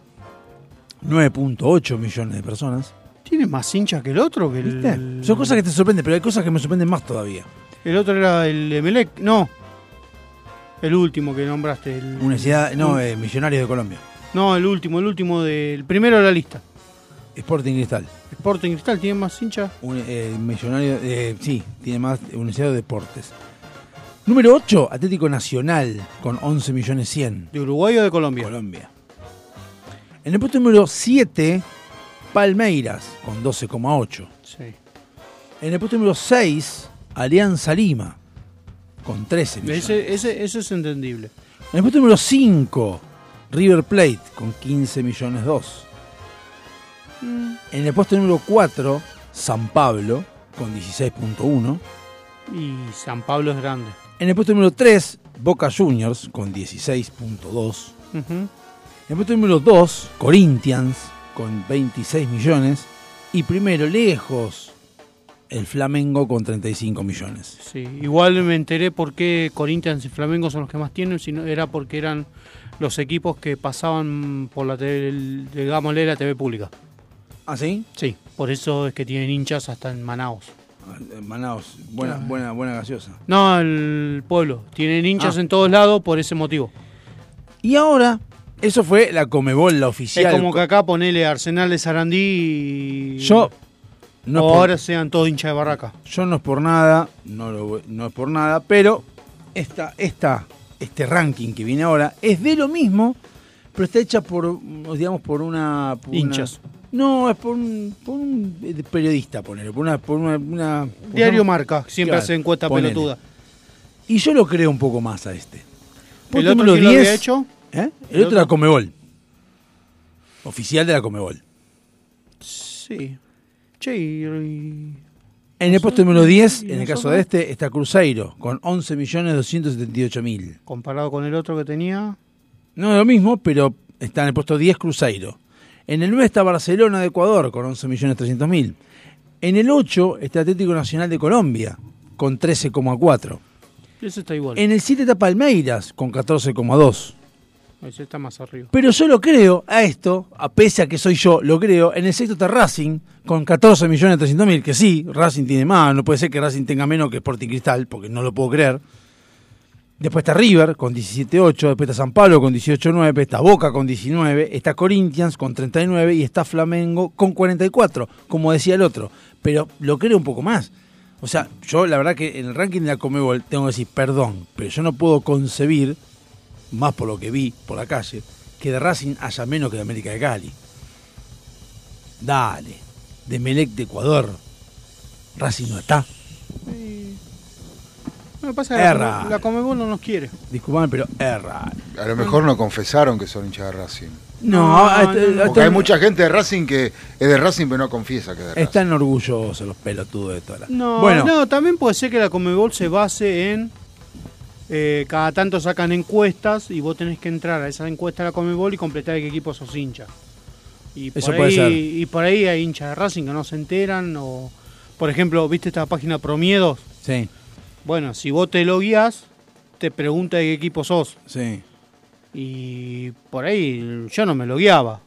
[SPEAKER 2] 9.8 millones de personas.
[SPEAKER 6] ¿Tiene más hinchas que el otro? Que.
[SPEAKER 2] Son cosas que te sorprenden, pero hay cosas que me sorprenden más todavía.
[SPEAKER 6] el otro era el Emelec. No. El último que nombraste. El,
[SPEAKER 2] Universidad, no, eh, Millonarios de Colombia.
[SPEAKER 6] no, el último, el último del primero de la lista.
[SPEAKER 2] Sporting Cristal.
[SPEAKER 6] Sporting Cristal tiene más hinchas.
[SPEAKER 2] Eh, millonario, eh, sí, tiene más Universidad de Deportes. Número 8, Atlético Nacional, con 11 millones 100.
[SPEAKER 6] ¿De Uruguay o de Colombia?
[SPEAKER 2] Colombia. En el puesto número 7, Palmeiras, con 12,8.
[SPEAKER 6] Sí.
[SPEAKER 2] En el puesto número 6, Alianza Lima, con 13 millones.
[SPEAKER 6] Ese, ese, eso es entendible.
[SPEAKER 2] En el puesto número 5, River Plate, con 15 millones 2. En el puesto número 4, San Pablo, con 16.1.
[SPEAKER 6] Y San Pablo es grande.
[SPEAKER 2] En el puesto número 3, Boca Juniors, con 16.2.
[SPEAKER 6] Ujú.
[SPEAKER 2] En el puesto número 2, Corinthians, con 26 millones. Y primero, lejos, el Flamengo, con 35 millones.
[SPEAKER 6] Sí, igual me enteré por qué Corinthians y Flamengo son los que más tienen, sino era porque eran los equipos que pasaban por la TV, el- digámosle, la TV pública.
[SPEAKER 2] ¿Ah, sí?
[SPEAKER 6] Sí, por eso es que tienen hinchas hasta en Manaus.
[SPEAKER 2] Manaus, buena, buena, buena gaseosa.
[SPEAKER 6] No, el pueblo. Tienen hinchas
[SPEAKER 2] Ah.
[SPEAKER 6] en todos lados por ese motivo.
[SPEAKER 2] Y ahora, eso fue la Comebol, la oficial.
[SPEAKER 6] Es como que acá ponele Arsenal de Sarandí y...
[SPEAKER 2] Yo no por-
[SPEAKER 6] ahora sean todos hinchas de barraca.
[SPEAKER 2] Yo no es por nada, no, lo voy- no es por nada, pero esta, esta, este ranking que viene ahora es de lo mismo, pero está hecha por, digamos, por una... por una-
[SPEAKER 6] Hinchas.
[SPEAKER 2] no, es por un, por un eh, periodista, ponerlo, por una... Por una, una-
[SPEAKER 6] Diario
[SPEAKER 2] por-
[SPEAKER 6] Marca, siempre
[SPEAKER 2] Claro,
[SPEAKER 6] hace encuesta
[SPEAKER 2] ponele.
[SPEAKER 6] pelotuda.
[SPEAKER 2] Y yo lo creo un poco más a este.
[SPEAKER 6] ¿El
[SPEAKER 2] Puesto
[SPEAKER 6] otro
[SPEAKER 2] número
[SPEAKER 6] quién lo
[SPEAKER 2] 10,
[SPEAKER 6] había hecho?
[SPEAKER 2] ¿eh? El,
[SPEAKER 6] ¿El
[SPEAKER 2] otro era? Comebol. Oficial de la Comebol.
[SPEAKER 6] Sí.
[SPEAKER 2] En el puesto número 10,
[SPEAKER 6] ¿Y
[SPEAKER 2] en el caso de este, está Cruzeiro, con 11.278.000.
[SPEAKER 6] Comparado con el otro que tenía...
[SPEAKER 2] No es lo mismo, pero está en el puesto 10 Cruzeiro. En el 9 está Barcelona de Ecuador con 11.300.000. En el 8 está Atlético Nacional de Colombia con 13,4.
[SPEAKER 6] Ese está igual.
[SPEAKER 2] En el 7 está Palmeiras con 14,2. Pero yo lo creo a esto, a pese a que soy yo, lo creo. En el sexto está Racing con 14.300.000, que sí, Racing tiene más. No puede ser que Racing tenga menos que Sporting Cristal, porque no lo puedo creer. Después está River con 17.8, después está San Pablo con 18.9, después está Boca con 19, está Corinthians con 39 y está Flamengo con 44, como decía el otro. Pero lo creo un poco más. O sea, yo la verdad que en el ranking de la Comebol tengo que decir, perdón, pero yo no puedo concebir, más por lo que vi por la calle, que de Racing haya menos que de América de Cali. Dale. De Melec de Ecuador. Racing no está.
[SPEAKER 6] Que pasa que la,
[SPEAKER 2] Erra.
[SPEAKER 6] La Comebol no nos quiere.
[SPEAKER 2] Disculpame, pero es raro.
[SPEAKER 3] A lo mejor no confesaron que son hinchas de Racing.
[SPEAKER 2] No, hasta- hasta-
[SPEAKER 3] Porque hay mucha gente de Racing que es de Racing pero no confiesa que es de Racing.
[SPEAKER 2] Están orgullosos los pelotudos de toda la.
[SPEAKER 6] No,
[SPEAKER 2] bueno,
[SPEAKER 6] no, también puede ser que la Comebol se base en. Eh, cada tanto sacan encuestas y vos tenés que entrar a esa encuesta de la Comebol y completar de qué equipo sos hincha. Y por,
[SPEAKER 2] Eso
[SPEAKER 6] ahí,
[SPEAKER 2] puede ser.
[SPEAKER 6] y por ahí hay hinchas de Racing que no se enteran. o Por ejemplo, ¿viste esta página Promiedos?
[SPEAKER 2] Sí.
[SPEAKER 6] Bueno, si vos te lo guías, te pregunta de qué equipo sos.
[SPEAKER 2] Sí.
[SPEAKER 6] Y por ahí yo no me lo guiaba.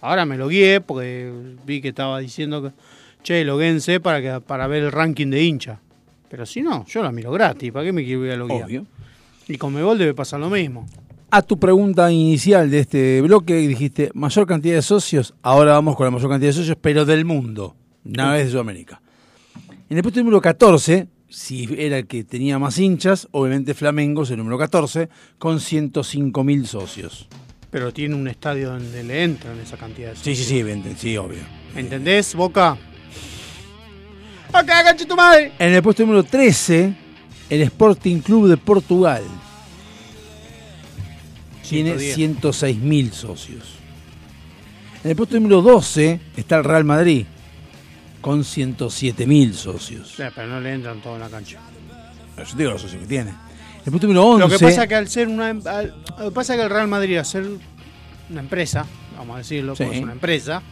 [SPEAKER 6] Ahora me lo guié porque vi que estaba diciendo que, che, loguense para, que, para ver el ranking de hincha. Pero si no, yo la miro gratis. ¿Para qué me quiero ir a loguear?
[SPEAKER 2] Obvio.
[SPEAKER 6] Y con Mebol debe pasar lo mismo.
[SPEAKER 2] a tu pregunta inicial de este bloque dijiste mayor cantidad de socios. Ahora vamos con la mayor cantidad de socios, pero del mundo. Nada vez de Sudamérica. En el puesto número 14, si era el que tenía más hinchas, obviamente Flamengo es el número 14, con 105 mil socios.
[SPEAKER 6] Pero tiene un estadio donde le entran esa cantidad de
[SPEAKER 2] Sí, sí, sí, vente, sí, obvio.
[SPEAKER 6] ¿Entendés, Boca? ¡Acá, ganche tu madre!
[SPEAKER 2] En el puesto número 13, el Sporting Club de Portugal. Tiene
[SPEAKER 6] 110.
[SPEAKER 2] 106 mil socios. En el puesto número 12 está el Real Madrid, con 107 mil socios.
[SPEAKER 6] Eh, pero no le entran todos en la cancha.
[SPEAKER 2] Yo digo los socios que tiene. En el puesto número 11.
[SPEAKER 6] Lo que pasa es que al ser una. al- lo que pasa es que el Real Madrid, al ser una empresa, vamos a decirlo,
[SPEAKER 2] Sí.
[SPEAKER 6] es una empresa,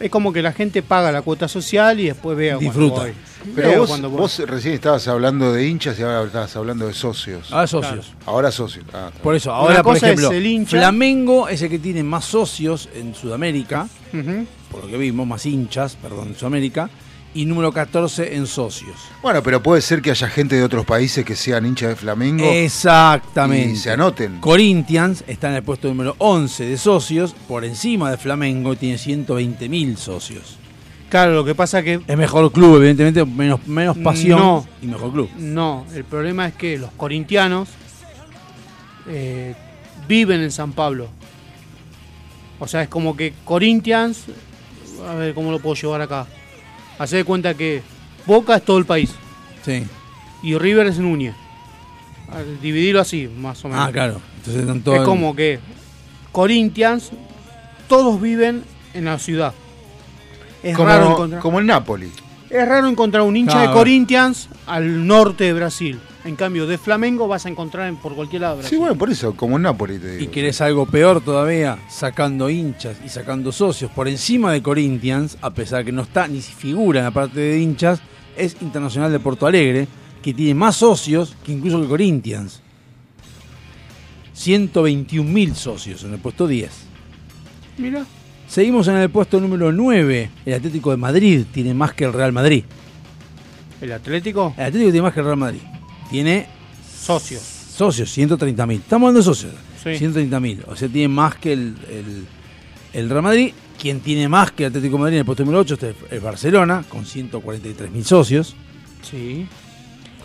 [SPEAKER 6] es como que la gente paga la cuota social y después vea
[SPEAKER 2] Disfruta.
[SPEAKER 6] cuando voy.
[SPEAKER 3] Pero
[SPEAKER 6] Veo
[SPEAKER 3] vos,
[SPEAKER 6] cuando voy.
[SPEAKER 3] vos recién estabas hablando de hinchas y ahora estabas hablando de socios.
[SPEAKER 2] Ahora socios.
[SPEAKER 3] Ahora socios. Ah,
[SPEAKER 2] Por eso, ahora, por
[SPEAKER 6] cosa
[SPEAKER 2] ejemplo,
[SPEAKER 6] es el hincha.
[SPEAKER 2] Flamengo es el que tiene más socios en Sudamérica, por lo que vimos, más hinchas, perdón, en Sudamérica, y número 14 en socios.
[SPEAKER 3] Bueno, pero puede ser que haya gente de otros países que sean hinchas de Flamengo.
[SPEAKER 2] Exactamente.
[SPEAKER 3] Y se anoten.
[SPEAKER 2] Corinthians está en el puesto número 11 de socios, por encima de Flamengo, y tiene 120 mil socios.
[SPEAKER 6] Claro, lo que pasa que.
[SPEAKER 2] Es mejor club, evidentemente, menos, menos pasión
[SPEAKER 6] No.
[SPEAKER 2] y mejor club.
[SPEAKER 6] No, el problema es que los corintianos eh, viven en San Pablo. O sea, es como que Corinthians. A ver cómo lo puedo llevar acá. Hacer de cuenta que Boca es todo el país.
[SPEAKER 2] Sí.
[SPEAKER 6] Y River es Núñez. Al dividirlo así, más o menos.
[SPEAKER 2] Ah, claro. Entonces están todos
[SPEAKER 6] Es
[SPEAKER 2] en-
[SPEAKER 6] como que Corinthians, todos viven en la ciudad. Es
[SPEAKER 3] como,
[SPEAKER 6] raro encontrar.
[SPEAKER 3] como el Napoli.
[SPEAKER 6] Es raro encontrar un hincha
[SPEAKER 2] Claro.
[SPEAKER 6] de Corinthians al norte de Brasil. En cambio, de Flamengo vas a encontrar en- por cualquier lado
[SPEAKER 3] Sí, bueno, por eso, como el Napoli te digo.
[SPEAKER 2] Y querés algo peor todavía, sacando hinchas y sacando socios por encima de Corinthians, a pesar que no está ni figura en la parte de hinchas, es Internacional de Porto Alegre, que tiene más socios que incluso que Corinthians. 121 mil socios en el puesto 10.
[SPEAKER 6] Mira.
[SPEAKER 2] Seguimos en el puesto número 9. El Atlético de Madrid tiene más que el Real Madrid.
[SPEAKER 6] ¿El Atlético?
[SPEAKER 2] El Atlético tiene más que el Real Madrid. Tiene
[SPEAKER 6] Socios.
[SPEAKER 2] socios, 130 mil. Estamos hablando de socios.
[SPEAKER 6] Sí.
[SPEAKER 2] 130 mil. O sea, tiene más que el, el- el Real Madrid. Quien tiene más que el Atlético de Madrid en el puesto número 8 es el Barcelona, con 143 mil socios.
[SPEAKER 6] Sí.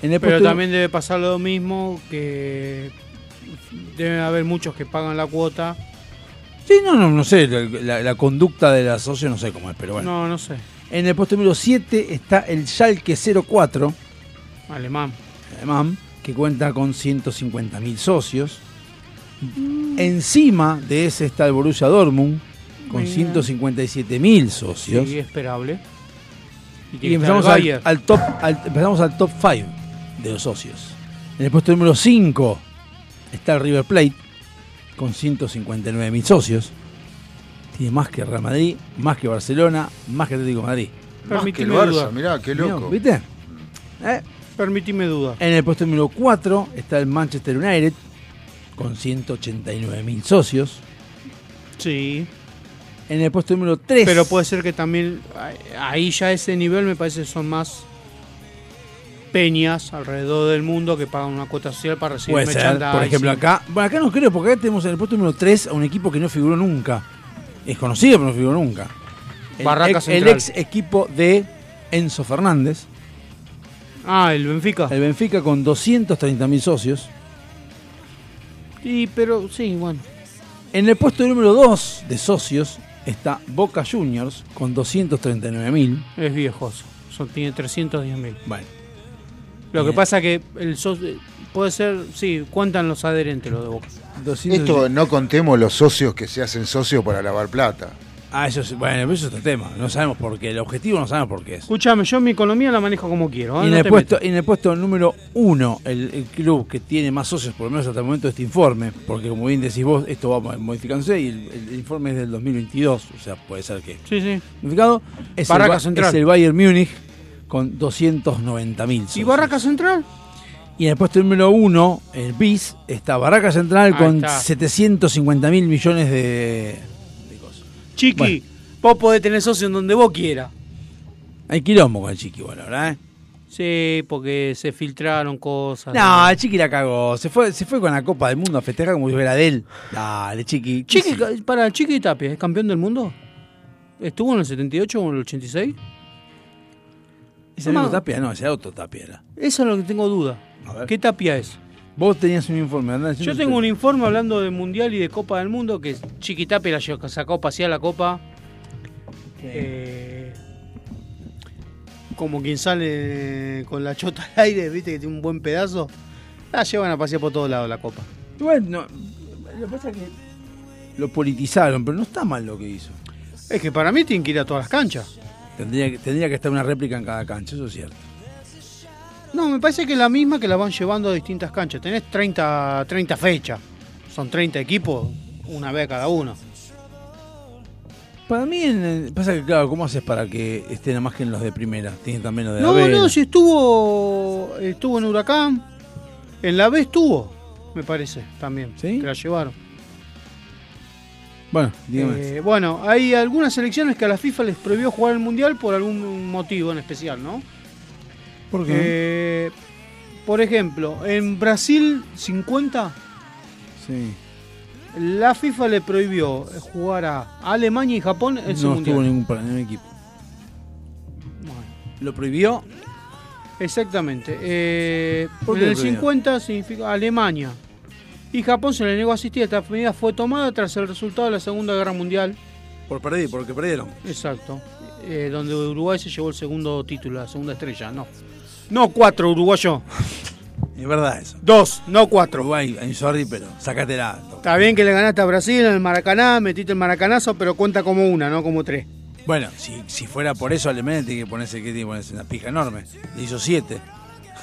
[SPEAKER 2] En el
[SPEAKER 6] Pero también debe pasar lo mismo que deben haber muchos que pagan la cuota.
[SPEAKER 2] Sí, no, no, no sé. La, conducta de la socios no sé cómo es, pero bueno.
[SPEAKER 6] No, no sé.
[SPEAKER 2] En el puesto número 7 está el Schalke 04,
[SPEAKER 6] Alemán.
[SPEAKER 2] Alemán, que cuenta con 150 mil socios. Encima de ese está el Borussia Dortmund, con
[SPEAKER 6] Mira.
[SPEAKER 2] 157 mil socios.
[SPEAKER 6] Sí, esperable. Y,
[SPEAKER 2] empezamos al, top, al- empezamos al top 5 de los socios. En el puesto número 5 está el River Plate con 159 mil socios. Tiene más que Real Madrid, más que Barcelona, más que Atlético de Madrid.
[SPEAKER 3] Más que el Barça, mirá, qué loco.
[SPEAKER 2] ¿Viste? Eh.
[SPEAKER 6] Permitime duda.
[SPEAKER 2] En el puesto número 4 está el Manchester United con 189 mil socios.
[SPEAKER 6] Sí.
[SPEAKER 2] En el puesto número 3
[SPEAKER 6] Pero puede ser que también ahí ya ese nivel me parece que son más peñas alrededor del mundo que pagan una cuota social para recibir
[SPEAKER 2] Puede ser, por ejemplo, acá. Bueno, acá no creo, porque acá tenemos en el puesto número 3 a un equipo que no figuró nunca. Es conocido, pero no figuró nunca. El,
[SPEAKER 6] Barraca
[SPEAKER 2] ex, el ex equipo de Enzo Fernández.
[SPEAKER 6] Ah, el Benfica.
[SPEAKER 2] El Benfica con 230 mil socios.
[SPEAKER 6] Sí, pero sí, bueno.
[SPEAKER 2] En el puesto número 2 de socios está Boca Juniors con 239 mil.
[SPEAKER 6] Es viejoso. Son, tiene 310 mil.
[SPEAKER 2] Bueno.
[SPEAKER 6] Lo que
[SPEAKER 2] Bien.
[SPEAKER 6] pasa que el socio, puede ser, sí, cuentan los adherentes los de Boca.
[SPEAKER 3] Esto no contemos los socios que se hacen socios para lavar plata.
[SPEAKER 2] Ah, eso es, bueno, eso es otro tema. No sabemos por qué. El objetivo no sabemos por qué es.
[SPEAKER 6] Escúchame, yo mi economía la manejo como quiero. ¿eh?
[SPEAKER 2] Y en,
[SPEAKER 6] No
[SPEAKER 2] el puesto, en el puesto número uno, el, el club que tiene más socios, por lo menos hasta el momento de este informe, porque como bien decís vos, esto va modificándose y el, el informe es del 2022, o sea, puede ser que
[SPEAKER 6] Sí, sí.
[SPEAKER 2] modificado. Es, el,
[SPEAKER 6] Barraca
[SPEAKER 2] Ba-
[SPEAKER 6] Central.
[SPEAKER 2] es el Bayern Múnich con 290 mil
[SPEAKER 6] ¿Y Barraca Central?
[SPEAKER 2] Y en el puesto número uno, el BIS, está Barraca Central
[SPEAKER 6] Ahí
[SPEAKER 2] con
[SPEAKER 6] está.
[SPEAKER 2] 750 mil millones de...
[SPEAKER 6] Chiqui,
[SPEAKER 2] Bueno.
[SPEAKER 6] vos podés tener socio en donde vos quieras.
[SPEAKER 2] Hay quilombo con el chiqui, bueno, ¿verdad?
[SPEAKER 6] Sí, porque se filtraron cosas.
[SPEAKER 2] No, el chiqui la cagó. Se fue, se fue con la Copa del Mundo a festejar como si fuera de él. Dale, chiqui.
[SPEAKER 6] Chiqui, para Chiqui Tapia, ¿es campeón del mundo? ¿Estuvo en el 78 o en el 86?
[SPEAKER 2] ¿Es el mismo
[SPEAKER 6] No.
[SPEAKER 2] Tapia? No, ese otro Tapia era.
[SPEAKER 6] Eso es lo que tengo duda. ¿Qué Tapia es?
[SPEAKER 2] Vos tenías un informe,
[SPEAKER 6] Yo tengo un informe hablando de Mundial y de Copa del Mundo que Chiqui Tapia la sacó a pasear la Copa. Eh, como quien sale con la chota al aire, viste que tiene un buen pedazo. La llevan a pasear por todos lados la Copa.
[SPEAKER 2] Bueno, lo que pasa es que lo politizaron, pero no está mal lo que hizo.
[SPEAKER 6] Es que para mí tienen que ir a todas las canchas.
[SPEAKER 2] Tendría, que- tendría que estar una réplica en cada cancha, eso es cierto.
[SPEAKER 6] No, me parece que es la misma que la van llevando a distintas canchas. Tenés 30, 30 fechas. Son 30 equipos, una vez cada uno.
[SPEAKER 2] Para mí, en pasa que, claro, ¿cómo haces para que estén más que en los de primera? Tienen también los de
[SPEAKER 6] No,
[SPEAKER 2] la B.
[SPEAKER 6] no, si estuvo estuvo en Huracán. En la B estuvo, me parece, también.
[SPEAKER 2] ¿Sí?
[SPEAKER 6] Que la llevaron.
[SPEAKER 2] Bueno, dígame.
[SPEAKER 6] Eh, bueno, hay algunas selecciones que a la FIFA les prohibió jugar el Mundial por algún motivo en especial, ¿no?
[SPEAKER 2] ¿Por
[SPEAKER 6] Eh, por ejemplo, en Brasil 50,
[SPEAKER 2] sí.
[SPEAKER 6] la FIFA le prohibió jugar a Alemania y Japón en su
[SPEAKER 2] no
[SPEAKER 6] Mundial.
[SPEAKER 2] estuvo ningún, para ningún equipo. ¿Lo prohibió?
[SPEAKER 6] Exactamente. Eh,
[SPEAKER 2] ¿Por
[SPEAKER 6] en
[SPEAKER 2] qué
[SPEAKER 6] el
[SPEAKER 2] lo prohibió?
[SPEAKER 6] 50 significa Alemania. Y Japón se le negó a asistir. Esta medida fue tomada tras el resultado de la Segunda Guerra Mundial.
[SPEAKER 2] Por perder, porque perdieron.
[SPEAKER 6] Exacto. Eh, donde Uruguay se llevó el segundo título, la segunda estrella. No. No cuatro, uruguayo.
[SPEAKER 2] Es verdad eso.
[SPEAKER 6] Dos, no cuatro.
[SPEAKER 2] Uruguay, I'm sorry, pero sácatela.
[SPEAKER 6] Está bien que le ganaste a Brasil en el Maracaná, metiste el Maracanazo, pero cuenta como una, no como tres.
[SPEAKER 2] Bueno, si, si fuera por eso, Alemania tiene que ponerse, ¿qué tiene que ponerse? Una pija enorme. Le hizo siete. [LAUGHS]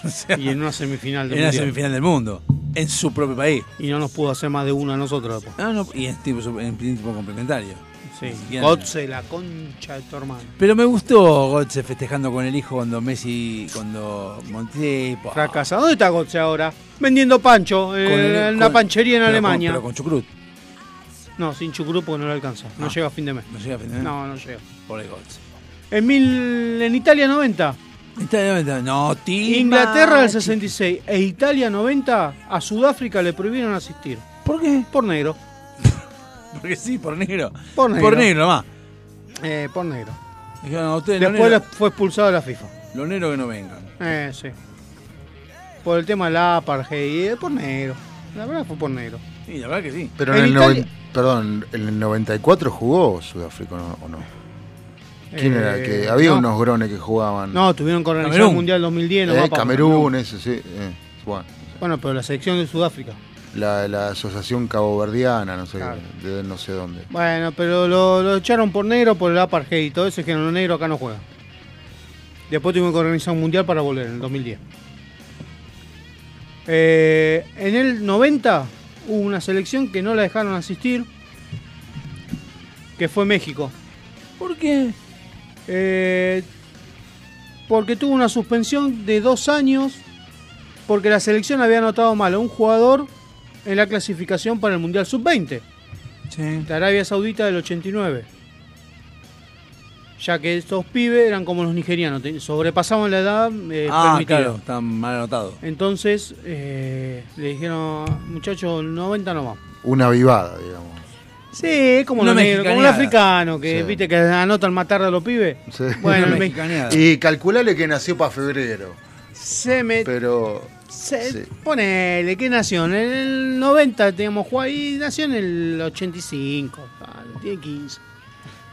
[SPEAKER 2] O sea,
[SPEAKER 6] Y en una semifinal del
[SPEAKER 2] en la
[SPEAKER 6] Mundial.
[SPEAKER 2] semifinal del mundo. En su propio país.
[SPEAKER 6] Y no nos pudo hacer más de una a nosotros después.
[SPEAKER 2] Ah, no, y en tipo, en principio complementario.
[SPEAKER 6] Sí. Gotze, la concha de tu hermano.
[SPEAKER 2] Pero me gustó Gotze festejando con el hijo cuando Messi, cuando Monti. pa.
[SPEAKER 6] Fracasa. ¿Dónde está Gotze ahora? Vendiendo pancho en,
[SPEAKER 2] el-
[SPEAKER 6] en una
[SPEAKER 2] con-
[SPEAKER 6] panchería en
[SPEAKER 2] pero con-
[SPEAKER 6] Alemania.
[SPEAKER 2] pero con chucrut.
[SPEAKER 6] No, sin chucrut porque no le alcanza. No
[SPEAKER 2] Ah.
[SPEAKER 6] llega a fin de mes.
[SPEAKER 2] No llega a fin de mes.
[SPEAKER 6] No, no llega.
[SPEAKER 2] Por el Gotze.
[SPEAKER 6] En, mil, en Italia 90.
[SPEAKER 2] Italia, no, Tima,
[SPEAKER 6] Inglaterra del
[SPEAKER 2] chico.
[SPEAKER 6] 66 e Italia 90 a Sudáfrica le prohibieron asistir.
[SPEAKER 2] ¿Por qué?
[SPEAKER 6] Por negro.
[SPEAKER 2] Porque sí, por negro.
[SPEAKER 6] Por negro.
[SPEAKER 2] Por negro nomás.
[SPEAKER 6] Eh, por negro.
[SPEAKER 2] Dijeron, a ustedes
[SPEAKER 6] Después fue expulsado de la FIFA.
[SPEAKER 2] los negros que no vengan.
[SPEAKER 6] Eh, sí. Por el tema del apartheid. eh, Por negro. La verdad fue por negro.
[SPEAKER 2] Sí, la verdad que sí.
[SPEAKER 3] Pero
[SPEAKER 6] En
[SPEAKER 3] en, el
[SPEAKER 6] Italia-
[SPEAKER 3] noven- perdón, en el 94 jugó Sudáfrica ¿no? o no. ¿Quién
[SPEAKER 6] Eh,
[SPEAKER 3] era? que Había
[SPEAKER 6] no.
[SPEAKER 3] unos grones que jugaban.
[SPEAKER 6] No, tuvieron que organizar el Mundial 2010. nomás
[SPEAKER 3] Eh, Camerún, ese sí. eh, bueno.
[SPEAKER 6] Bueno, pero la selección de Sudáfrica.
[SPEAKER 3] La, la asociación caboverdiana, no sé,
[SPEAKER 6] Claro.
[SPEAKER 3] de no sé dónde.
[SPEAKER 6] Bueno, pero lo, lo echaron por negro por el apartheid y todo eso, es que los negros acá no juegan. Después tuvimos que organizar un mundial para volver en el 2010. Eh, en el 90 hubo una selección que no la dejaron asistir, que fue México.
[SPEAKER 2] ¿Por qué?
[SPEAKER 6] Eh, porque tuvo una suspensión de dos años porque la selección había anotado mal a un jugador en la clasificación para el Mundial Sub-20
[SPEAKER 2] Sí.
[SPEAKER 6] de Arabia Saudita del 89. Ya que estos pibes eran como los nigerianos, sobrepasaban la edad eh,
[SPEAKER 2] ah,
[SPEAKER 6] permitida.
[SPEAKER 2] claro, está mal anotado.
[SPEAKER 6] Entonces eh, le dijeron, muchachos, 90 no vamos.
[SPEAKER 3] Una vivada, digamos.
[SPEAKER 6] Sí, es como, los negros, como el africano, que
[SPEAKER 3] Sí.
[SPEAKER 6] viste que anotan matar a los pibes.
[SPEAKER 3] Sí.
[SPEAKER 6] Bueno, el me-.
[SPEAKER 3] Y calculale que nació para febrero.
[SPEAKER 6] se me
[SPEAKER 3] Pero.
[SPEAKER 6] Se-
[SPEAKER 3] Sí.
[SPEAKER 6] Ponele, ¿qué nació? En el 90 teníamos jugado y nació en el 85. ah, Tiene 15.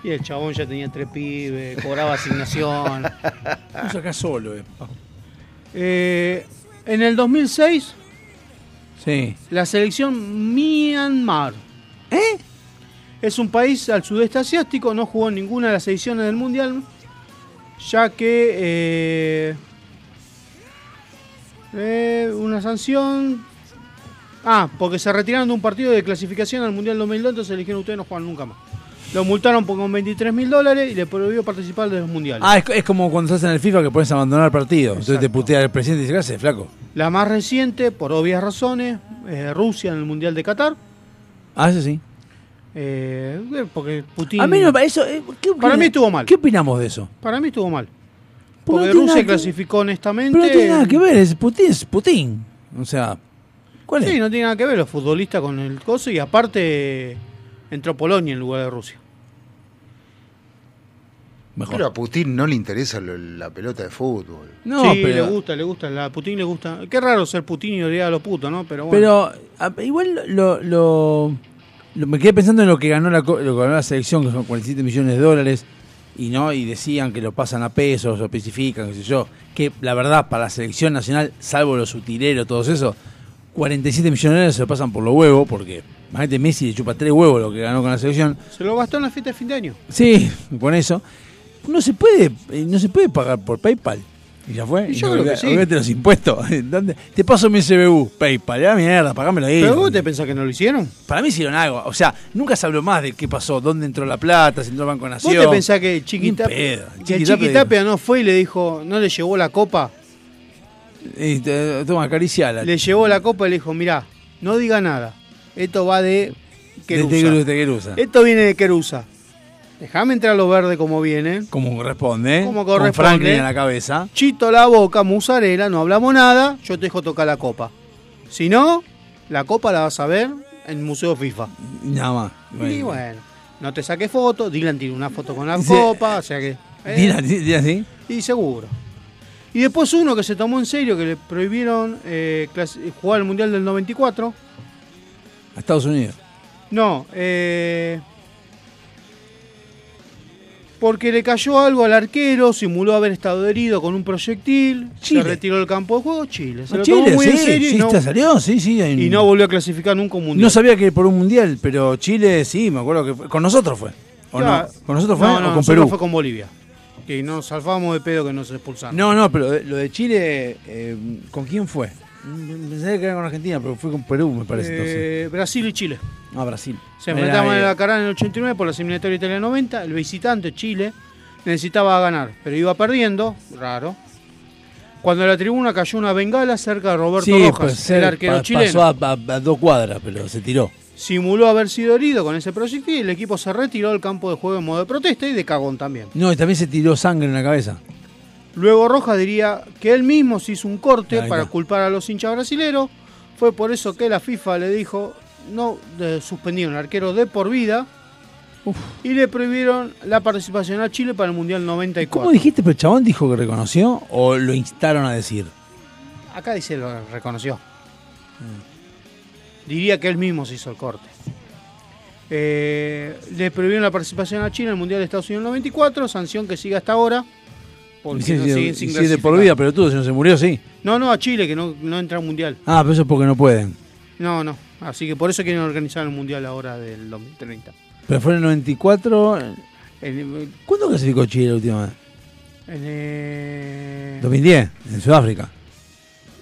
[SPEAKER 6] Y el chabón ya tenía tres pibes, cobraba asignación. [LAUGHS]
[SPEAKER 2] Vamos acá solo, eh.
[SPEAKER 6] Eh, en el 2006,
[SPEAKER 2] Sí.
[SPEAKER 6] la selección Myanmar. ¿Eh? Es un país al sudeste asiático, no jugó ninguna de las ediciones del Mundial, ya que eh, eh, una sanción... Ah, porque se retiraron de un partido de clasificación al Mundial 2002, entonces eligieron ustedes no juegan nunca más. Lo multaron por con 23 mil dólares y le prohibió participar de los mundiales.
[SPEAKER 2] Ah, es, es como cuando estás en el FIFA que puedes abandonar el partido. Entonces te putea el presidente y dice, gracias, flaco.
[SPEAKER 6] La más reciente, por obvias razones, eh, Rusia en el Mundial de Qatar.
[SPEAKER 2] Ah, eso sí.
[SPEAKER 6] Eh, porque Putin.
[SPEAKER 2] A mí no, eso, eh, ¿qué opina-
[SPEAKER 6] Para mí estuvo mal.
[SPEAKER 2] ¿Qué opinamos de eso?
[SPEAKER 6] Para mí estuvo mal. Porque
[SPEAKER 2] no
[SPEAKER 6] Rusia
[SPEAKER 2] que-
[SPEAKER 6] clasificó honestamente.
[SPEAKER 2] Pero no tiene nada que ver, es Putin, es Putin. O sea, ¿cuál es?
[SPEAKER 6] Sí, no tiene nada que ver los futbolistas con el coso y aparte entró Polonia en lugar de Rusia.
[SPEAKER 3] Pero a Putin no le interesa lo- la pelota de fútbol.
[SPEAKER 2] No,
[SPEAKER 6] sí,
[SPEAKER 2] pero-
[SPEAKER 6] le gusta, le gusta. A Putin le gusta. Qué raro ser Putin y odiar a los putos, ¿no? Pero bueno.
[SPEAKER 2] Pero a- igual lo, lo- lo- me quedé pensando en lo que ganó la co- lo que ganó la selección, que son 47 millones de dólares, y no y decían que lo pasan a pesos, lo especifican, qué sé yo, que la verdad para la selección nacional, salvo los utileros, todos eso, 47 millones de dólares se lo pasan por los huevos, porque imagínate Messi le chupa tres huevos lo que ganó con la selección.
[SPEAKER 6] Se lo gastó en la fiesta de fin de año.
[SPEAKER 2] Sí, [LAUGHS] con eso. No se puede, eh, no se puede pagar por PayPal. Y ya fue.
[SPEAKER 6] Y yo creo que sí.
[SPEAKER 2] los impuestos. [LAUGHS] ¿Dónde? Te paso mi CBU, PayPal. Ya mierda, pagámelo ahí.
[SPEAKER 6] ¿Pero vos te pensás que no lo hicieron?
[SPEAKER 2] Para mí hicieron algo. O sea, nunca se habló más de qué pasó, dónde entró la plata, si entró el Banco
[SPEAKER 6] ¿Vos
[SPEAKER 2] Nación.
[SPEAKER 6] te pensás que Chiquitapia,
[SPEAKER 2] Chiquitapia
[SPEAKER 6] no fue y le dijo, no le llevó la copa?
[SPEAKER 2] Y te- toma, acariciala.
[SPEAKER 6] Le llevó la copa y le dijo, mirá, no diga nada. Esto va de Querusa.
[SPEAKER 2] De Querusa, de Querusa.
[SPEAKER 6] Esto viene de Querusa. Déjame entrar los verdes como vienen.
[SPEAKER 2] Como corresponde.
[SPEAKER 6] Como
[SPEAKER 2] Con
[SPEAKER 6] corresponde.
[SPEAKER 2] Franklin en la cabeza.
[SPEAKER 6] Chito la boca, musarela, no hablamos nada, yo te dejo tocar la copa. Si no, la copa la vas a ver en Museo FIFA.
[SPEAKER 2] Nada más.
[SPEAKER 6] Y bueno, no te saques foto, Dylan tiene una foto con la
[SPEAKER 2] Sí.
[SPEAKER 6] copa, o sea que... eh,
[SPEAKER 2] Dylan, así.
[SPEAKER 6] Y seguro. Y después uno que se tomó en serio, que le prohibieron eh, jugar el Mundial del 94.
[SPEAKER 2] A Estados Unidos.
[SPEAKER 6] No, eh, porque le cayó algo al arquero, simuló haber estado herido con un proyectil,
[SPEAKER 2] Chile.
[SPEAKER 6] se retiró del campo de juego, Chile. Se lo
[SPEAKER 2] Chile,
[SPEAKER 6] tomó muy en
[SPEAKER 2] sí,
[SPEAKER 6] serio
[SPEAKER 2] sí,
[SPEAKER 6] y, no,
[SPEAKER 2] salió, sí, sí. un-
[SPEAKER 6] y no volvió a clasificar nunca un Mundial.
[SPEAKER 2] No sabía que por un mundial, pero Chile sí, me acuerdo que fue- con nosotros fue. ¿O
[SPEAKER 6] Claro.
[SPEAKER 2] no? ¿Con nosotros fue
[SPEAKER 6] No,
[SPEAKER 2] o
[SPEAKER 6] no,
[SPEAKER 2] con
[SPEAKER 6] nosotros
[SPEAKER 2] Perú?
[SPEAKER 6] fue con Bolivia. Que nos salvamos de pedo que nos expulsaron.
[SPEAKER 2] No, no, pero lo de Chile, eh, ¿con quién fue? Pensé que era con Argentina, pero fue con Perú, me parece.
[SPEAKER 6] Eh, Brasil y Chile.
[SPEAKER 2] Ah, Brasil.
[SPEAKER 6] Se enfrentaban
[SPEAKER 2] eh,
[SPEAKER 6] en la Carán en el 89 por la eliminatoria Italia 90. El visitante, Chile, necesitaba ganar, pero iba perdiendo. Raro. Cuando la tribuna cayó una bengala cerca de Roberto
[SPEAKER 2] Sí,
[SPEAKER 6] Rojas,
[SPEAKER 2] pues,
[SPEAKER 6] el
[SPEAKER 2] ser-
[SPEAKER 6] arquero
[SPEAKER 2] pa-
[SPEAKER 6] chileno.
[SPEAKER 2] Pasó a, a- a dos cuadras, pero se tiró.
[SPEAKER 6] Simuló haber sido herido con ese proyectil y el equipo se retiró del campo de juego en modo de protesta y de cagón también.
[SPEAKER 2] No, y también se tiró sangre en la cabeza.
[SPEAKER 6] Luego Rojas diría que él mismo se hizo un corte para culpar a los hinchas brasileros. Fue por eso que la FIFA le dijo, no, de- suspendieron al arquero de por vida y le prohibieron la participación a Chile para el Mundial 94.
[SPEAKER 2] ¿Cómo dijiste? ¿Pero el chabón dijo que reconoció o lo instaron a decir?
[SPEAKER 6] Acá dice lo reconoció. Diría que él mismo se hizo el corte. Eh, le prohibieron la participación a Chile en el Mundial de Estados Unidos 94, sanción que sigue hasta ahora. Porque
[SPEAKER 2] Sí,
[SPEAKER 6] no siguen sin
[SPEAKER 2] sí, de por vida, pero tú, si no se murió, sí.
[SPEAKER 6] No, no, a Chile, que no, no entra al Mundial.
[SPEAKER 2] Ah, pero eso es porque no pueden.
[SPEAKER 6] No, no. Así que por eso quieren organizar el Mundial ahora del 2030.
[SPEAKER 2] Pero fue en el 94.
[SPEAKER 6] En,
[SPEAKER 2] ¿Cuándo clasificó Chile la última vez?
[SPEAKER 6] en, eh,
[SPEAKER 2] 2010, en Sudáfrica.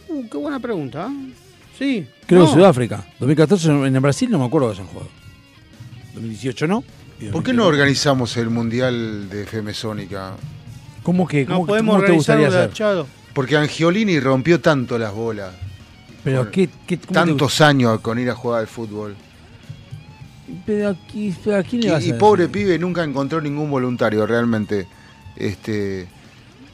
[SPEAKER 6] uh, qué buena pregunta. ¿eh? Sí.
[SPEAKER 2] Creo
[SPEAKER 6] no.
[SPEAKER 2] que Sudáfrica. 2014 en el Brasil no me acuerdo que hayan jugado. 2018 no.
[SPEAKER 3] ¿Por qué
[SPEAKER 2] 2019.
[SPEAKER 3] no organizamos el Mundial de FM Sónica?
[SPEAKER 2] ¿Cómo que
[SPEAKER 6] No
[SPEAKER 2] cómo,
[SPEAKER 6] podemos
[SPEAKER 2] cómo te gustaría hacer?
[SPEAKER 6] Achado.
[SPEAKER 3] Porque Angiolini rompió tanto las bolas.
[SPEAKER 2] Pero qué, qué cómo te
[SPEAKER 3] Tantos años con ir a jugar al fútbol.
[SPEAKER 2] Pero aquí, pero ¿a quién le
[SPEAKER 3] Y,
[SPEAKER 2] vas a
[SPEAKER 3] y
[SPEAKER 2] hacer?
[SPEAKER 3] pobre pibe nunca encontró ningún voluntario realmente. Este,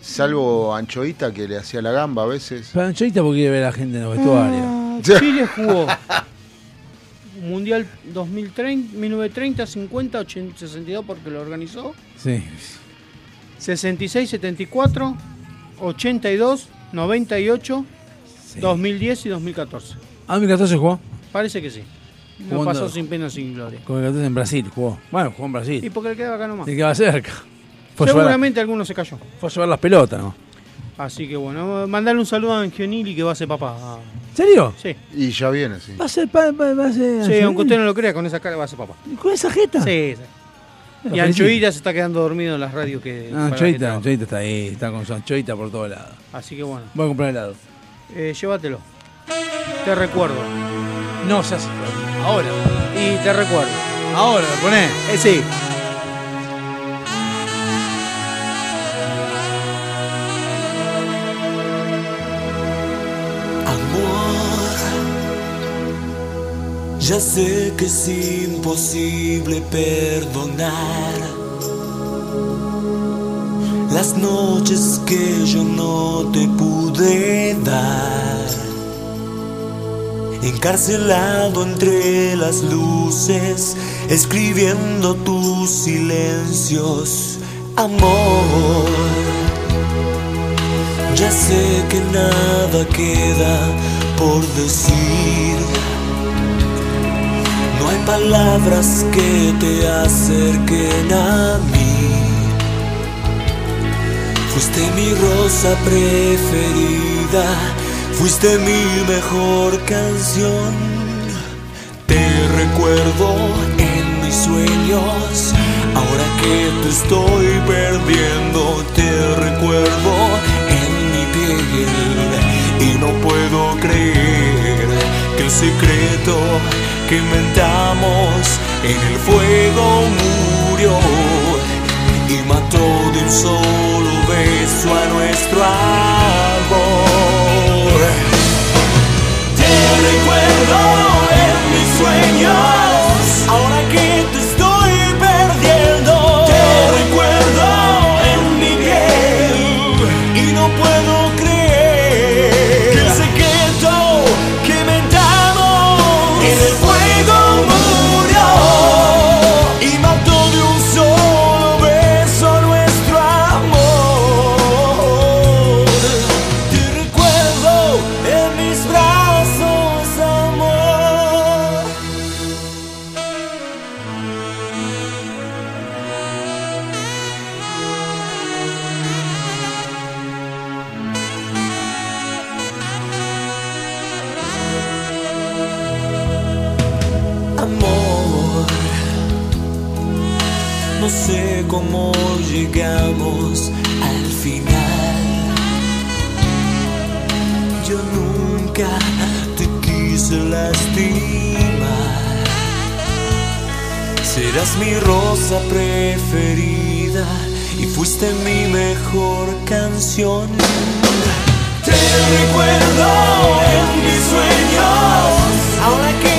[SPEAKER 3] salvo Anchoita que le hacía la gamba a veces.
[SPEAKER 2] Pero Anchoita porque quiere ver a la gente en los vestuarios.
[SPEAKER 6] Ah, Chile jugó [LAUGHS] Mundial 2030, 1930, 50, 80, 62 porque lo organizó.
[SPEAKER 2] Sí.
[SPEAKER 6] 66, 74, 82, 98, 2010 y 2014.
[SPEAKER 2] Ah, 2014 jugó.
[SPEAKER 6] Parece que sí. No pasó sin pena sin gloria.
[SPEAKER 2] Con el Católica en Brasil jugó. Bueno, jugó en Brasil.
[SPEAKER 6] Y porque le quedaba acá nomás.
[SPEAKER 2] Y quedaba cerca. Fue
[SPEAKER 6] Seguramente alguno se cayó.
[SPEAKER 2] fue a llevar las pelotas, ¿no?
[SPEAKER 6] Así que bueno, mandarle un saludo a Angiolini que va a ser papá.
[SPEAKER 2] ¿En serio?
[SPEAKER 6] Sí.
[SPEAKER 3] Y ya viene, sí.
[SPEAKER 2] Va a ser. pa- va, va a ser
[SPEAKER 6] Sí, aunque usted no lo crea, con esa cara va a ser papá.
[SPEAKER 2] ¿Con esa jeta?
[SPEAKER 6] Sí, sí.
[SPEAKER 2] Lo
[SPEAKER 6] Y. Anchoita se está quedando dormido en las radios que. Que
[SPEAKER 2] Anchoita. Anchoita está ahí, está con su Anchoita por todos lados.
[SPEAKER 6] Así que bueno.
[SPEAKER 2] Voy a comprar helado.
[SPEAKER 6] Eh, llévatelo. Te recuerdo.
[SPEAKER 2] No se hace. Ahora.
[SPEAKER 6] Y te recuerdo.
[SPEAKER 2] Ahora, lo ponés.
[SPEAKER 6] Eh, sí.
[SPEAKER 11] Ya sé que es imposible perdonar las noches que yo no te pude dar. Encarcelado entre las luces, escribiendo tus silencios, amor. Ya sé que nada queda por decir. Palabras que te acerquen a mí. Fuiste mi rosa preferida, fuiste mi mejor canción. Te recuerdo en mis sueños, ahora que te estoy perdiendo, te recuerdo en mi piel y no puedo creer que el secreto que inventamos en el fuego murió y mató de un solo beso a nuestro amor. Te recuerdo en mis sueños, ahora que te Serás mi rosa preferida y fuiste mi mejor canción. Te recuerdo en mis sueños, ahora que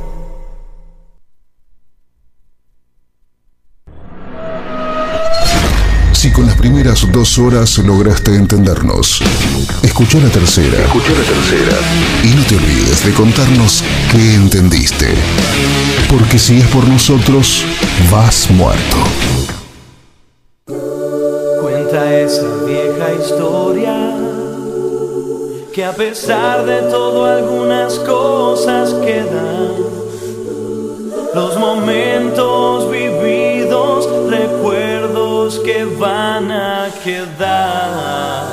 [SPEAKER 4] Primeras dos horas lograste entendernos, escucha la tercera. Escucha la tercera. Y no te olvides de contarnos qué entendiste. Porque si es por nosotros, vas muerto.
[SPEAKER 13] Cuenta esa vieja historia que a pesar de todo algunas cosas quedan. Los momentos vividos, que van a quedar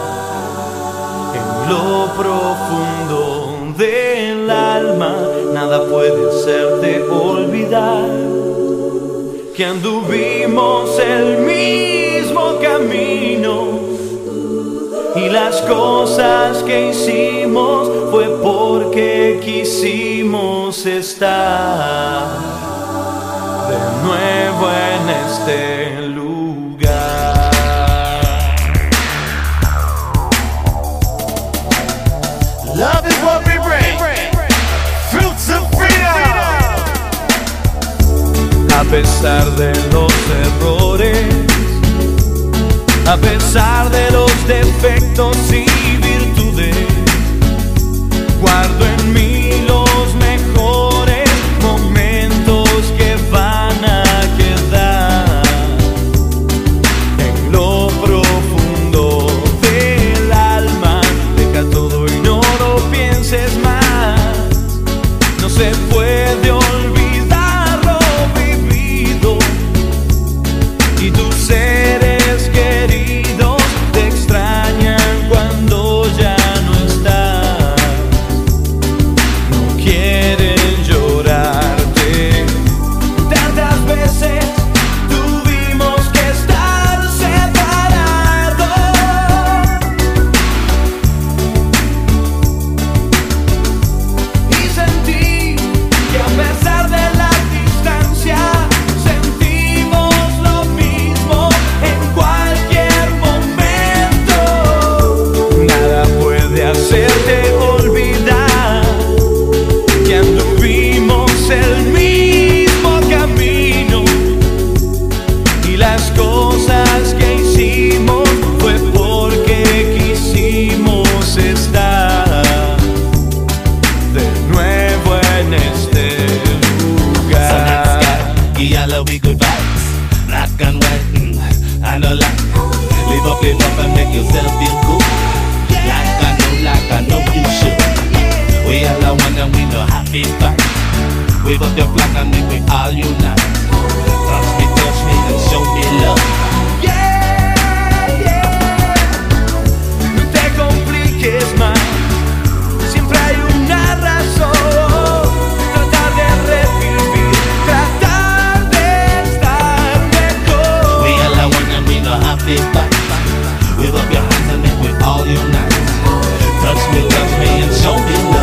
[SPEAKER 13] en lo profundo del alma. Nada puede hacerte olvidar que anduvimos el mismo camino y las cosas que hicimos fue porque quisimos estar de nuevo en este lugar. A pesar de los errores, a pesar de los defectos y
[SPEAKER 14] happy vibes. Wave up your flag and make we all unite. Touch me, touch me and show me love.
[SPEAKER 13] No te compliques más, siempre hay una razón. Tratar de revivir, tratar de estar mejor.
[SPEAKER 14] We are one and we know happy vibes. Wave up your hands and make we all unite. Touch me, touch me and show me love.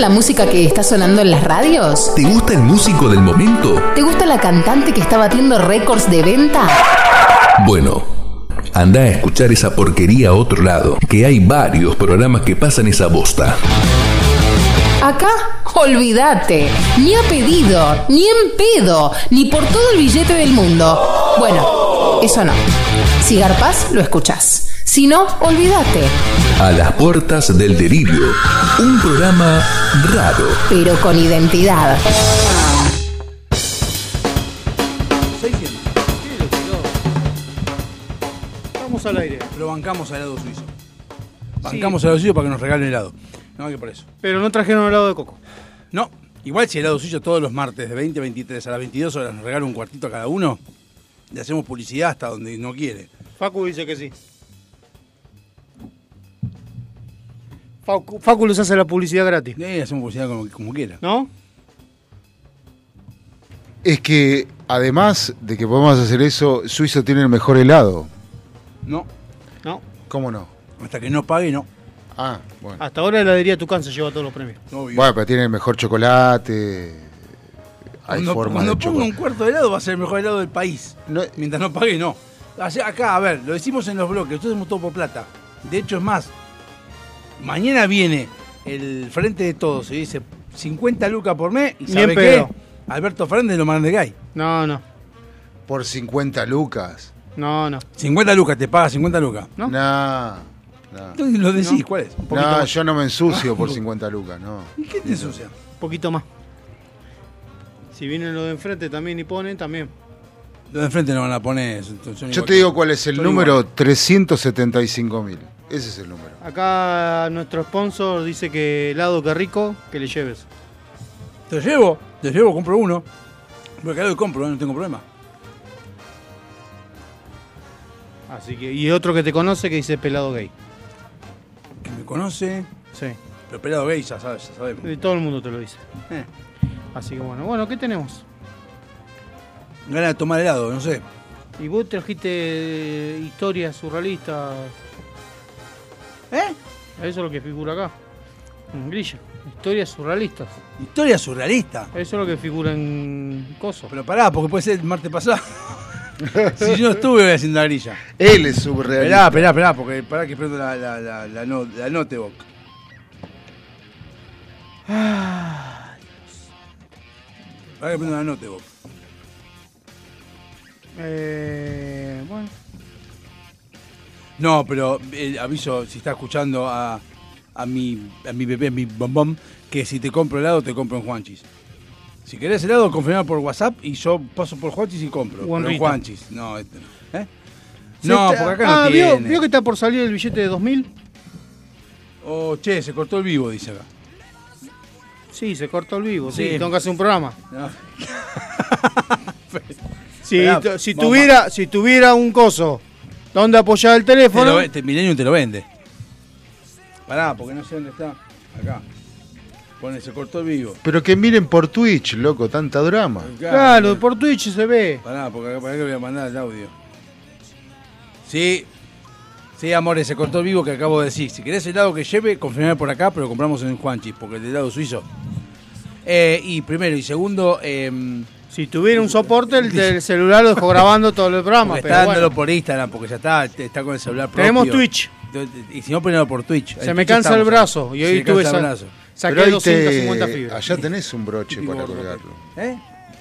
[SPEAKER 5] La música que está sonando en las radios?
[SPEAKER 4] ¿Te gusta el músico del momento?
[SPEAKER 5] ¿Te gusta la cantante que está batiendo récords de venta?
[SPEAKER 4] Bueno, anda a escuchar esa porquería a otro lado, que hay varios programas que pasan esa bosta.
[SPEAKER 5] Acá, olvídate. Ni a pedido, ni en pedo, ni por todo el billete del mundo. Bueno, eso no. Si garpas, lo escuchás. Si no, olvídate.
[SPEAKER 4] A las puertas del delirio, un programa raro.
[SPEAKER 5] Pero con identidad.
[SPEAKER 6] Vamos al aire.
[SPEAKER 2] Lo bancamos al helado suizo. Bancamos al helado suizo para que nos regalen helado. No, que por eso.
[SPEAKER 6] Pero no trajeron helado de coco.
[SPEAKER 2] No, igual si helado suizo todos los martes de 20 a 23 a las 22 horas nos regala un cuartito a cada uno, le hacemos publicidad hasta donde no quiere.
[SPEAKER 6] Facu dice que sí. Les hace la publicidad gratis.
[SPEAKER 2] Sí, hacemos publicidad como, como quiera.
[SPEAKER 6] ¿No?
[SPEAKER 3] Es que además de que podemos hacer eso, Suizo tiene el mejor helado.
[SPEAKER 2] No.
[SPEAKER 6] No.
[SPEAKER 3] ¿Cómo no?
[SPEAKER 2] Hasta que no pague, no.
[SPEAKER 3] Ah, bueno.
[SPEAKER 6] Hasta ahora la heladería Tucán se lleva todos los premios.
[SPEAKER 3] Bueno, pero tiene el mejor chocolate. Hay
[SPEAKER 2] Cuando,
[SPEAKER 3] forma
[SPEAKER 2] cuando
[SPEAKER 3] de
[SPEAKER 2] ponga un cuarto de helado va a ser el mejor helado del país. Mientras no pague, no. Acá, a ver, lo decimos en los bloques, nosotros hacemos todo por plata. De hecho, es más, mañana viene el frente de todos y dice 50 lucas por mes y ¿sabe qué? Alberto Fernández lo manda de gay.
[SPEAKER 6] No, no.
[SPEAKER 3] Por 50 lucas.
[SPEAKER 6] No, no.
[SPEAKER 2] 50 lucas, te paga 50 lucas.
[SPEAKER 6] ¿No?
[SPEAKER 3] No.
[SPEAKER 2] Entonces lo decís, ¿cuál es? Un
[SPEAKER 3] No,
[SPEAKER 2] más.
[SPEAKER 3] yo no me ensucio por [LAUGHS] 50 lucas, no.
[SPEAKER 2] ¿Y qué te ensucia?
[SPEAKER 6] Un poquito más. Si vienen los de enfrente también y ponen, también.
[SPEAKER 2] Los de enfrente no van a poner.
[SPEAKER 3] Yo te digo cuál es el número
[SPEAKER 2] igual.
[SPEAKER 3] 375 mil. Ese es el número.
[SPEAKER 6] Acá nuestro sponsor dice que helado que rico, que le lleves.
[SPEAKER 2] Te llevo, te llevo, compro uno. Porque lo compro, no tengo problema.
[SPEAKER 6] Así que, y otro que te conoce que dice pelado gay.
[SPEAKER 2] Que me conoce.
[SPEAKER 6] Sí.
[SPEAKER 2] Pero pelado gay, ya sabes, ya sabemos.
[SPEAKER 6] Y todo el mundo te lo dice.
[SPEAKER 2] Eh.
[SPEAKER 6] Así que bueno, bueno, ¿qué tenemos?
[SPEAKER 2] Ganas de tomar helado, no sé.
[SPEAKER 6] Y vos trajiste historias surrealistas.
[SPEAKER 2] ¿Eh?
[SPEAKER 6] Eso es lo que figura acá. En grilla. Historias surrealistas.
[SPEAKER 2] Historia surrealista.
[SPEAKER 6] Eso es lo que figura en Coso.
[SPEAKER 2] Pero pará, porque puede ser el martes pasado. [LAUGHS] si yo no estuve haciendo la grilla.
[SPEAKER 3] Él es surrealista.
[SPEAKER 2] Esperá, esperá, esperá, porque pará que prendo la, la, la, la, no- la notebook. Pará que prendo la notebook.
[SPEAKER 6] Eh, bueno.
[SPEAKER 2] No, pero eh, aviso, si está escuchando a, a mi a mi bebé, a mi bombón, que si te compro helado, te compro en Juanchis. Si querés helado, confirma por WhatsApp y yo paso por Juanchis y compro. Pero en. Juanchis. No, este no. ¿Eh? No,
[SPEAKER 6] está-
[SPEAKER 2] porque acá no
[SPEAKER 6] ah, ¿vio,
[SPEAKER 2] tiene.
[SPEAKER 6] vio que está por salir el billete de 2000?
[SPEAKER 2] Oh, che, se cortó el vivo, dice acá.
[SPEAKER 6] Sí, se cortó el vivo. Sí,
[SPEAKER 2] Sí.
[SPEAKER 6] tengo que hacer un programa. [LAUGHS]
[SPEAKER 2] No.
[SPEAKER 6] Si,
[SPEAKER 2] Esperá,
[SPEAKER 6] si, tuviera, si tuviera un coso donde apoyar el
[SPEAKER 2] Te
[SPEAKER 6] teléfono.
[SPEAKER 2] te- Millennium te lo vende. Pará, porque no sé dónde está. Acá. Pone, se cortó vivo.
[SPEAKER 3] Pero que miren por Twitch, loco, tanta drama.
[SPEAKER 6] Claro, por Twitch se ve.
[SPEAKER 2] Pará, porque acá, para que voy a mandar el audio. Sí. Sí, amores, se cortó el vivo que acabo de decir. Si querés helado que lleve, confirmame por acá, pero lo compramos en Juanchis, porque el helado suizo. Eh, y primero, y segundo, eh,
[SPEAKER 6] Si tuviera un soporte, el del celular lo dejó grabando todo el programa. [LAUGHS]
[SPEAKER 2] porque
[SPEAKER 6] Pero
[SPEAKER 2] está dándolo
[SPEAKER 6] bueno,
[SPEAKER 2] por Instagram, porque ya está, está con el celular propio.
[SPEAKER 6] tenemos Twitch.
[SPEAKER 2] Y si no, ponelo por Twitch.
[SPEAKER 6] Se me
[SPEAKER 2] Twitch
[SPEAKER 6] cansa el brazo. Y
[SPEAKER 2] Se
[SPEAKER 6] hoy
[SPEAKER 2] le
[SPEAKER 6] tuve
[SPEAKER 2] cansa el
[SPEAKER 6] esa-
[SPEAKER 2] brazo.
[SPEAKER 3] Pero
[SPEAKER 6] saqué
[SPEAKER 3] ahí
[SPEAKER 6] 250
[SPEAKER 3] te-
[SPEAKER 6] fibras.
[SPEAKER 3] Allá tenés un broche
[SPEAKER 2] Y
[SPEAKER 3] para colgarlo.
[SPEAKER 2] ¿Eh?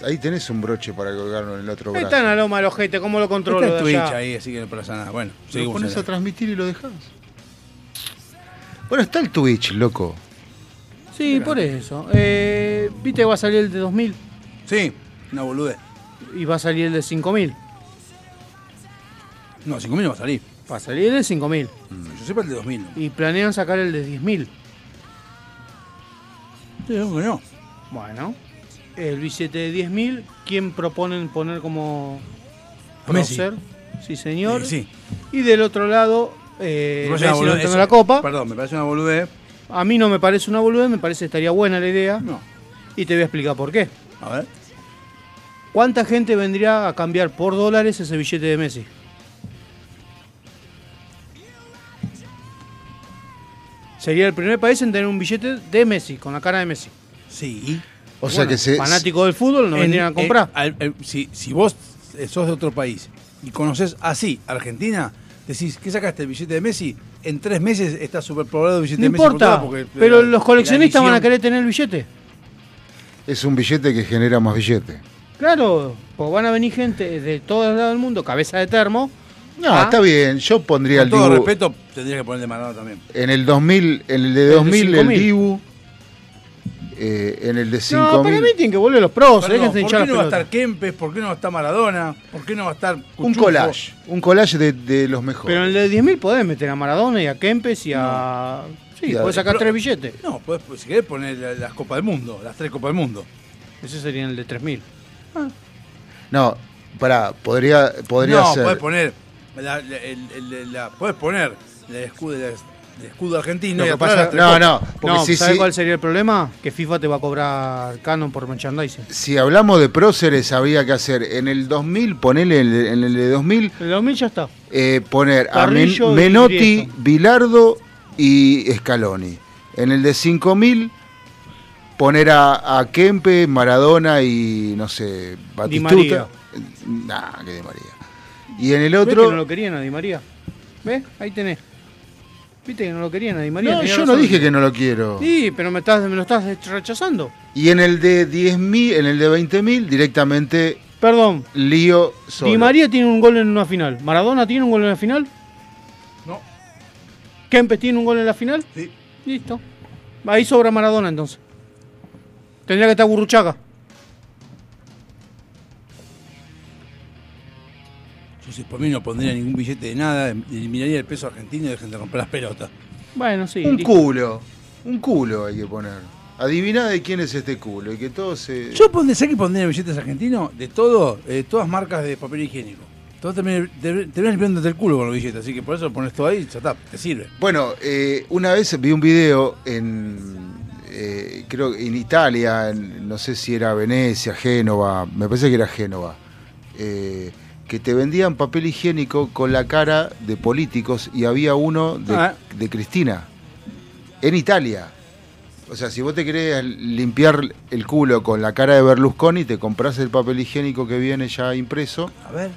[SPEAKER 3] Ahí tenés un broche para colgarlo en el otro
[SPEAKER 6] Ahí
[SPEAKER 3] brazo.
[SPEAKER 6] está en la loma del ojete, ¿cómo lo controlo?
[SPEAKER 2] Está en
[SPEAKER 6] de
[SPEAKER 2] Twitch
[SPEAKER 6] allá?
[SPEAKER 2] ahí, así que no pasa nada. Bueno,
[SPEAKER 3] Lo pones a transmitir y lo dejás. Bueno, está el Twitch, loco.
[SPEAKER 6] Sí, por eso. Eh, ¿Viste que va a salir el de 2000?
[SPEAKER 2] Sí, una boludez.
[SPEAKER 6] Y va a salir el de 5000.
[SPEAKER 2] No, 5.000 no va a salir.
[SPEAKER 6] Va a salir el de 5000.
[SPEAKER 2] Yo sepa el de 2.000. ¿no?
[SPEAKER 6] Y planean sacar el de 10000.
[SPEAKER 2] Sí, no, no.
[SPEAKER 6] Bueno, el billete de 10.000, ¿quién proponen poner como prócer? Sí, señor.
[SPEAKER 2] Eh, sí.
[SPEAKER 6] Y del otro lado, eh, Messi no
[SPEAKER 2] eso-
[SPEAKER 6] la copa.
[SPEAKER 2] Perdón, me parece una boludez.
[SPEAKER 6] A mí no me parece una boludez, me parece que estaría buena la idea.
[SPEAKER 2] No.
[SPEAKER 6] Y te voy a explicar por qué.
[SPEAKER 2] A ver.
[SPEAKER 6] ¿Cuánta gente vendría a cambiar por dólares ese billete de Messi? Sería el primer país en tener un billete de Messi, con la cara de Messi.
[SPEAKER 2] Sí.
[SPEAKER 3] O sea
[SPEAKER 6] Bueno,
[SPEAKER 3] que se.
[SPEAKER 6] Fanático del fútbol no
[SPEAKER 2] En-
[SPEAKER 6] vendrían a comprar.
[SPEAKER 2] eh, al- el- si, si vos eh, sos de otro país y conoces así Argentina, decís, ¿qué sacaste el billete de Messi? En tres meses está superpoblado el billete
[SPEAKER 6] no
[SPEAKER 2] de Messi. por
[SPEAKER 6] importa,
[SPEAKER 2] porque
[SPEAKER 6] pero
[SPEAKER 2] la-
[SPEAKER 6] los coleccionistas van a querer tener el billete.
[SPEAKER 3] Es un billete que genera más billete.
[SPEAKER 6] Claro, pues van a venir gente de todos lados del mundo, cabeza de termo.
[SPEAKER 3] No,
[SPEAKER 6] Ah.
[SPEAKER 3] está bien. Yo pondría
[SPEAKER 2] Con
[SPEAKER 3] el
[SPEAKER 2] todo
[SPEAKER 3] Dibu.
[SPEAKER 2] respeto, tendría que poner de Maradona también.
[SPEAKER 3] En el 2000, en el de
[SPEAKER 6] de
[SPEAKER 3] 2000 el
[SPEAKER 6] 5000.
[SPEAKER 3] Dibu. eh, en el de
[SPEAKER 6] No,
[SPEAKER 3] 5000.
[SPEAKER 6] para mí tienen que volver los pros,
[SPEAKER 2] Perdón,
[SPEAKER 6] déjense
[SPEAKER 2] ¿Por qué no va a estar Kempes? ¿Por qué no va a estar Maradona? ¿Por qué no va a estar
[SPEAKER 3] un
[SPEAKER 2] Cuchufo?
[SPEAKER 3] collage. Un collage de, de los mejores.
[SPEAKER 6] Pero en el de 10.000 podés meter a Maradona y a Kempes y a... Sí,
[SPEAKER 3] Y a-
[SPEAKER 6] podés sacar
[SPEAKER 2] pero-
[SPEAKER 6] tres billetes.
[SPEAKER 2] No, podés, si querés poner la- las Copas del Mundo, las tres Copas del Mundo.
[SPEAKER 6] Ese sería el de 3.000.
[SPEAKER 3] No, pará, podría, podría
[SPEAKER 2] no,
[SPEAKER 3] ser.
[SPEAKER 2] podés poner. La, la- el- la- podés poner el escudo, el, escudo argentino
[SPEAKER 3] Lo que pasa- no, no, porque
[SPEAKER 6] No,
[SPEAKER 3] sí,
[SPEAKER 6] ¿sabes
[SPEAKER 3] sí.
[SPEAKER 6] cuál sería el problema? Que FIFA te va a cobrar canon por merchandising.
[SPEAKER 3] Si hablamos de próceres, habría que hacer en el 2000, ponerle en el, en el de 2000,
[SPEAKER 6] El 2000 ya está.
[SPEAKER 3] eh, poner a Men-
[SPEAKER 6] Carrillo
[SPEAKER 3] Menotti. Bilardo y Scaloni. En el de 5000, poner a, a Kempe, Maradona y no sé, Batistuta.
[SPEAKER 6] María.
[SPEAKER 3] Nah, que Di María. Y en el
[SPEAKER 6] ¿Ves que
[SPEAKER 3] otro.
[SPEAKER 6] no lo querían a Di María? ¿Ves? Ahí tenés. ¿Viste que no lo querían a Di María?
[SPEAKER 3] No,
[SPEAKER 6] Tenía
[SPEAKER 3] yo no dije que no lo quiero.
[SPEAKER 6] Sí, pero me, estás, me lo estás rechazando.
[SPEAKER 3] Y en el de 10.000, en el de 20.000, directamente
[SPEAKER 6] Perdón,
[SPEAKER 3] lío solo.
[SPEAKER 6] Di María tiene un gol en una final. ¿Maradona tiene un gol en la final?
[SPEAKER 2] No.
[SPEAKER 6] ¿Kempes tiene un gol en la final?
[SPEAKER 2] Sí.
[SPEAKER 6] Listo. Ahí sobra Maradona entonces. Tendría que estar Burruchaga.
[SPEAKER 2] Yo si por mí no pondría ningún billete de nada, eliminaría el peso argentino y dejen de romper las pelotas.
[SPEAKER 6] Bueno, sí.
[SPEAKER 3] Un
[SPEAKER 6] listo.
[SPEAKER 3] culo. Un culo hay que poner. Adiviná de quién es este culo y que todo se.
[SPEAKER 2] Yo pondré, ¿sabes que pondría billetes argentinos? De todo, eh, todas marcas de papel higiénico. Todo terminas limpiándote el culo con los billetes, así que por eso pones todo ahí y ya está, te sirve.
[SPEAKER 3] Bueno, eh, una vez vi un video en. Eh, creo que en Italia, en- no sé si era Venecia, Génova, me parece que era Génova, eh, que te vendían papel higiénico con la cara de políticos y había uno de,
[SPEAKER 2] Ah.
[SPEAKER 3] de Cristina. En Italia. O sea, si vos te querés limpiar el culo con la cara de Berlusconi, te compras el papel higiénico que viene ya impreso.
[SPEAKER 2] A ver,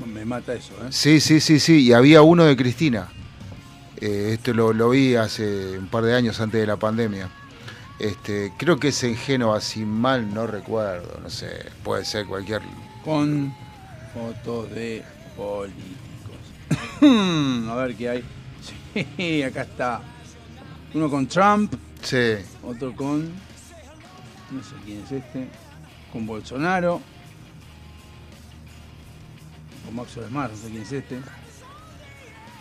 [SPEAKER 2] me, me mata eso, ¿eh?
[SPEAKER 3] Sí, sí, sí, sí. Y había uno de Cristina. Eh, esto lo, lo vi hace un par de años antes de la pandemia. Este, creo que es en Génova, si mal no recuerdo. No sé, puede ser cualquier.
[SPEAKER 2] Con fotos de políticos. [LAUGHS] a ver qué hay. Sí, acá está. Uno con Trump.
[SPEAKER 3] Sí.
[SPEAKER 2] Otro con. No sé quién es este. Con Bolsonaro. Con Max Smart, no sé quién es este.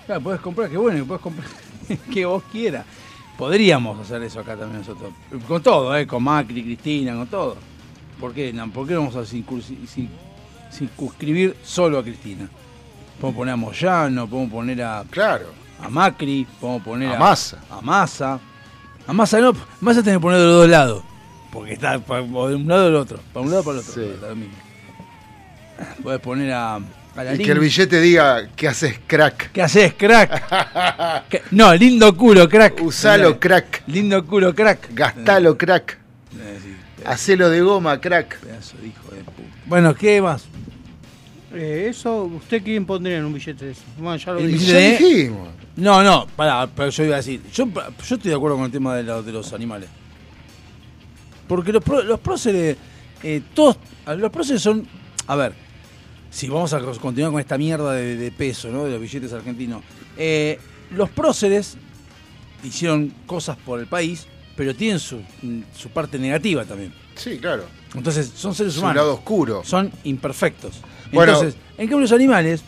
[SPEAKER 2] Claro, puedes comprar, qué bueno, puedes comprar [LAUGHS] que vos quieras. Podríamos hacer eso acá también nosotros. Con todo, ¿eh? Con Macri, Cristina, con todo. ¿Por qué? No, ¿Por qué vamos a circunscribir solo a Cristina? Podemos poner a Moyano, podemos poner a.
[SPEAKER 3] Claro.
[SPEAKER 2] A Macri, podemos poner
[SPEAKER 3] A
[SPEAKER 2] a.
[SPEAKER 3] Massa.
[SPEAKER 2] A Massa. A Massa no, Massa tenés que poner de los dos lados. Porque está de un lado o del otro. Para un lado o para el otro. mismo. Podés poner a.
[SPEAKER 3] Y que el billete diga, ¿qué haces, crack?
[SPEAKER 2] ¿Qué haces, crack? [LAUGHS] Que- No, lindo culo, crack.
[SPEAKER 3] Usalo, crack.
[SPEAKER 2] Lindo culo, crack.
[SPEAKER 3] Gastalo, crack. Hacelo de goma, crack.
[SPEAKER 2] Pedazo de hijo de puta. Bueno, ¿qué más?
[SPEAKER 6] Eh, eso, ¿usted quién pondría en un billete de eso? Bueno, ya lo
[SPEAKER 2] El
[SPEAKER 6] dije.
[SPEAKER 2] billete de- No, no, pará, pero yo iba a decir. Yo, yo estoy de acuerdo con el tema de, la- de los animales. Porque los, pro- los próceres, eh, todos. Los próceres son. A ver, si vamos a continuar con esta mierda de, de peso, ¿no? De los billetes argentinos. Eh, los próceres hicieron cosas por el país, pero tienen su, su parte negativa también.
[SPEAKER 3] Sí, claro.
[SPEAKER 2] Entonces, son seres
[SPEAKER 3] Su
[SPEAKER 2] humanos.
[SPEAKER 3] lado oscuro.
[SPEAKER 2] Son imperfectos.
[SPEAKER 3] Bueno.
[SPEAKER 2] Entonces, en cambio los animales,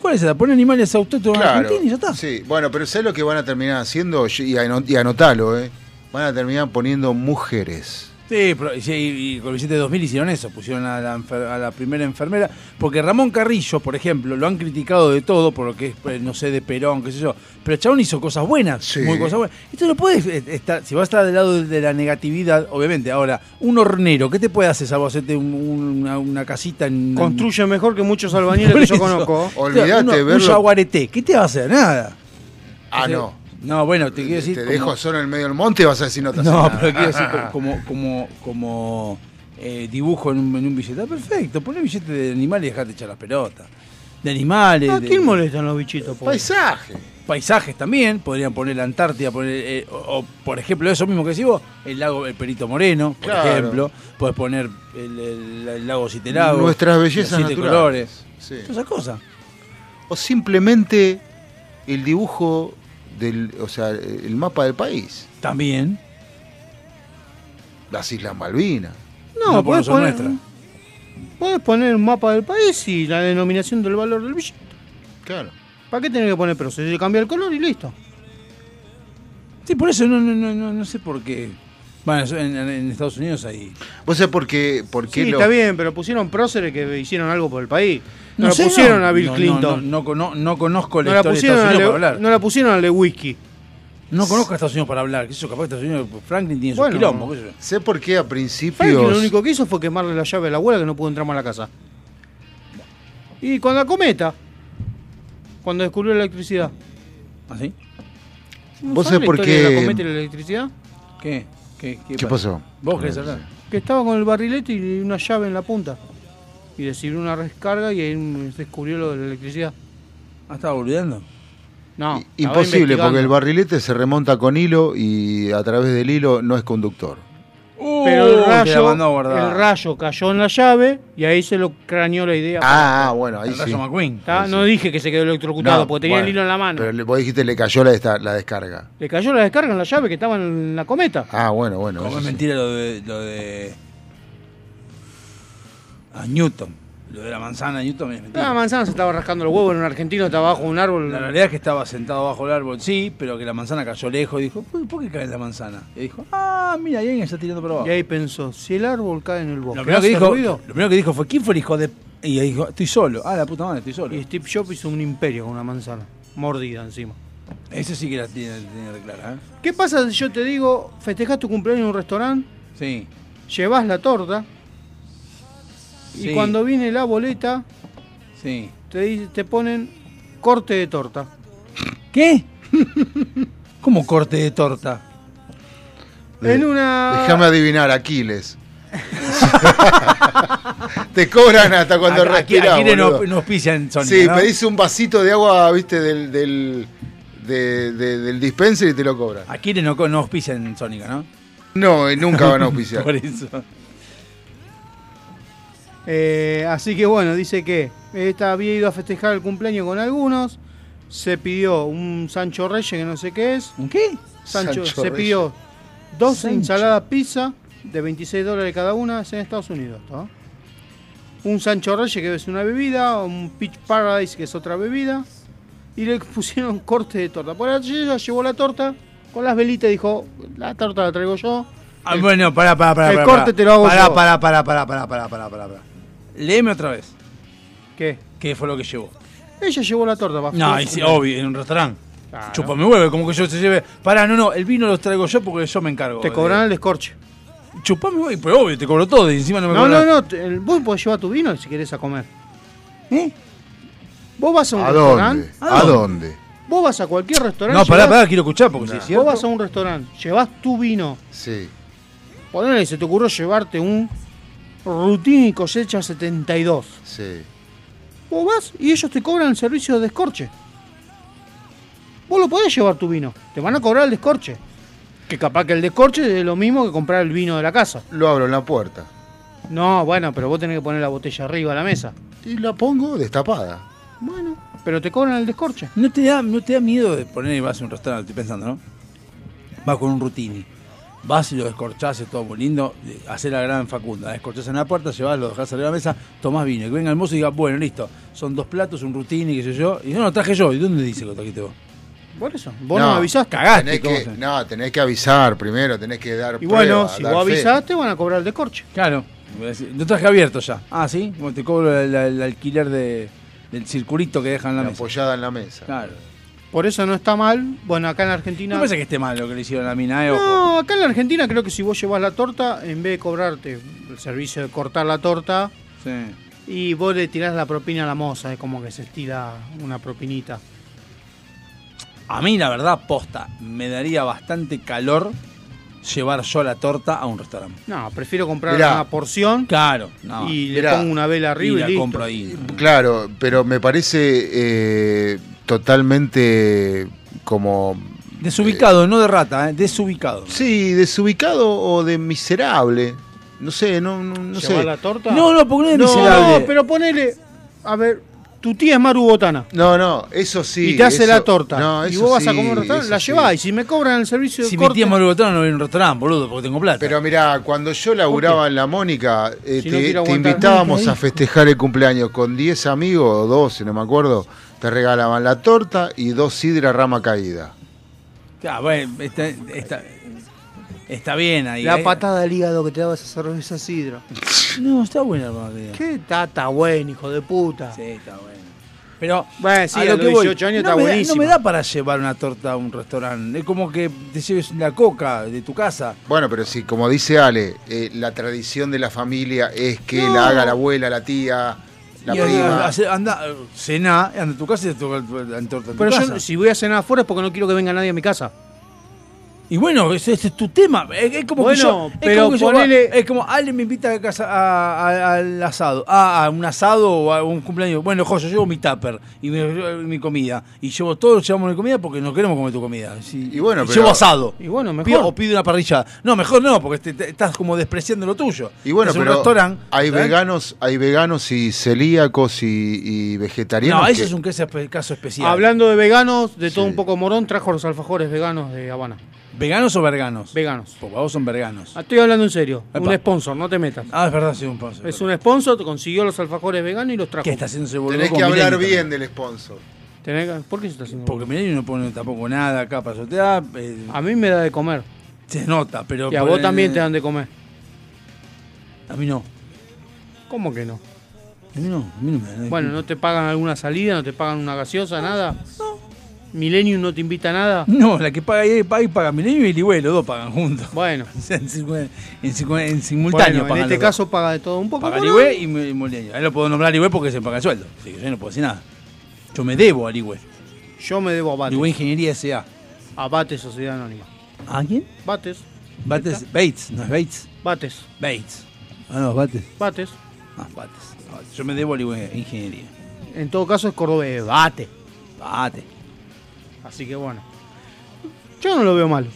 [SPEAKER 2] ¿cuál es esa? Poner animales autóctonos en
[SPEAKER 3] Claro.
[SPEAKER 2] Argentina y ya está.
[SPEAKER 3] Sí, bueno, pero ¿sabes lo que van a terminar haciendo? Y, ano- y anotalo, ¿eh? Van a terminar poniendo mujeres.
[SPEAKER 2] Sí, pero, y, sí, y con el billete de 2000 hicieron eso, pusieron a la, a la primera enfermera, porque Ramón Carrillo, por ejemplo, lo han criticado de todo, por lo que es, eh, no sé, de Perón, qué sé yo, pero el chabón hizo cosas buenas, muy cosas buenas. Esto no puedes eh, estar, si vas a estar del lado de, la negatividad, obviamente, ahora, un hornero, ¿qué te puede hacer salvo hacerte un- un- una, una casita en...
[SPEAKER 6] Construye mejor que muchos albañiles que yo conozco.
[SPEAKER 3] Olvídate,
[SPEAKER 2] Un
[SPEAKER 3] verlo-
[SPEAKER 2] jaguareté, ¿qué te va a hacer? Nada.
[SPEAKER 3] Ah,
[SPEAKER 2] O sea,
[SPEAKER 3] no.
[SPEAKER 2] No, bueno, te quiero decir...
[SPEAKER 3] Te
[SPEAKER 2] como-
[SPEAKER 3] dejo solo en el medio del monte y vas a decir no te
[SPEAKER 2] No,
[SPEAKER 3] nada.
[SPEAKER 2] pero quiero decir como, como, como, eh, dibujo en un, en un billete. Ah, perfecto, poné billete de animales y dejate echar las pelotas. De animales.
[SPEAKER 6] ¿A
[SPEAKER 2] de-
[SPEAKER 6] quién molestan los bichitos? pobre?
[SPEAKER 3] Paisaje.
[SPEAKER 2] Paisajes también, podrían poner la Antártida, poner, eh, o, o, por ejemplo, eso mismo que decís vos, el lago El Perito Moreno, por
[SPEAKER 3] Claro.
[SPEAKER 2] ejemplo. Podés poner el, el- el lago Siete Lagos.
[SPEAKER 3] Nuestras bellezas
[SPEAKER 2] siete
[SPEAKER 3] naturales.
[SPEAKER 2] colores.
[SPEAKER 3] Sí.
[SPEAKER 2] Todas esas cosas.
[SPEAKER 3] O simplemente el dibujo del, o sea, el mapa del país.
[SPEAKER 2] También.
[SPEAKER 3] Las Islas Malvinas.
[SPEAKER 6] No,
[SPEAKER 2] No,
[SPEAKER 6] podés poner,
[SPEAKER 2] nuestra.
[SPEAKER 6] podés poner un mapa del país y la denominación del valor del billete.
[SPEAKER 3] Claro.
[SPEAKER 6] ¿Para qué tener que poner proceso? Se cambia el color y listo.
[SPEAKER 2] Sí, por eso no, no, no, no, no sé por qué. Bueno, eso en, en Estados Unidos hay.
[SPEAKER 3] ¿Vos sabés por qué? Por qué
[SPEAKER 6] Sí,
[SPEAKER 3] lo-
[SPEAKER 6] está bien, pero pusieron próceres que hicieron algo por el país. No,
[SPEAKER 2] No
[SPEAKER 6] lo
[SPEAKER 2] sé,
[SPEAKER 6] pusieron
[SPEAKER 2] no.
[SPEAKER 6] a Bill
[SPEAKER 2] No,
[SPEAKER 6] Clinton.
[SPEAKER 2] No, no, cono- no conozco la
[SPEAKER 6] No la
[SPEAKER 2] historia de Estados Unidos
[SPEAKER 6] Le-
[SPEAKER 2] para hablar.
[SPEAKER 6] no la pusieron al de whisky.
[SPEAKER 2] No conozco a Estados Unidos para hablar. ¿Qué sé yo? Capaz que Estados Unidos, Franklin tiene
[SPEAKER 6] Bueno.
[SPEAKER 2] sus quilombos. sé
[SPEAKER 3] por qué a
[SPEAKER 6] Franklin
[SPEAKER 3] principios.
[SPEAKER 6] lo único que hizo fue quemarle la llave a la abuela que no pudo entrar más a la casa. Y cuando la cometa, cuando descubrió la electricidad.
[SPEAKER 2] ¿Ah, sí?
[SPEAKER 6] ¿No
[SPEAKER 3] ¿Vos sabés por
[SPEAKER 6] la
[SPEAKER 3] qué-
[SPEAKER 6] la cometa y la electricidad?
[SPEAKER 2] ¿Qué? ¿Qué,
[SPEAKER 3] ¿Qué pasó?
[SPEAKER 2] ¿Vos querés hablar?
[SPEAKER 6] Que estaba con el barrilete y una llave en la punta. Y recibió una descarga y ahí descubrió lo de la electricidad.
[SPEAKER 2] Ah, estaba boludeando.
[SPEAKER 6] No.
[SPEAKER 3] Imposible, porque el barrilete se remonta con hilo y a través del hilo no es conductor.
[SPEAKER 6] Pero el
[SPEAKER 2] Uh, te la
[SPEAKER 6] rayo, el rayo cayó en la llave y ahí se lo craneó la idea.
[SPEAKER 3] Ah, ah, bueno, ahí
[SPEAKER 2] El
[SPEAKER 3] sí.
[SPEAKER 2] rayo McQueen.
[SPEAKER 6] Está- No dije que se quedó electrocutado
[SPEAKER 3] No,
[SPEAKER 6] porque tenía
[SPEAKER 3] bueno,
[SPEAKER 6] el hilo en la mano.
[SPEAKER 3] Pero vos dijiste le cayó la, descarga.
[SPEAKER 6] Le cayó la descarga en la llave que estaba en la cometa.
[SPEAKER 3] Ah, bueno, bueno.
[SPEAKER 2] Como es
[SPEAKER 3] sí.
[SPEAKER 2] mentira lo de, lo de. A Newton. Lo de la manzana de Newton es mentira.
[SPEAKER 6] La manzana se estaba rascando los huevos en un argentino, estaba bajo un árbol.
[SPEAKER 2] La realidad es que estaba sentado bajo el árbol, sí, pero que la manzana cayó lejos y dijo, ¿por qué cae la manzana? Y dijo, ah, mira, ahí alguien está tirando para abajo.
[SPEAKER 6] Y ahí pensó, si el árbol cae en el bosque,
[SPEAKER 2] Lo primero, que
[SPEAKER 6] ¿hace
[SPEAKER 2] dijo,
[SPEAKER 6] ruido?
[SPEAKER 2] lo primero que dijo fue, ¿quién fue el hijo de...? Y ahí dijo, estoy solo. Ah, la puta madre, estoy solo.
[SPEAKER 6] Y Steve Jobs hizo un imperio con una manzana, mordida encima.
[SPEAKER 2] Ese sí que la tiene, tiene clara, ¿eh?
[SPEAKER 6] ¿Qué pasa si yo te digo, festejás tu cumpleaños en un restaurante,
[SPEAKER 2] Sí.
[SPEAKER 6] llevas la torta,
[SPEAKER 2] Sí.
[SPEAKER 6] y cuando viene la boleta,
[SPEAKER 2] Sí.
[SPEAKER 6] te, te ponen corte de torta?
[SPEAKER 2] ¿Qué? [LAUGHS] ¿Cómo corte de torta?
[SPEAKER 6] En una...
[SPEAKER 3] Déjame adivinar, Aquiles. [LAUGHS] Te cobran hasta cuando
[SPEAKER 2] Aquí,
[SPEAKER 3] respirás,
[SPEAKER 2] aquí no,
[SPEAKER 3] boludo.
[SPEAKER 2] no auspician Sónica,
[SPEAKER 3] Sí,
[SPEAKER 2] ¿no?
[SPEAKER 3] pedís un vasito de agua, viste, del, del, de- de- del dispenser y te lo cobran.
[SPEAKER 2] Aquí no, no auspician Sónica, ¿no?
[SPEAKER 3] No, nunca van a auspiciar. [LAUGHS]
[SPEAKER 2] Por eso.
[SPEAKER 6] Eh, así que bueno, dice que esta había ido a festejar el cumpleaños con algunos, se pidió un Sancho Reyes que no sé qué es.
[SPEAKER 2] ¿Un qué?
[SPEAKER 6] Sancho,
[SPEAKER 3] Sancho
[SPEAKER 6] se
[SPEAKER 3] Reyes.
[SPEAKER 6] pidió dos
[SPEAKER 2] Sancho.
[SPEAKER 6] ensaladas pizza de 26 dólares cada una, es en Estados Unidos. ¿no? Un Sancho Reyes que es una bebida, un Peach Paradise que es otra bebida. Y le [LAUGHS] pusieron corte de torta. Por allí ella llevó la torta con las velitas y dijo, la torta la traigo yo.
[SPEAKER 2] Ah, bueno, pará, pará, pará.
[SPEAKER 6] el
[SPEAKER 2] pará,
[SPEAKER 6] corte
[SPEAKER 2] pará.
[SPEAKER 6] te lo hago
[SPEAKER 2] pará,
[SPEAKER 6] yo.
[SPEAKER 2] Pará, pará, pará, pará, pará, pará, pará, pará. Léeme otra vez.
[SPEAKER 6] ¿Qué?
[SPEAKER 2] ¿Qué fue lo que llevó?
[SPEAKER 6] Ella llevó la torta. para
[SPEAKER 2] No, y sí, obvio, en un restaurante.
[SPEAKER 6] Claro.
[SPEAKER 2] Chupame huevo, como que yo se lleve. Pará, no, no, el vino lo traigo yo porque yo me encargo.
[SPEAKER 6] Te cobrarán el descorche.
[SPEAKER 2] Chupame huevo, pero obvio, te cobro todo y encima no me
[SPEAKER 6] No,
[SPEAKER 2] cobran-
[SPEAKER 6] no, no. te- el- vos podés llevar tu vino si querés a comer.
[SPEAKER 2] ¿Eh?
[SPEAKER 6] Vos vas a un
[SPEAKER 3] ¿A
[SPEAKER 6] restaurante.
[SPEAKER 3] dónde? ¿A dónde?
[SPEAKER 6] Vos vas a cualquier restaurante.
[SPEAKER 2] No, pará,
[SPEAKER 6] llevás-
[SPEAKER 2] pará, quiero escuchar porque si es
[SPEAKER 6] Vos
[SPEAKER 2] cierto.
[SPEAKER 6] vas a un restaurante, llevas tu vino.
[SPEAKER 3] Sí.
[SPEAKER 6] Ponele, se te ocurrió llevarte un Rutini cosecha 72.
[SPEAKER 3] Sí.
[SPEAKER 6] Vos vas y ellos te cobran el servicio de descorche. Vos lo podés llevar tu vino. Te van a cobrar el descorche. Que capaz que el descorche es lo mismo que comprar el vino de la casa.
[SPEAKER 3] Lo abro en la puerta.
[SPEAKER 6] No, bueno, pero vos tenés que poner la botella arriba a la mesa.
[SPEAKER 3] Y la pongo destapada.
[SPEAKER 6] Bueno, pero te cobran el descorche.
[SPEAKER 2] ¿No te da, no te da miedo de poner y vas a un restaurante? Estoy pensando, ¿no? Vas con un rutini. Vas y lo descorchás, es todo muy lindo. Hacer la gran facunda. Descorchás en la puerta, llevas, lo dejás arriba de la mesa, tomás vino. Y que venga el mozo y diga, bueno, listo. Son dos platos, un rutini, qué sé yo. Y no, lo traje yo. ¿Y dónde dice que lo trajiste vos?
[SPEAKER 6] Por eso. Vos no, me avisaste.
[SPEAKER 2] Cagaste.
[SPEAKER 3] Tenés
[SPEAKER 2] ¿cómo
[SPEAKER 3] que,
[SPEAKER 2] se-
[SPEAKER 3] no, tenés que avisar primero, tenés que dar
[SPEAKER 6] Y bueno,
[SPEAKER 3] prueba,
[SPEAKER 6] si vos
[SPEAKER 3] fe.
[SPEAKER 6] avisás, te van a cobrar el descorche.
[SPEAKER 2] Claro. A Lo traje abierto ya. Ah, sí. Bueno, te cobro el, el alquiler de, del circulito que dejan en la
[SPEAKER 3] La
[SPEAKER 2] mesa.
[SPEAKER 3] apoyada en la mesa.
[SPEAKER 2] Claro.
[SPEAKER 6] Por eso no está mal. Bueno, acá en Argentina.
[SPEAKER 2] No parece que esté mal lo que le hicieron a la mina, eh, ojo.
[SPEAKER 6] No, acá en la Argentina creo que si vos llevas la torta, en vez de cobrarte el servicio de cortar la torta,
[SPEAKER 2] Sí.
[SPEAKER 6] y vos le tirás la propina a la moza, es como que se estira una propinita.
[SPEAKER 2] A mí, la verdad, posta, me daría bastante calor llevar yo la torta a un restaurante.
[SPEAKER 6] No, prefiero comprar
[SPEAKER 3] Mirá.
[SPEAKER 6] una porción
[SPEAKER 2] Claro, no.
[SPEAKER 6] y le
[SPEAKER 3] Mirá.
[SPEAKER 6] pongo una vela arriba y,
[SPEAKER 2] y la
[SPEAKER 6] listo.
[SPEAKER 2] compro ahí.
[SPEAKER 3] Claro, pero me parece eh, totalmente como...
[SPEAKER 2] Desubicado, no de rata, ¿eh? desubicado.
[SPEAKER 3] Sí, desubicado o de miserable. No sé, no, no, no
[SPEAKER 6] ¿Llevar
[SPEAKER 3] sé.
[SPEAKER 6] la torta?
[SPEAKER 2] No, no, porque no es
[SPEAKER 6] No,
[SPEAKER 2] miserable.
[SPEAKER 6] no, pero ponele. A ver, tu tía es Maru Botana.
[SPEAKER 3] No, no, eso sí.
[SPEAKER 6] y te hace
[SPEAKER 3] eso-
[SPEAKER 6] la torta.
[SPEAKER 3] No,
[SPEAKER 6] y vos vas a
[SPEAKER 3] sí,
[SPEAKER 6] comer un restaurante, la
[SPEAKER 3] sí.
[SPEAKER 6] llevás. Y si me cobran el servicio de
[SPEAKER 2] Si mi
[SPEAKER 6] corte,
[SPEAKER 2] tía Marubotana no viene a un restaurante, boludo, porque tengo plata.
[SPEAKER 3] Pero mira, cuando yo laburaba en La Mónica, eh,
[SPEAKER 6] Si no
[SPEAKER 3] te,
[SPEAKER 6] quiero
[SPEAKER 3] te invitábamos a festejar el cumpleaños con 10 amigos o 12, no me acuerdo. Te regalaban la torta y dos sidra rama caída.
[SPEAKER 2] Claro, bueno, está, está, está bien ahí.
[SPEAKER 6] la
[SPEAKER 2] ¿eh?
[SPEAKER 6] patada al hígado que te daba esa cerveza sidra.
[SPEAKER 2] No, está buena, hermano.
[SPEAKER 6] Qué tata bueno, hijo de puta.
[SPEAKER 2] Sí, está bueno. Pero
[SPEAKER 6] Bueno, sí,
[SPEAKER 2] a
[SPEAKER 6] a
[SPEAKER 2] lo voy,
[SPEAKER 6] 18 años
[SPEAKER 2] no
[SPEAKER 6] está buenísimo.
[SPEAKER 2] no me da para llevar una torta a un restaurante. Es como que te lleves la coca de tu casa.
[SPEAKER 3] Bueno, pero si, como dice Ale, eh, la tradición de la familia es que
[SPEAKER 2] No.
[SPEAKER 3] la haga la abuela, la tía, la
[SPEAKER 2] Y
[SPEAKER 3] prima.
[SPEAKER 2] anda, cená, anda a tu casa y te toca la en tu
[SPEAKER 6] Pero yo, si voy a cenar afuera es porque no quiero que venga nadie a mi casa.
[SPEAKER 2] Y bueno, ese, ese es tu tema. Es, es como que
[SPEAKER 6] Bueno,
[SPEAKER 2] yo. Es
[SPEAKER 6] pero
[SPEAKER 2] como que yo- es como Ale me invita a casa a- a- al asado. Ah, a un asado o a un cumpleaños. Bueno, jo, yo llevo mi tupper y mi, mi comida. Y llevo todos llevamos mi comida porque no queremos comer tu comida. Sí,
[SPEAKER 3] Y bueno, pero-
[SPEAKER 2] llevo asado.
[SPEAKER 6] Y bueno, mejor.
[SPEAKER 2] Pido- o pido una parrilla. No, mejor no, porque te- te- estás como despreciando lo tuyo.
[SPEAKER 3] Y bueno,
[SPEAKER 2] Es un
[SPEAKER 3] pero
[SPEAKER 2] restaurante.
[SPEAKER 3] hay
[SPEAKER 2] ¿sabes?
[SPEAKER 3] veganos, hay veganos y celíacos y, y vegetarianos.
[SPEAKER 2] No, eso
[SPEAKER 3] que-
[SPEAKER 2] es un caso espe- caso especial.
[SPEAKER 6] Hablando de veganos, de todo
[SPEAKER 3] Sí.
[SPEAKER 6] un poco morón, trajo los alfajores veganos de Habana.
[SPEAKER 2] ¿Veganos o verganos?
[SPEAKER 6] Veganos.
[SPEAKER 2] Porque vos son verganos.
[SPEAKER 6] Ah, Estoy hablando en serio.
[SPEAKER 2] Epa.
[SPEAKER 6] Un sponsor, no te metas.
[SPEAKER 2] Ah, es verdad, sí, un paso.
[SPEAKER 6] Es un sponsor, consiguió los alfajores veganos y los trajo.
[SPEAKER 2] ¿Qué está haciéndose boludo?
[SPEAKER 3] Tenés
[SPEAKER 2] con
[SPEAKER 3] que hablar bien
[SPEAKER 2] también?
[SPEAKER 3] del sponsor.
[SPEAKER 6] Tenés que- ¿Por qué se está haciendo?
[SPEAKER 2] Porque Milenio no pone tampoco nada acá para sortear. eh,
[SPEAKER 6] A mí me da de comer.
[SPEAKER 2] se nota, pero.
[SPEAKER 6] Y a
[SPEAKER 2] por
[SPEAKER 6] vos
[SPEAKER 2] el-
[SPEAKER 6] también te dan de comer.
[SPEAKER 2] A mí no.
[SPEAKER 6] ¿Cómo que no?
[SPEAKER 2] A mí no, a mí no me da.
[SPEAKER 6] Bueno, ¿no te pagan alguna salida? ¿No te pagan una gaseosa? ¿Nada? ¿Millennium no te invita a nada?
[SPEAKER 2] No, la que paga ahí paga, y paga Milenio y Ligüe, los dos pagan juntos.
[SPEAKER 6] Bueno. [LAUGHS]
[SPEAKER 2] O sea, en, simu- en simu- en simultáneo
[SPEAKER 6] Bueno, en este caso paga de todo un poco.
[SPEAKER 2] Paga
[SPEAKER 6] Morón.
[SPEAKER 2] Ligüe y Milenio. Ahí lo puedo nombrar Ligüe porque se paga el sueldo. Así que yo no puedo decir nada. Yo me debo a Ligüe.
[SPEAKER 6] Yo me debo a Bates.
[SPEAKER 2] Ligüe Ingeniería S.A.
[SPEAKER 6] A Bates Sociedad Anónima.
[SPEAKER 2] ¿A quién?
[SPEAKER 6] Bates.
[SPEAKER 2] Bates, Bates, no es Bates.
[SPEAKER 6] Bates.
[SPEAKER 2] Bates. Ah, no, Bates.
[SPEAKER 6] Bates.
[SPEAKER 2] Ah, Bates. Ah, Bates. Yo me debo a Ligüe Ingeniería.
[SPEAKER 6] En todo caso es cordobés. Bate.
[SPEAKER 2] Bate.
[SPEAKER 6] Así que bueno. Yo no lo veo mal.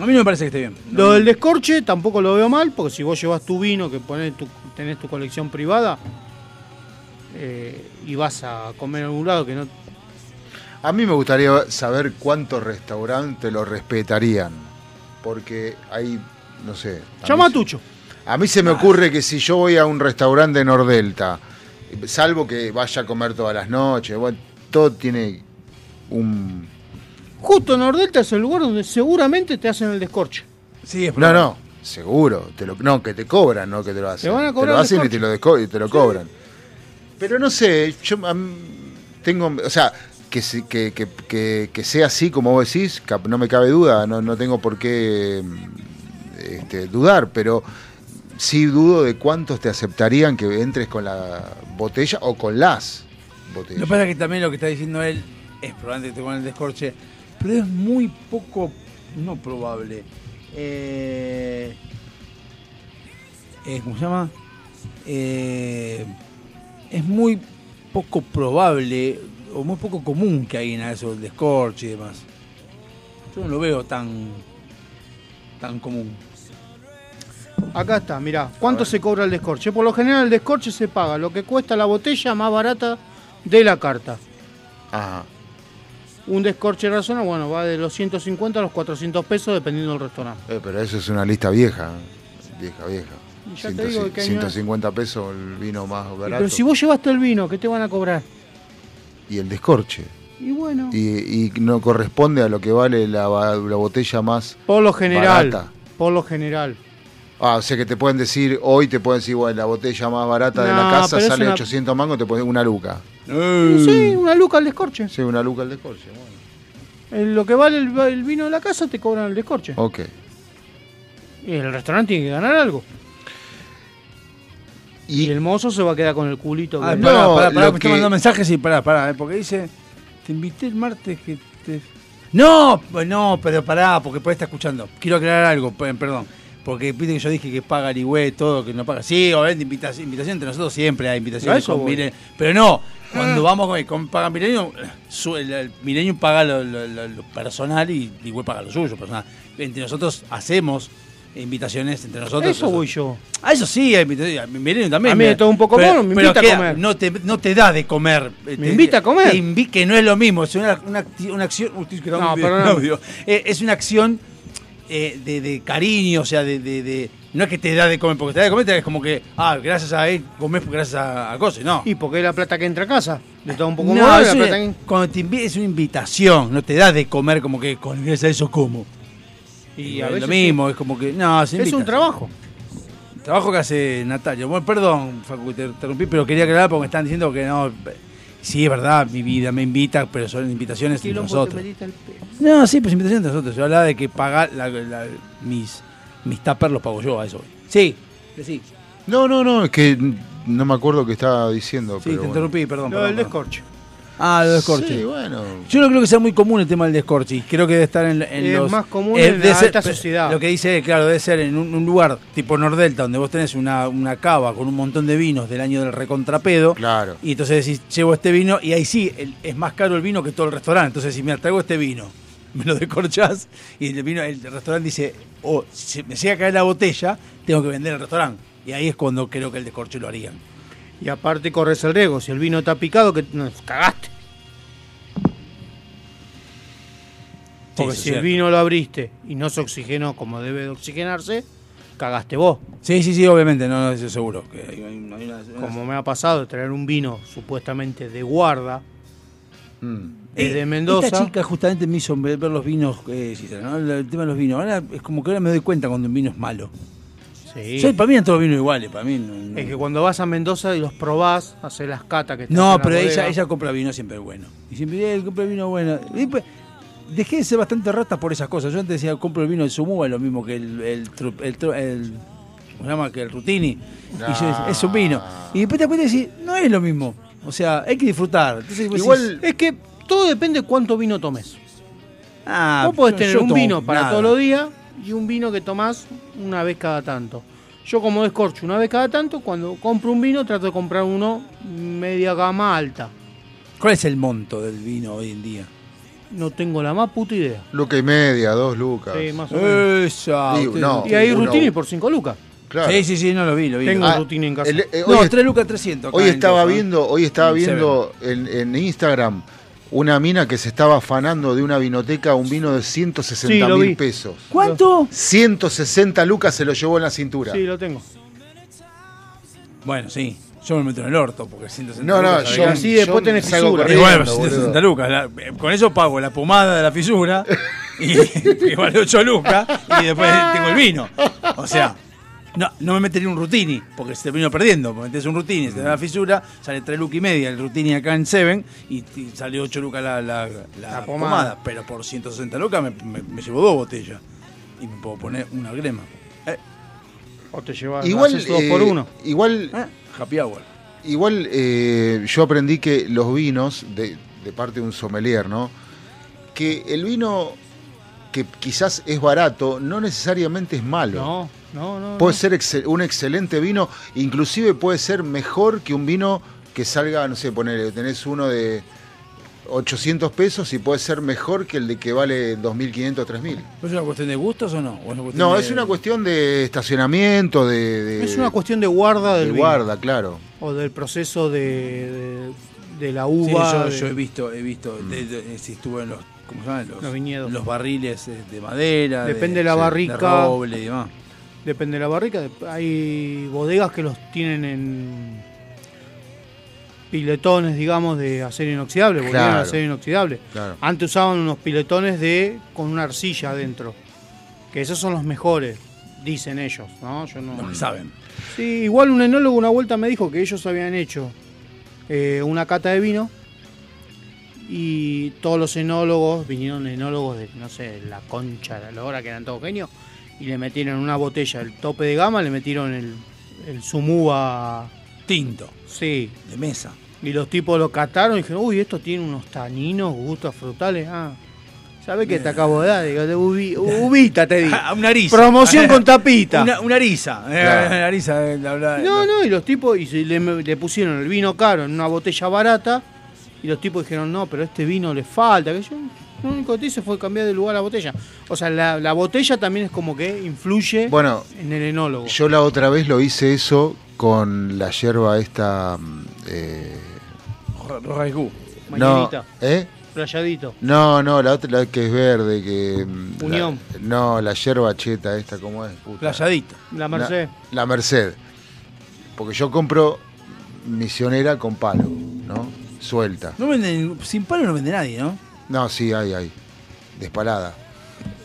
[SPEAKER 2] A mí no me parece que esté bien.
[SPEAKER 6] Lo del descorche tampoco lo veo mal, porque si vos llevas tu vino, que ponés tu, tenés tu colección privada, eh, y vas a comer en algún lado que no...
[SPEAKER 3] A mí me gustaría saber cuántos restaurantes lo respetarían. Porque hay, no sé. a
[SPEAKER 6] Llama a Tucho.
[SPEAKER 3] A mí se me ocurre que si yo voy a un restaurante de Nordelta, salvo que vaya a comer todas las noches, bueno, todo tiene un...
[SPEAKER 6] Justo Nordelta es el lugar donde seguramente te hacen el descorche.
[SPEAKER 2] Sí, es
[SPEAKER 3] No, no, seguro. Te lo, no, que te cobran, no que te lo hacen.
[SPEAKER 6] Te van a cobrar
[SPEAKER 3] lo hacen y te lo, desco- y te lo cobran. Pero no sé, yo tengo, o sea, que, que, que, que, que sea así como vos decís, no me cabe duda, no, no tengo por qué mm, este, dudar, pero sí dudo de cuántos te aceptarían que entres con la botella o con las
[SPEAKER 2] Lo
[SPEAKER 3] botellas.
[SPEAKER 2] que pasa es que también lo que está diciendo él es probablemente que te pongan el descorche, pero es muy poco, no probable. Eh, eh, ¿Cómo se llama? Eh, es muy poco probable o muy poco común que alguien haga eso, el descorche y demás. Yo no lo veo tan, tan común.
[SPEAKER 6] Acá está, mirá. ¿Cuánto se cobra el descorche? Por lo general el descorche se paga lo que cuesta la botella más barata de la carta.
[SPEAKER 3] Ajá.
[SPEAKER 6] Un descorche razonable, bueno, va de los 150 a los 400 pesos dependiendo del restaurante.
[SPEAKER 3] Eh, pero eso es una lista vieja, vieja, vieja.
[SPEAKER 6] Y ya te digo de qué año es.
[SPEAKER 3] 150 pesos el vino más barato.
[SPEAKER 6] Pero si vos llevaste el vino, ¿qué te van a cobrar?
[SPEAKER 3] Y el descorche.
[SPEAKER 6] Y bueno,
[SPEAKER 3] Y, y no corresponde a lo que vale la, botella más
[SPEAKER 6] por lo general,
[SPEAKER 3] barata.
[SPEAKER 6] por lo general.
[SPEAKER 3] Ah, o sea que te pueden decir, hoy te pueden decir, bueno, la botella más barata de la casa sale
[SPEAKER 6] una-
[SPEAKER 3] 800 mangos, te ponen una luca.
[SPEAKER 6] Sí, una luca al descorche.
[SPEAKER 3] Sí, una luca al descorche. Bueno.
[SPEAKER 6] Eh, Lo que vale el, el vino de la casa te cobran el descorche.
[SPEAKER 3] Ok.
[SPEAKER 6] Y el restaurante tiene que ganar algo. Y, el mozo se va a quedar con el culito.
[SPEAKER 2] Ah,
[SPEAKER 6] que-
[SPEAKER 2] pará, pará, pará,
[SPEAKER 3] lo
[SPEAKER 2] me está
[SPEAKER 3] que-
[SPEAKER 2] mandando mensajes y pará, pará, eh, porque dice, te invité el martes que te... No, pues no, pero pará, porque puede estar escuchando. Quiero aclarar algo, pe- perdón. Porque viste que yo dije que paga Ligüe, todo, que no paga. Sí, obviamente, invitación, invitación entre nosotros siempre hay
[SPEAKER 6] A
[SPEAKER 2] invitaciones con. Milenio. Pero no, cuando vamos con, con Paga el, el Milenio paga lo, lo- lo- lo personal y Ligüe paga lo suyo personal. Entre nosotros hacemos invitaciones entre nosotros.
[SPEAKER 6] Eso voy yo.
[SPEAKER 2] Ah, eso sí, hay invitaciones. Milenio también.
[SPEAKER 6] A mí de todo un poco
[SPEAKER 2] Pero-
[SPEAKER 6] me
[SPEAKER 2] pero
[SPEAKER 6] invita a
[SPEAKER 2] queda-
[SPEAKER 6] comer.
[SPEAKER 2] No te, no te da de comer.
[SPEAKER 6] Me
[SPEAKER 2] Te-
[SPEAKER 6] invita a comer.
[SPEAKER 2] te invi- que no es lo mismo, es una, una, una acción.
[SPEAKER 6] No,
[SPEAKER 2] un audio. Eh, es una acción eh, de, de cariño, o sea, de, de- de- No es que te da de comer, porque te da de comer es como que, ah, gracias a él comés gracias a, a cosas, no.
[SPEAKER 6] Y porque es la plata que entra a casa. De todo un poco
[SPEAKER 2] No,
[SPEAKER 6] más,
[SPEAKER 2] es
[SPEAKER 6] la plata que-
[SPEAKER 2] cuando te invi- es una invitación, no te da de comer como que con gracias a eso como.
[SPEAKER 6] Y
[SPEAKER 2] es
[SPEAKER 6] a veces
[SPEAKER 2] lo mismo, es como que. No, se
[SPEAKER 6] Es un
[SPEAKER 2] invita.
[SPEAKER 6] trabajo.
[SPEAKER 2] Trabajo que hace Natalia. Bueno, perdón, Facu, te interrumpí, pero quería aclarar porque me están diciendo que no. Sí, es verdad, mi vida me invita, pero son invitaciones
[SPEAKER 6] te
[SPEAKER 2] nosotros.
[SPEAKER 6] el.
[SPEAKER 2] No, sí, pues invitaciones entre nosotros. Yo hablaba de que pagar la- la- mis, mis tuppers los pago yo, a eso. Sí, sí.
[SPEAKER 3] No, no, no, es que no me acuerdo qué estaba diciendo.
[SPEAKER 2] Sí,
[SPEAKER 3] pero
[SPEAKER 2] te
[SPEAKER 3] bueno.
[SPEAKER 2] interrumpí, perdón.
[SPEAKER 6] Lo
[SPEAKER 2] perdón,
[SPEAKER 6] del
[SPEAKER 2] perdón.
[SPEAKER 6] descorche.
[SPEAKER 2] Ah, lo descorche.
[SPEAKER 3] Sí, bueno.
[SPEAKER 2] Yo no creo que sea muy común el tema del descorche. Creo que debe estar en, en
[SPEAKER 6] Es
[SPEAKER 2] los.
[SPEAKER 6] más común
[SPEAKER 2] eh,
[SPEAKER 6] en la alta sociedad.
[SPEAKER 2] Lo que dice, él, claro, debe ser en un, un lugar tipo Nordelta, donde vos tenés una, una cava con un montón de vinos del año del recontrapedo.
[SPEAKER 3] Claro.
[SPEAKER 2] Y entonces decís, llevo este vino, y ahí sí, el- es más caro el vino que todo el restaurante. Entonces, si me traigo este vino, [LAUGHS] me lo descorchás, y el vino, el restaurante dice, oh, si me llega a caer la botella, tengo que vender el restaurante. Y ahí es cuando creo que el descorche lo harían.
[SPEAKER 6] Y aparte corres el riesgo. Si el vino está picado, que cagaste. Porque si el vino lo abriste y no se oxigenó como debe de oxigenarse, cagaste vos.
[SPEAKER 2] Sí, sí, sí, obviamente, no, no, eso seguro. Que hay- hay una- hay una-
[SPEAKER 6] Como me ha pasado de traer un vino supuestamente de guarda desde
[SPEAKER 2] Eh,
[SPEAKER 6] Mendoza.
[SPEAKER 2] Esta chica justamente me hizo ver los vinos, eh, el tema de los vinos. Ahora es como que ahora me doy cuenta cuando un vino es malo.
[SPEAKER 6] Sí.
[SPEAKER 2] Para mí eran todos vinos iguales, para mí. No, no.
[SPEAKER 6] Es que cuando vas a Mendoza y los probás, haces las catas que están
[SPEAKER 2] No, pero ella, ella compra vino siempre bueno. Y siempre, eh, compra vino bueno. Y después, dejé de ser bastante rata por esas cosas. Yo antes decía, compro el vino de Sumúa, es lo mismo que el, el, tru- el, tru- el- ¿cómo se llama? Que el Rutini. Y yo decía, es un vino. Y después te das cuenta y decís, no es lo mismo. O sea, hay que disfrutar. Entonces,
[SPEAKER 6] Igual
[SPEAKER 2] decís,
[SPEAKER 6] es que todo depende de cuánto vino tomes.
[SPEAKER 2] ah,
[SPEAKER 6] Vos podés tener un
[SPEAKER 2] tomo
[SPEAKER 6] vino para
[SPEAKER 2] nada.
[SPEAKER 6] todos los días y un vino que tomás una vez cada tanto. Yo como descorcho una vez cada tanto, cuando compro un vino trato de comprar uno media gama alta.
[SPEAKER 2] ¿Cuál es el monto del vino hoy en día?
[SPEAKER 6] No tengo la más puta idea.
[SPEAKER 3] Luca y media, dos lucas.
[SPEAKER 6] Sí, más o menos.
[SPEAKER 2] Esa. Usted-
[SPEAKER 3] no,
[SPEAKER 6] y hay
[SPEAKER 3] uno-
[SPEAKER 6] Rutini por 5 lucas.
[SPEAKER 3] Claro.
[SPEAKER 2] Sí, sí, sí, no lo vi, lo vi.
[SPEAKER 6] Tengo
[SPEAKER 2] Ah,
[SPEAKER 6] un Rutini en casa.
[SPEAKER 3] el- eh,
[SPEAKER 2] no,
[SPEAKER 3] hoy,
[SPEAKER 2] 3 lucas 300. acá
[SPEAKER 3] hoy estaba viendo, hoy estaba
[SPEAKER 2] En
[SPEAKER 3] viendo en, en Instagram una mina que se estaba afanando de una vinoteca un vino de 160
[SPEAKER 6] Sí,
[SPEAKER 3] mil
[SPEAKER 6] vi.
[SPEAKER 3] pesos.
[SPEAKER 2] ¿Cuánto?
[SPEAKER 3] 160 lucas se lo llevó en la cintura.
[SPEAKER 6] Sí, lo tengo.
[SPEAKER 2] Bueno, sí. Yo me meto en el orto porque 160
[SPEAKER 3] No, no,
[SPEAKER 2] lucas,
[SPEAKER 3] yo-
[SPEAKER 2] ¿sabes?
[SPEAKER 3] Sí, después yo tenés
[SPEAKER 2] Y bueno,
[SPEAKER 3] boludo.
[SPEAKER 2] 160 lucas. la- con eso pago la pomada de la fisura y [LAUGHS] que vale 8 lucas y después tengo el vino. O sea, no, no me metería un rutini porque se terminó perdiendo. Porque metes un rutini, se da la fisura, sale 3 lucas y media el rutini acá en Seven y, y sale 8 lucas la, la, la pomada.
[SPEAKER 6] pomada.
[SPEAKER 2] Pero por 160 lucas me, me- me llevo dos botellas y me puedo poner una crema. Eh,
[SPEAKER 6] O te llevas
[SPEAKER 3] Igual,
[SPEAKER 6] dos
[SPEAKER 3] eh,
[SPEAKER 6] por uno.
[SPEAKER 3] igual,
[SPEAKER 2] happy hour.
[SPEAKER 3] igual eh, yo aprendí que los vinos, de, de parte de un sommelier, ¿no? Que el vino que quizás es barato, no necesariamente es malo.
[SPEAKER 6] No, no, no.
[SPEAKER 3] Puede
[SPEAKER 6] no.
[SPEAKER 3] ser excel- un excelente vino, inclusive puede ser mejor que un vino que salga, no sé, poner, tenés uno de 800 pesos y puede ser mejor que el de que vale 2.500, 3.000.
[SPEAKER 2] ¿Es una cuestión de gustos o no? ¿O es
[SPEAKER 3] No,
[SPEAKER 2] de-
[SPEAKER 3] es una cuestión de estacionamiento, de... de-
[SPEAKER 6] Es una cuestión de guarda
[SPEAKER 3] de
[SPEAKER 6] del vino.
[SPEAKER 3] guarda, claro.
[SPEAKER 6] O del proceso de, de, de la
[SPEAKER 2] Sí,
[SPEAKER 6] uva.
[SPEAKER 2] yo,
[SPEAKER 6] de-
[SPEAKER 2] yo he visto, he visto, de- de- si estuve en los, ¿cómo se llaman? Los,
[SPEAKER 6] Los viñedos.
[SPEAKER 2] los barriles eh, de madera,
[SPEAKER 6] Depende de la barrica.
[SPEAKER 2] de roble y demás.
[SPEAKER 6] Depende de la barrica. Hay bodegas que los tienen en piletones, digamos, de acero inoxidable,
[SPEAKER 3] Claro.
[SPEAKER 6] tienen acero inoxidable.
[SPEAKER 3] Claro.
[SPEAKER 6] Antes usaban unos piletones de con una arcilla adentro. Que esos son los mejores, dicen ellos, ¿no? Yo no.
[SPEAKER 2] Que saben.
[SPEAKER 6] Sí, igual un enólogo una vuelta me dijo que ellos habían hecho eh, una cata de vino y todos los enólogos, vinieron enólogos de, no sé, la concha de la hora que eran todos genios, y le metieron en una botella el tope de gama, le metieron el, el sumuba
[SPEAKER 2] tinto.
[SPEAKER 6] Sí.
[SPEAKER 2] De mesa.
[SPEAKER 6] Y los tipos lo cataron y dijeron, uy, esto tiene unos taninos, gustos frutales. Ah, ¿sabes qué te acabo de dar? Digo, de ubi- [LAUGHS] ubita, te digo.
[SPEAKER 2] una risa.
[SPEAKER 6] Promoción con tapita.
[SPEAKER 2] Una, una risa. eh,
[SPEAKER 6] Claro.
[SPEAKER 2] Una risa. eh, la-
[SPEAKER 6] No, no, y los tipos y le, le pusieron el vino caro en una botella barata y los tipos dijeron, no, pero este vino le falta. Que yo, lo único que hice fue cambiar de lugar la botella. O sea, la, la botella también es como que influye
[SPEAKER 3] Bueno,
[SPEAKER 6] en el enólogo.
[SPEAKER 3] Yo la otra vez lo hice eso con la hierba esta... mm, Eh,
[SPEAKER 2] Raigú.
[SPEAKER 3] no. ¿eh?
[SPEAKER 6] Playadito.
[SPEAKER 3] No, no, la otra la que es verde, que... mm, la-
[SPEAKER 6] Unión.
[SPEAKER 3] no, la hierba cheta esta, ¿cómo es? Puta.
[SPEAKER 2] Playadita.
[SPEAKER 6] La Merced.
[SPEAKER 3] La, Merced. Porque yo compro misionera con palo, ¿no? Suelta.
[SPEAKER 2] No venden, sin palo no vende nadie, ¿no?
[SPEAKER 3] No, sí, hay, hay. Despalada.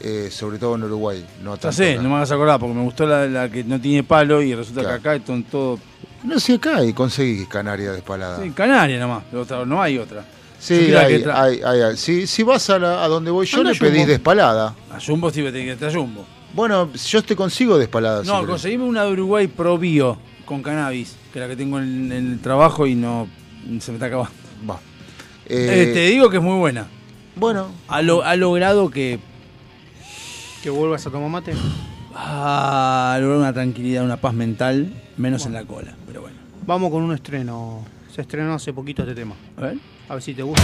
[SPEAKER 3] Eh, sobre todo en Uruguay. No
[SPEAKER 2] Ya sé,
[SPEAKER 3] acá.
[SPEAKER 2] no me hagas acordar porque me gustó la, la que no tiene palo y resulta
[SPEAKER 3] Claro.
[SPEAKER 2] que acá están todo.
[SPEAKER 3] No sé, acá hay, conseguís canaria despalada.
[SPEAKER 2] Sí, Canaria nomás, otra- no hay otra.
[SPEAKER 3] Sí, hay,
[SPEAKER 2] que tra-
[SPEAKER 3] hay, hay, hay. Si, si vas a, la- a donde voy yo, le pedís despalada.
[SPEAKER 2] A Jumbo sí tiene que traer Jumbo.
[SPEAKER 3] Bueno, yo te consigo despalada. si
[SPEAKER 2] No, conseguime una de Uruguay Pro Bio con cannabis, que es la que tengo en, en el trabajo y no se me está acabando.
[SPEAKER 3] Va.
[SPEAKER 2] Eh, te digo que es muy buena.
[SPEAKER 3] Bueno.
[SPEAKER 2] Ha, lo- ha logrado que.
[SPEAKER 6] Que vuelvas a tomar mate.
[SPEAKER 2] Ha logrado una tranquilidad, una paz mental, menos en la cola. Pero bueno.
[SPEAKER 6] Vamos con un estreno. Se estrenó hace poquito este tema.
[SPEAKER 2] A ver.
[SPEAKER 6] A ver si te gusta.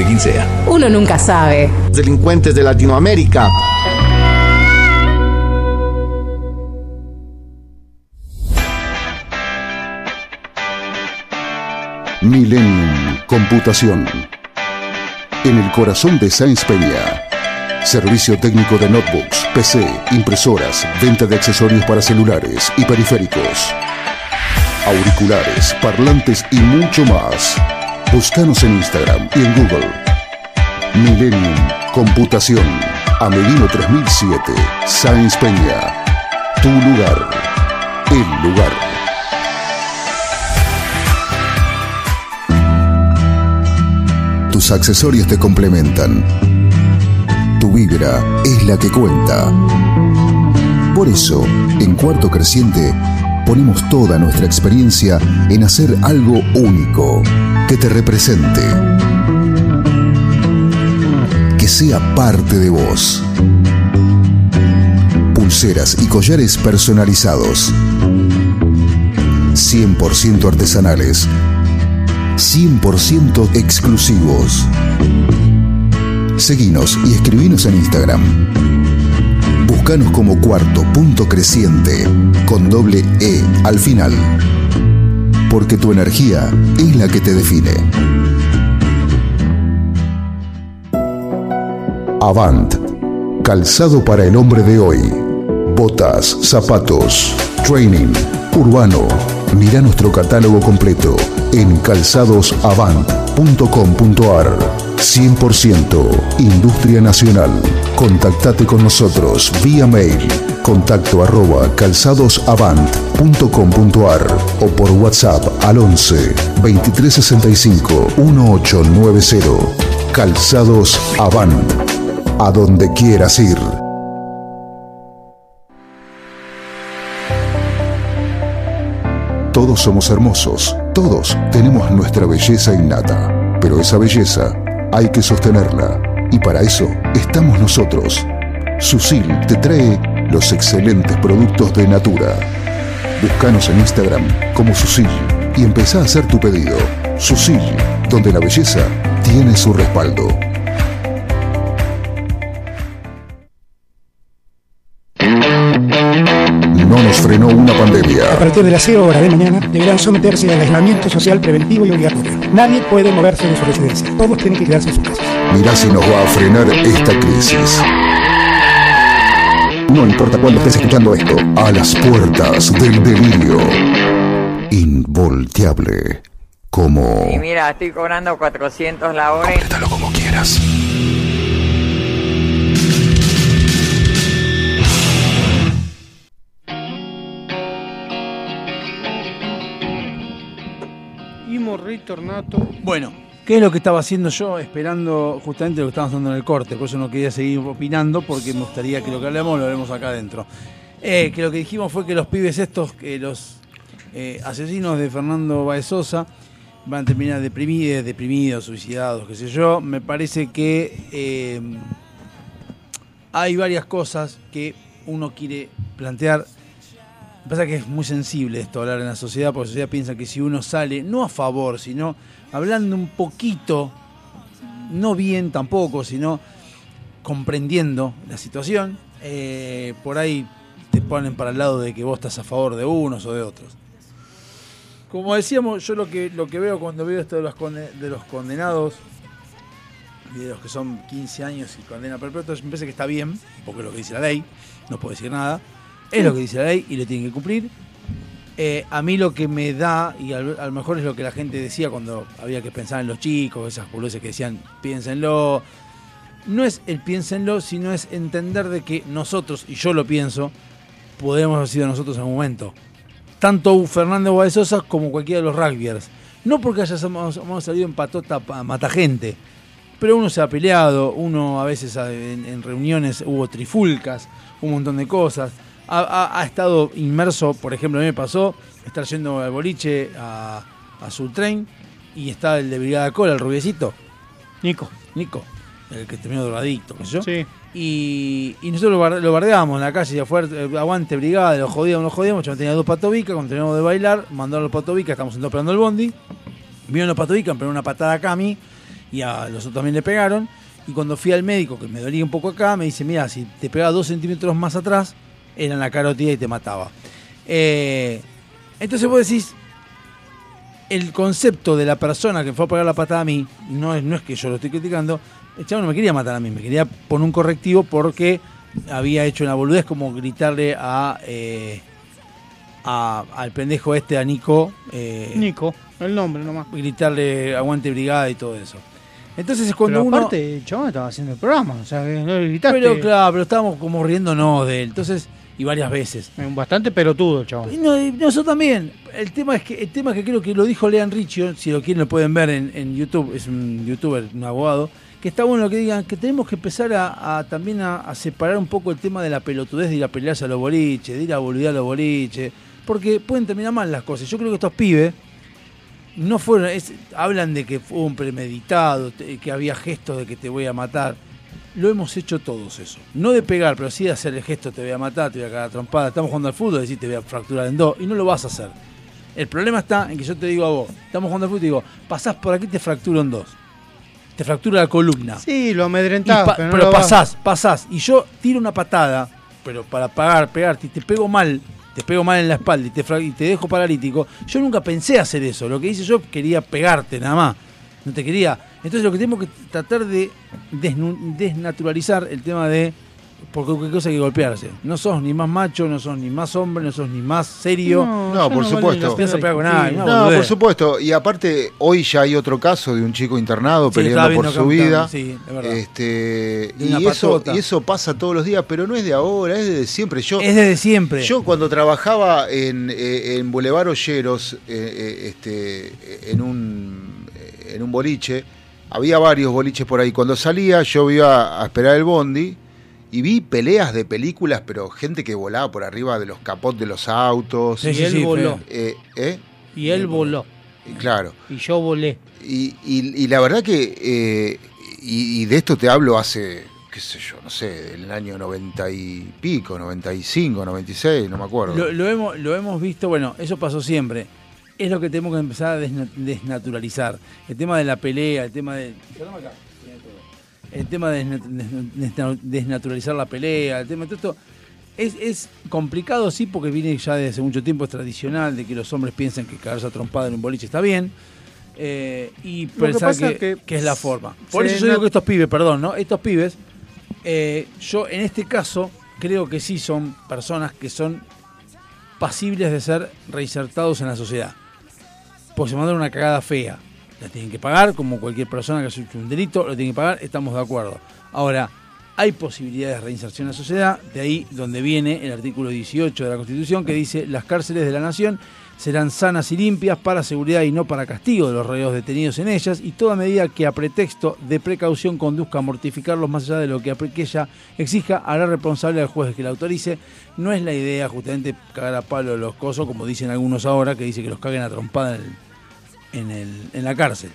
[SPEAKER 4] de quien sea.
[SPEAKER 5] Uno nunca sabe.
[SPEAKER 15] Delincuentes de Latinoamérica.
[SPEAKER 7] Millennium Computación. En el corazón de Sáenz Peña. Servicio técnico de notebooks, PC, impresoras, venta de accesorios para celulares y periféricos. Auriculares, parlantes y mucho más. Búscanos en Instagram y en Google. Millennium Computación. Amelino 3007. Sáenz Peña. Tu lugar. El lugar. Tus accesorios te complementan. Tu vibra es la que cuenta. Por eso, en Cuarto Creciente, ponemos toda nuestra experiencia en hacer algo único, que te represente, que sea parte de vos. Pulseras y collares personalizados, 100% artesanales, 100% exclusivos. Seguinos y escribinos en Instagram. Buscanos como cuarto punto creciente con doble E al final. Porque tu energía es la que te define. Avant. Calzado para el hombre de hoy. Botas, zapatos, training, urbano. Mira nuestro catálogo completo en calzadosavant.com.ar. 100% Industria Nacional. Contactate con nosotros vía mail contacto arroba calzadosavant.com.ar o por WhatsApp al 11 2365 1890. Calzados Avant. A donde quieras ir. Todos somos hermosos, todos tenemos nuestra belleza innata, pero esa belleza hay que sostenerla y para eso estamos nosotros. Susil te trae los excelentes productos de Natura. Búscanos en Instagram como Susil y empezá a hacer tu pedido. Susil, donde la belleza tiene su respaldo. No nos frenó una pandemia.
[SPEAKER 16] A partir de las 0 horas de mañana deberán someterse al aislamiento social preventivo y obligatorio. Nadie puede moverse de su residencia. Todos tienen que quedarse en sus casas.
[SPEAKER 7] Mirá si nos va a frenar esta crisis. No importa cuándo estés escuchando esto, a las puertas del delirio. Involteable. Como...
[SPEAKER 17] Y mira, estoy cobrando 400 la hora.
[SPEAKER 7] Complétalo como quieras.
[SPEAKER 6] Ritornato.
[SPEAKER 2] Bueno, ¿qué es lo que estaba haciendo yo? Esperando justamente lo que estábamos dando en el corte. Por eso no quería seguir opinando, porque me gustaría que lo que hablemos lo hablemos acá adentro. Eh, que lo que dijimos fue que los pibes estos, que los eh, asesinos de Fernando Baezosa, van a terminar deprimidos, deprimidos, suicidados, qué sé yo. Me parece que eh, hay varias cosas que uno quiere plantear. Me pasa que es muy sensible esto hablar en la sociedad, porque la sociedad piensa que si uno sale, no a favor, sino hablando un poquito, no bien tampoco, sino comprendiendo la situación, eh, por ahí te ponen para el lado de que vos estás a favor de unos o de otros. Como decíamos, yo lo que, lo que veo cuando veo esto de los, conde- de los condenados, y de los que son 15 años y condena perpetua, me parece que está bien, porque es lo que dice la ley, no puedo decir nada, es lo que dice la ley y lo tienen que cumplir. Eh, a mí lo que me da, y a lo mejor es lo que la gente decía cuando había que pensar en los chicos, esas boludeces que decían, piénsenlo, no es el piénsenlo, sino es entender de que nosotros, y yo lo pienso, podemos haber sido nosotros en un momento. Tanto Fernando Baezosa como cualquiera de los rugbyers. No porque hayamos, salido en patota a matar gente, pero uno se ha peleado, uno a veces en, en reuniones hubo trifulcas, un montón de cosas. Ha, ha- ha estado inmerso, por ejemplo, a mí me pasó estar yendo al boliche a, a Soul Train y está el de Brigada Cola, el rubiecito.
[SPEAKER 6] Nico.
[SPEAKER 2] Nico, el que terminó drogadicto, qué sé yo.
[SPEAKER 6] Sí.
[SPEAKER 2] Y, y nosotros lo, lo bardeábamos en la calle, ya fue, eh, aguante, brigada, lo jodíamos, lo jodíamos. Yo tenía dos patobicas, cuando terminamos de bailar, mandaron los patobicas, estamos esperando el bondi. Vieron los patobicas, pegaron una patada acá a mí y a los otros también le pegaron. Y cuando fui al médico, que me dolía un poco acá, me dice, mira, si te pegaba dos centímetros más atrás, era en la carótida y te mataba. Eh, entonces vos decís, el concepto de la persona que fue a pegar la patada a mí, no es, no es que yo lo estoy criticando, el chavo no me quería matar a mí, me quería poner un correctivo porque había hecho una boludez como gritarle a, eh, a- al pendejo este, a Nico. eh,
[SPEAKER 6] Nico, el nombre nomás.
[SPEAKER 2] Gritarle aguante brigada y todo eso. Entonces es cuando
[SPEAKER 6] Pero
[SPEAKER 2] uno...
[SPEAKER 6] aparte, el chabón estaba haciendo el programa, o sea, que no le gritaste.
[SPEAKER 2] Pero claro, pero estábamos como riéndonos de él. Entonces, y varias veces.
[SPEAKER 6] Bastante pelotudo.
[SPEAKER 2] Y no, y nosotros también. El tema es que el tema es que creo que lo dijo Lean Riccio, si lo quieren lo pueden ver en, en YouTube, es un youtuber, un abogado, que está bueno que digan que tenemos que empezar a, a también a, a separar un poco el tema de la pelotudez de ir a pelearse a los boliches, de ir a boludear a los boliches, porque pueden terminar mal las cosas. Yo creo que estos pibes no fueron, es- hablan de que fue un premeditado, que había gestos de que te voy a matar. Lo hemos hecho todos eso. No de pegar, pero sí de hacer el gesto, te voy a matar, te voy a cagar trompada. Estamos jugando al fútbol, decir te voy a fracturar en dos, y no lo vas a hacer. El problema está en que yo te digo a vos, estamos jugando al fútbol y te digo, pasás por aquí te fracturo en dos. Te fractura la columna.
[SPEAKER 6] Sí, lo amedrentás,
[SPEAKER 2] pa-
[SPEAKER 6] pero, no
[SPEAKER 2] pero
[SPEAKER 6] lo
[SPEAKER 2] pasás, pasás. Y yo tiro una patada, pero para pagar, pegarte, y te pego mal, te pego mal en la espalda y te, y te dejo paralítico. Yo nunca pensé hacer eso. Lo que hice yo quería pegarte nada más. No te quería. Entonces lo que tenemos que tratar de desnaturalizar el tema de. Porque cualquier cosa hay que golpearse. No sos ni más macho, no sos ni más hombre, no sos ni más serio.
[SPEAKER 3] No, por supuesto.
[SPEAKER 2] No piensas pegar con nadie. una
[SPEAKER 3] No,
[SPEAKER 2] boludez.
[SPEAKER 3] por supuesto. Y aparte, hoy ya hay otro caso de un chico internado
[SPEAKER 2] Sí,
[SPEAKER 3] peleando por su vida.
[SPEAKER 2] sí, es verdad.
[SPEAKER 3] Este, y, eso, y eso pasa todos los días, pero no es de ahora, es desde siempre. Yo,
[SPEAKER 2] Es desde siempre.
[SPEAKER 3] Yo cuando trabajaba en, eh, en Boulevard Olleros, eh, eh, este, en, un, en un boliche, había varios boliches por ahí. Cuando salía, yo iba a esperar el bondi y vi peleas de películas, pero gente que volaba por arriba de los capots de los autos.
[SPEAKER 6] Sí, sí, Y él sí, voló.
[SPEAKER 3] Eh, ¿eh?
[SPEAKER 6] Y él voló.
[SPEAKER 3] Y Claro.
[SPEAKER 6] Y yo volé.
[SPEAKER 3] Y, y- y la verdad que, eh, y, y de esto te hablo hace, qué sé yo, no sé, del año 90 y pico, 95, 96, no me acuerdo.
[SPEAKER 2] Lo, lo hemos, lo hemos visto, bueno, eso pasó siempre. Es lo que tenemos que empezar a desna- desnaturalizar. El tema de la pelea, el tema de. El tema de desna- desna- desna- desnaturalizar la pelea, el tema de todo esto. Es, es complicado, sí, porque viene ya desde hace mucho tiempo, es tradicional de que los hombres piensen que cagarse a trompada en un boliche está bien. eh, y pensar que,
[SPEAKER 6] es que
[SPEAKER 2] que es la forma. Por eso yo digo que estos pibes, perdón, ¿no? Estos pibes, eh, yo en este caso creo que sí son personas que son pasibles de ser reinsertados en la sociedad. Porque se mandaron una cagada fea. La tienen que pagar, como cualquier persona que ha hecho un delito, lo tiene que pagar, estamos de acuerdo. Ahora, hay posibilidades de reinserción en la sociedad, de ahí donde viene el artículo 18 de la Constitución que dice las cárceles de la nación serán sanas y limpias para seguridad y no para castigo de los reos detenidos en ellas y toda medida que a pretexto de precaución conduzca a mortificarlos más allá de lo que aquella exija hará responsable al juez que la autorice. No es la idea justamente cagar a palo los cosos como dicen algunos ahora que dice que los caguen a trompada en, en la cárcel.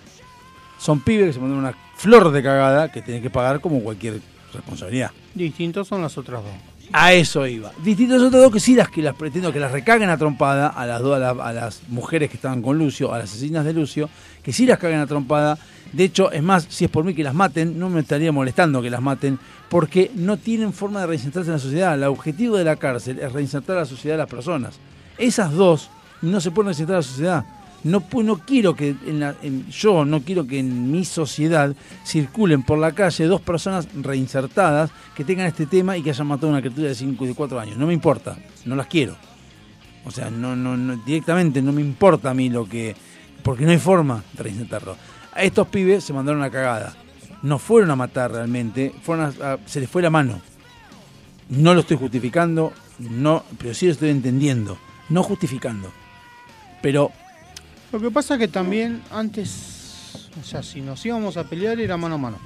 [SPEAKER 2] Son pibes que se mandan una flor de cagada que tienen que pagar como cualquier responsabilidad.
[SPEAKER 6] Distintos son las otras dos.
[SPEAKER 2] A eso iba. Distintos otros dos que sí las que las pretendo que las recaguen a trompada a las dos a, a las mujeres que estaban con Lucio, a las asesinas de Lucio, que sí las caguen a trompada. De hecho, es más, si es por mí que las maten, no me estaría molestando que las maten, porque no tienen forma de reinsertarse en la sociedad. El objetivo de la cárcel es reinsertar a la sociedad de las personas. Esas dos no se pueden reinsertar a la sociedad. No, no quiero que en la- yo no quiero que en mi sociedad circulen por la calle dos personas reinsertadas que tengan este tema y que hayan matado a una criatura de 5 y de 4 años. No me importa, no las quiero. O sea, no, no, directamente no me importa a mí lo que. Porque no hay forma de reinsertarlo. A estos pibes se mandaron una cagada. No fueron a matar realmente, fueron se les fue la mano. No lo estoy justificando, no, pero sí lo estoy entendiendo. No justificando. Pero
[SPEAKER 6] Lo que pasa es que también antes, o sea, si nos íbamos a pelear era mano a mano.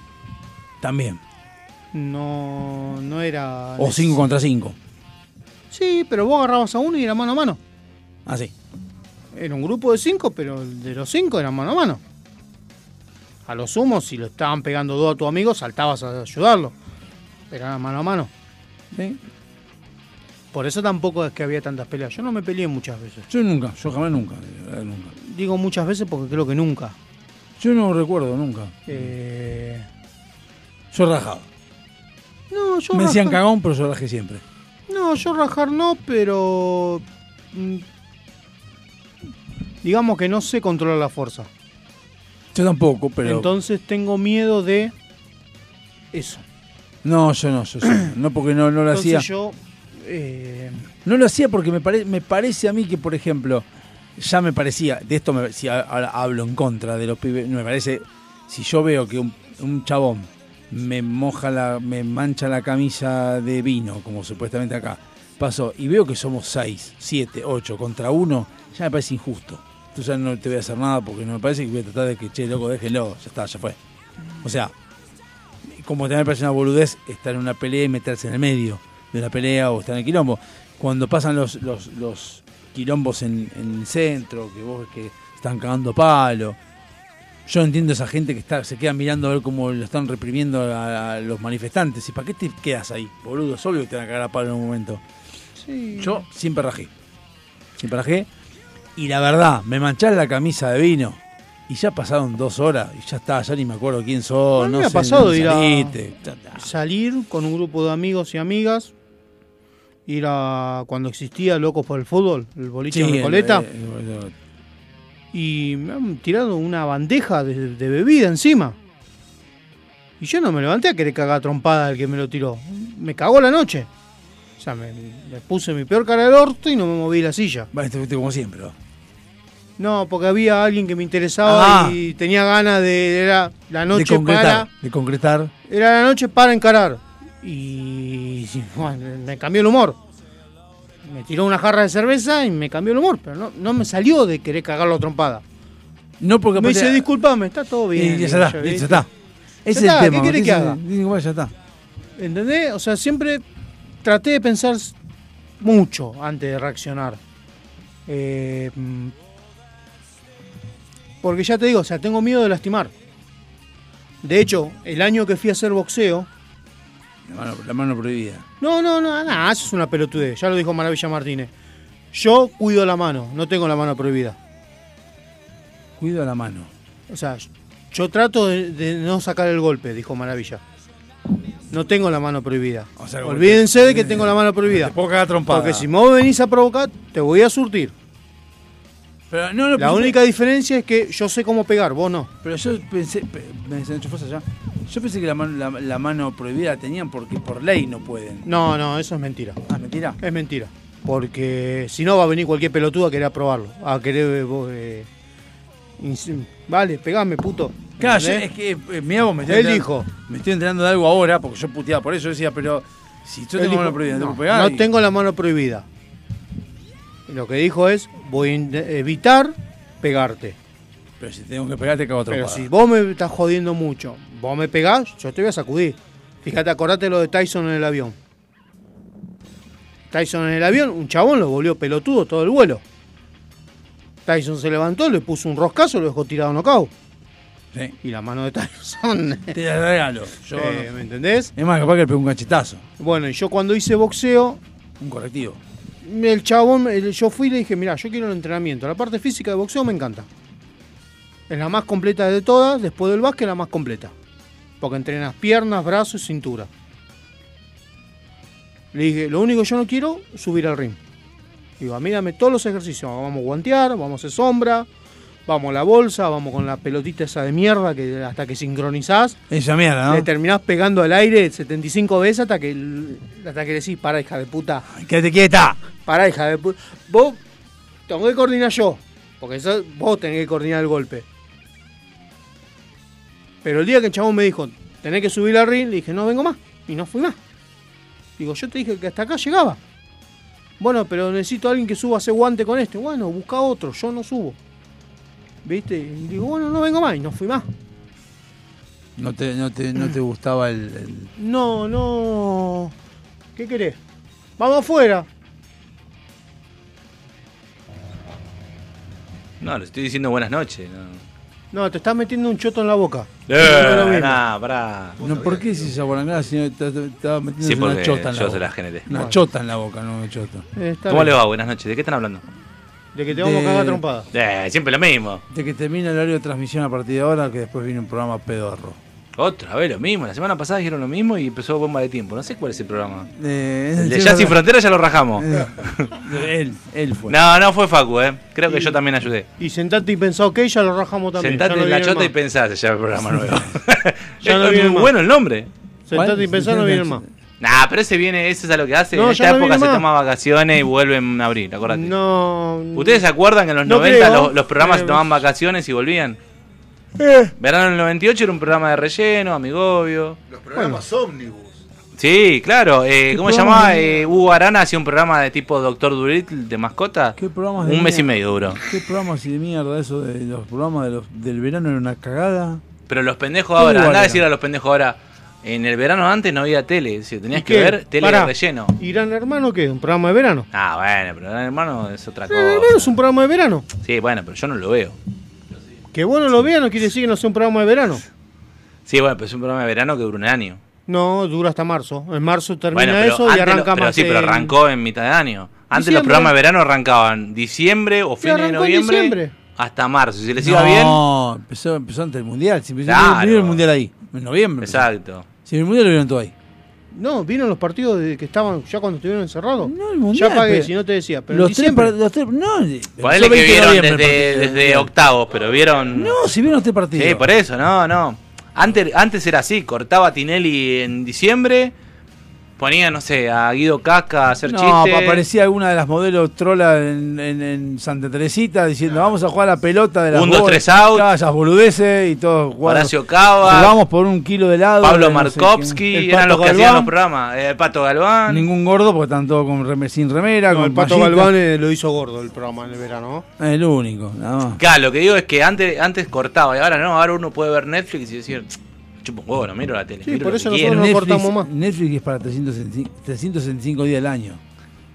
[SPEAKER 2] También.
[SPEAKER 6] No, no era.
[SPEAKER 2] O 5 contra 5.
[SPEAKER 6] Sí, pero vos agarrabas a uno y era mano a mano.
[SPEAKER 2] Así.
[SPEAKER 6] Era un grupo de cinco, pero de los cinco eran mano a mano. A lo sumo, si lo estaban pegando dos a tu amigo, saltabas a ayudarlo. Pero era mano a mano.
[SPEAKER 2] Sí.
[SPEAKER 6] Por eso tampoco es que había tantas peleas. Yo no me peleé muchas veces.
[SPEAKER 2] Yo nunca, yo jamás nunca. verdad, nunca.
[SPEAKER 6] Digo muchas veces porque creo que nunca.
[SPEAKER 2] Yo no recuerdo nunca.
[SPEAKER 6] Eh,
[SPEAKER 2] Yo rajaba.
[SPEAKER 6] No, yo
[SPEAKER 2] Me decían
[SPEAKER 6] rajar-
[SPEAKER 2] cagón, pero yo rajé siempre.
[SPEAKER 6] No, yo rajar no, pero. mm, Digamos que no sé controlar la fuerza.
[SPEAKER 2] Yo tampoco, pero.
[SPEAKER 6] Entonces tengo miedo de. Eso.
[SPEAKER 2] No, yo no, yo, yo [CLEARS THROAT] no. No, porque no, no lo
[SPEAKER 6] Entonces
[SPEAKER 2] hacía.
[SPEAKER 6] yo. eh,
[SPEAKER 2] No lo hacía porque me, pare- me parece a mí que, por ejemplo, ya me parecía, de esto si ahora hablo en contra de los pibes, me parece, si yo veo que un, un chabón me moja la, me mancha la camisa de vino, como supuestamente acá, pasó, y veo que somos 6, 7, 8 contra uno, ya me parece injusto. Entonces ya no te voy a hacer nada porque no me parece que voy a tratar de que, che, loco, déjenlo, ya está, ya fue. O sea, como también me parece una boludez estar en una pelea y meterse en el medio de la pelea o estar en el quilombo. Cuando pasan los, los quilombos en, en el centro, que vos que están cagando palo. Yo entiendo a esa gente que está, se queda mirando a ver cómo lo están reprimiendo a, a los manifestantes. ¿Y para qué te quedas ahí, boludo? Es obvio que te van a cagar a palo en un momento. Yo siempre rajé. Siempre rajé. Y la verdad, me manchás la camisa de vino. Y ya pasaron dos horas y ya está, ya ni me acuerdo quién
[SPEAKER 6] mí
[SPEAKER 2] no
[SPEAKER 6] me ha
[SPEAKER 2] sé,
[SPEAKER 6] pasado
[SPEAKER 2] no
[SPEAKER 6] ir a salir con un grupo de amigos y amigas. Ir a. Cuando existía Locos por el Fútbol, el boliche
[SPEAKER 2] Sí,
[SPEAKER 6] de Recoleta.
[SPEAKER 2] el- el-
[SPEAKER 6] y me han tirado una bandeja de, de bebida encima. Y yo no me levanté a querer cagar trompada al que me lo tiró. Me cagó la noche. O sea, me, me puse mi peor cara del orto y no me moví la silla.
[SPEAKER 2] Bueno, estuviste como siempre. ¿no?
[SPEAKER 6] No, porque había alguien que me interesaba
[SPEAKER 2] Ah.
[SPEAKER 6] y tenía ganas de. Era la noche
[SPEAKER 2] de concretar.
[SPEAKER 6] para.
[SPEAKER 2] De concretar.
[SPEAKER 6] Era la noche para encarar. Y [LAUGHS] bueno, me cambió el humor. Me tiró una jarra de cerveza y me cambió el humor, pero no, no me salió de querer cagarlo a trompada.
[SPEAKER 2] No porque
[SPEAKER 6] me dice, disculpame, está todo bien.
[SPEAKER 2] Y ya está. Ese es el tema.
[SPEAKER 6] ¿Qué querés que haga?
[SPEAKER 2] ya está.
[SPEAKER 6] ¿Entendés? O sea, siempre traté de pensar mucho antes de reaccionar. Eh, mm, porque ya te digo, o sea, tengo miedo de lastimar. De hecho, el año que fui a hacer boxeo,
[SPEAKER 2] La mano, la mano prohibida.
[SPEAKER 6] No, no, no, nada, eso es una pelotudez. Ya lo dijo Maravilla Martínez. Yo cuido la mano, no tengo la mano prohibida.
[SPEAKER 2] Cuido la mano.
[SPEAKER 6] O sea, yo trato de, de no sacar el golpe, dijo Maravilla. No tengo la mano prohibida.
[SPEAKER 2] sea,
[SPEAKER 6] Olvídense de que tengo la mano prohibida.
[SPEAKER 2] Te puedo cagar trompada.
[SPEAKER 6] Porque si vos venís a provocar, te voy a surtir.
[SPEAKER 2] Pero no, no,
[SPEAKER 6] la única diferencia es que yo sé cómo pegar, vos no.
[SPEAKER 2] Pero yo pensé, pe- me desenchufás allá. Yo pensé que la mano, la, la mano prohibida la tenían porque por ley no pueden.
[SPEAKER 6] No, no, eso es mentira.
[SPEAKER 2] Ah, mentira.
[SPEAKER 6] Es mentira. Porque si no va a venir cualquier pelotudo a querer probarlo. A querer. eh, vos, eh, vale, pegame, puto.
[SPEAKER 2] Claro, es que, eh, mirá vos, me estoy,
[SPEAKER 6] Él dijo.
[SPEAKER 2] me estoy enterando de algo ahora, porque yo puteaba por eso, decía, pero si yo tengo
[SPEAKER 6] dijo,
[SPEAKER 2] mano prohibida, ¿no,
[SPEAKER 6] no,
[SPEAKER 2] puedo pegar?
[SPEAKER 6] no
[SPEAKER 2] Y-
[SPEAKER 6] tengo la mano prohibida. Lo que dijo es, voy a evitar pegarte.
[SPEAKER 2] Pero si tengo que pegar, te cago a
[SPEAKER 6] Pero si vos me estás jodiendo mucho, vos me pegás, yo te voy a sacudir. Fíjate, acordate lo de Tyson en el avión. Tyson en el avión, un chabón lo volvió pelotudo todo el vuelo. Tyson se levantó, le puso un roscazo, lo dejó tirado knockout.
[SPEAKER 2] Sí.
[SPEAKER 6] Y la mano de Tyson. [LAUGHS]
[SPEAKER 2] Te la regalo. Yo,
[SPEAKER 6] Eh, ¿Me entendés?
[SPEAKER 2] Es más, capaz que le pegó un cachetazo.
[SPEAKER 6] Bueno, y yo cuando hice boxeo,
[SPEAKER 2] Un correctivo.
[SPEAKER 6] El chabón, yo fui y le dije, mira, yo quiero el entrenamiento. La parte física de boxeo me encanta. Es la más completa de todas, después del básquet la más completa. Porque entrenas piernas, brazos y cintura. Le dije, lo único que yo no quiero es subir al ring. Digo, mí dame todos los ejercicios. Vamos a guantear, vamos a hacer sombra, vamos a la bolsa, vamos con la pelotita esa de mierda que hasta que sincronizás.
[SPEAKER 2] Esa mierda, ¿no?
[SPEAKER 6] Le terminás pegando al aire 75 veces hasta que, hasta que decís, para hija de puta.
[SPEAKER 2] Quédate quieta.
[SPEAKER 6] Para hija de puta. Vos tengo que coordinar yo. Porque eso- vos tenés que coordinar el golpe. Pero el día que el chabón me dijo, tenés que subir al ring, le dije, no vengo más. Y no fui más. Digo, yo te dije que hasta acá llegaba. Bueno, pero necesito a alguien que suba ese guante con este. Bueno, busca otro, yo no subo. ¿Viste? Y digo, bueno, no vengo más. Y no fui más.
[SPEAKER 2] No te, no te, no te gustaba el, el-
[SPEAKER 6] No, no. ¿Qué querés? Vamos afuera.
[SPEAKER 18] No, le estoy diciendo buenas noches. No.
[SPEAKER 6] No, te estás metiendo un choto en la boca.
[SPEAKER 18] Eh, nah, pará.
[SPEAKER 2] No, ¿por qué si esa guarangada si no te- te- estaba metiendo
[SPEAKER 18] Sí,
[SPEAKER 2] una chota en la
[SPEAKER 18] yo
[SPEAKER 2] boca?
[SPEAKER 18] se la generé.
[SPEAKER 2] Una
[SPEAKER 18] Bueno.
[SPEAKER 2] chota en la boca, no una chota.
[SPEAKER 6] Eh,
[SPEAKER 18] ¿Cómo
[SPEAKER 6] bien.
[SPEAKER 18] le va? Buenas noches. ¿De qué están hablando?
[SPEAKER 6] De que te vamos a cagar trompada.
[SPEAKER 18] Eh, siempre lo mismo.
[SPEAKER 2] De que termina el horario de transmisión a partir de ahora, que después viene un programa pedorro.
[SPEAKER 18] Otra vez lo mismo. La semana pasada dijeron lo mismo y empezó Bomba de Tiempo. No sé cuál es el programa.
[SPEAKER 2] Eh,
[SPEAKER 18] el de Ya Sin. Fronteras ya lo rajamos.
[SPEAKER 2] Eh, [LAUGHS] él, él fue.
[SPEAKER 18] No, no fue Facu, ¿eh? Creo que yo también ayudé.
[SPEAKER 6] Y sentate y pensá, ok, ya lo rajamos también.
[SPEAKER 18] Sentate
[SPEAKER 6] no
[SPEAKER 18] en la chota y pensá, se llama el programa nuevo. [LAUGHS]
[SPEAKER 6] Ya [LAUGHS] no
[SPEAKER 18] es
[SPEAKER 6] viene
[SPEAKER 18] muy
[SPEAKER 6] más.
[SPEAKER 18] bueno el nombre.
[SPEAKER 6] Sentate y pensá, no viene más.
[SPEAKER 18] Nah, pero ese viene, ese es a lo que hace.
[SPEAKER 6] No,
[SPEAKER 18] en esta
[SPEAKER 6] no
[SPEAKER 18] época se
[SPEAKER 6] más.
[SPEAKER 18] toma vacaciones y vuelve en abril, acordate.
[SPEAKER 6] No.
[SPEAKER 18] ¿Ustedes se acuerdan que en los
[SPEAKER 6] No
[SPEAKER 18] 90
[SPEAKER 6] creo.
[SPEAKER 18] los, los programas se
[SPEAKER 6] Eh,
[SPEAKER 18] tomaban vacaciones y volvían?
[SPEAKER 6] Eh.
[SPEAKER 18] Verano del 98 era un programa de relleno, Amigovio.
[SPEAKER 3] Los programas ómnibus.
[SPEAKER 18] Sí, claro. Eh,
[SPEAKER 2] ¿Qué
[SPEAKER 18] ¿Cómo se llamaba? Eh, Hugo Arana hacía un programa de tipo Doctor Dolittle de mascota.
[SPEAKER 2] ¿Qué programas de
[SPEAKER 18] Un mes y medio duró.
[SPEAKER 2] ¿Qué programas y de mierda eso de los programas de los, del verano era una cagada?
[SPEAKER 18] Pero los pendejos ahora, andá a
[SPEAKER 2] era.
[SPEAKER 18] decirle a los pendejos ahora. En el verano antes no había tele, si tenías
[SPEAKER 6] ¿Y
[SPEAKER 18] que
[SPEAKER 6] qué?
[SPEAKER 18] ver tele
[SPEAKER 6] Pará.
[SPEAKER 18] de relleno.
[SPEAKER 6] ¿Y Gran Hermano qué? ¿Un programa de verano?
[SPEAKER 18] Ah, bueno, pero Gran hermano es otra
[SPEAKER 6] Gran Hermano
[SPEAKER 18] cosa.
[SPEAKER 6] es un programa de verano.
[SPEAKER 18] Sí, bueno, pero yo no lo veo.
[SPEAKER 6] Que vos no lo veas no quiere decir que no sea un programa de verano.
[SPEAKER 18] Sí, bueno, pero es un programa de verano que dura un año.
[SPEAKER 6] No, dura hasta marzo. En marzo termina
[SPEAKER 18] Bueno,
[SPEAKER 6] eso y
[SPEAKER 18] antes lo-
[SPEAKER 6] arranca
[SPEAKER 18] pero
[SPEAKER 6] más.
[SPEAKER 18] sí, pero
[SPEAKER 6] en-
[SPEAKER 18] arrancó en mitad de año. Antes los
[SPEAKER 6] Diciembre.
[SPEAKER 18] programas de verano arrancaban diciembre o fines de
[SPEAKER 6] en
[SPEAKER 18] noviembre
[SPEAKER 6] diciembre.
[SPEAKER 18] Hasta marzo. Si les iba
[SPEAKER 2] no,
[SPEAKER 18] bien,
[SPEAKER 2] empezó, empezó antes del mundial. Si empezó
[SPEAKER 18] Claro.
[SPEAKER 2] vino el mundial ahí, en noviembre. empezó.
[SPEAKER 18] exacto.
[SPEAKER 2] Si el mundial lo vieron todo ahí.
[SPEAKER 6] No, vieron los partidos de que estaban ya cuando estuvieron encerrados.
[SPEAKER 2] No, el mundial.
[SPEAKER 6] ya pagué, si no te decía. Pero
[SPEAKER 2] los tres, los tres, no,
[SPEAKER 18] Ponele
[SPEAKER 2] empezó
[SPEAKER 18] que
[SPEAKER 2] 20 de
[SPEAKER 18] vieron desde,
[SPEAKER 2] partido
[SPEAKER 18] octavos, pero vieron.
[SPEAKER 2] No, si vieron este partido.
[SPEAKER 18] Sí, por eso, no, no. Antes, antes era así, cortaba Tinelli en diciembre, ponía, no sé, a Guido Casca a hacer
[SPEAKER 2] No,
[SPEAKER 18] chistes.
[SPEAKER 2] aparecía alguna de las modelos trola en, en- en Santa Teresita diciendo vamos a jugar a la pelota de las
[SPEAKER 18] Un, dos,
[SPEAKER 2] bolas".
[SPEAKER 18] tres out.
[SPEAKER 2] Esas boludeces y todo.
[SPEAKER 18] Horacio Cava.
[SPEAKER 2] Jugamos por un kilo de helado.
[SPEAKER 18] Pablo
[SPEAKER 2] no sé
[SPEAKER 18] Markovsky.
[SPEAKER 2] El
[SPEAKER 18] eran los que hacían los programas. Eh, El Pato Galván.
[SPEAKER 2] Ningún gordo porque están todos con rem- sin remera.
[SPEAKER 6] No,
[SPEAKER 2] con
[SPEAKER 6] el Pato
[SPEAKER 2] mallita.
[SPEAKER 6] Galván eh, lo hizo gordo el programa en el verano. ¿no?
[SPEAKER 2] Es el único, nada más.
[SPEAKER 18] Claro, lo que digo es que antes, antes cortaba y ahora no, ahora uno puede ver Netflix y decir, chupo un huevo, no miro la tele.
[SPEAKER 6] Sí,
[SPEAKER 18] miro
[SPEAKER 6] por eso
[SPEAKER 18] que
[SPEAKER 6] nosotros
[SPEAKER 18] quiero".
[SPEAKER 6] no
[SPEAKER 2] Netflix,
[SPEAKER 6] cortamos más.
[SPEAKER 2] Netflix es para 365, 365 días al año.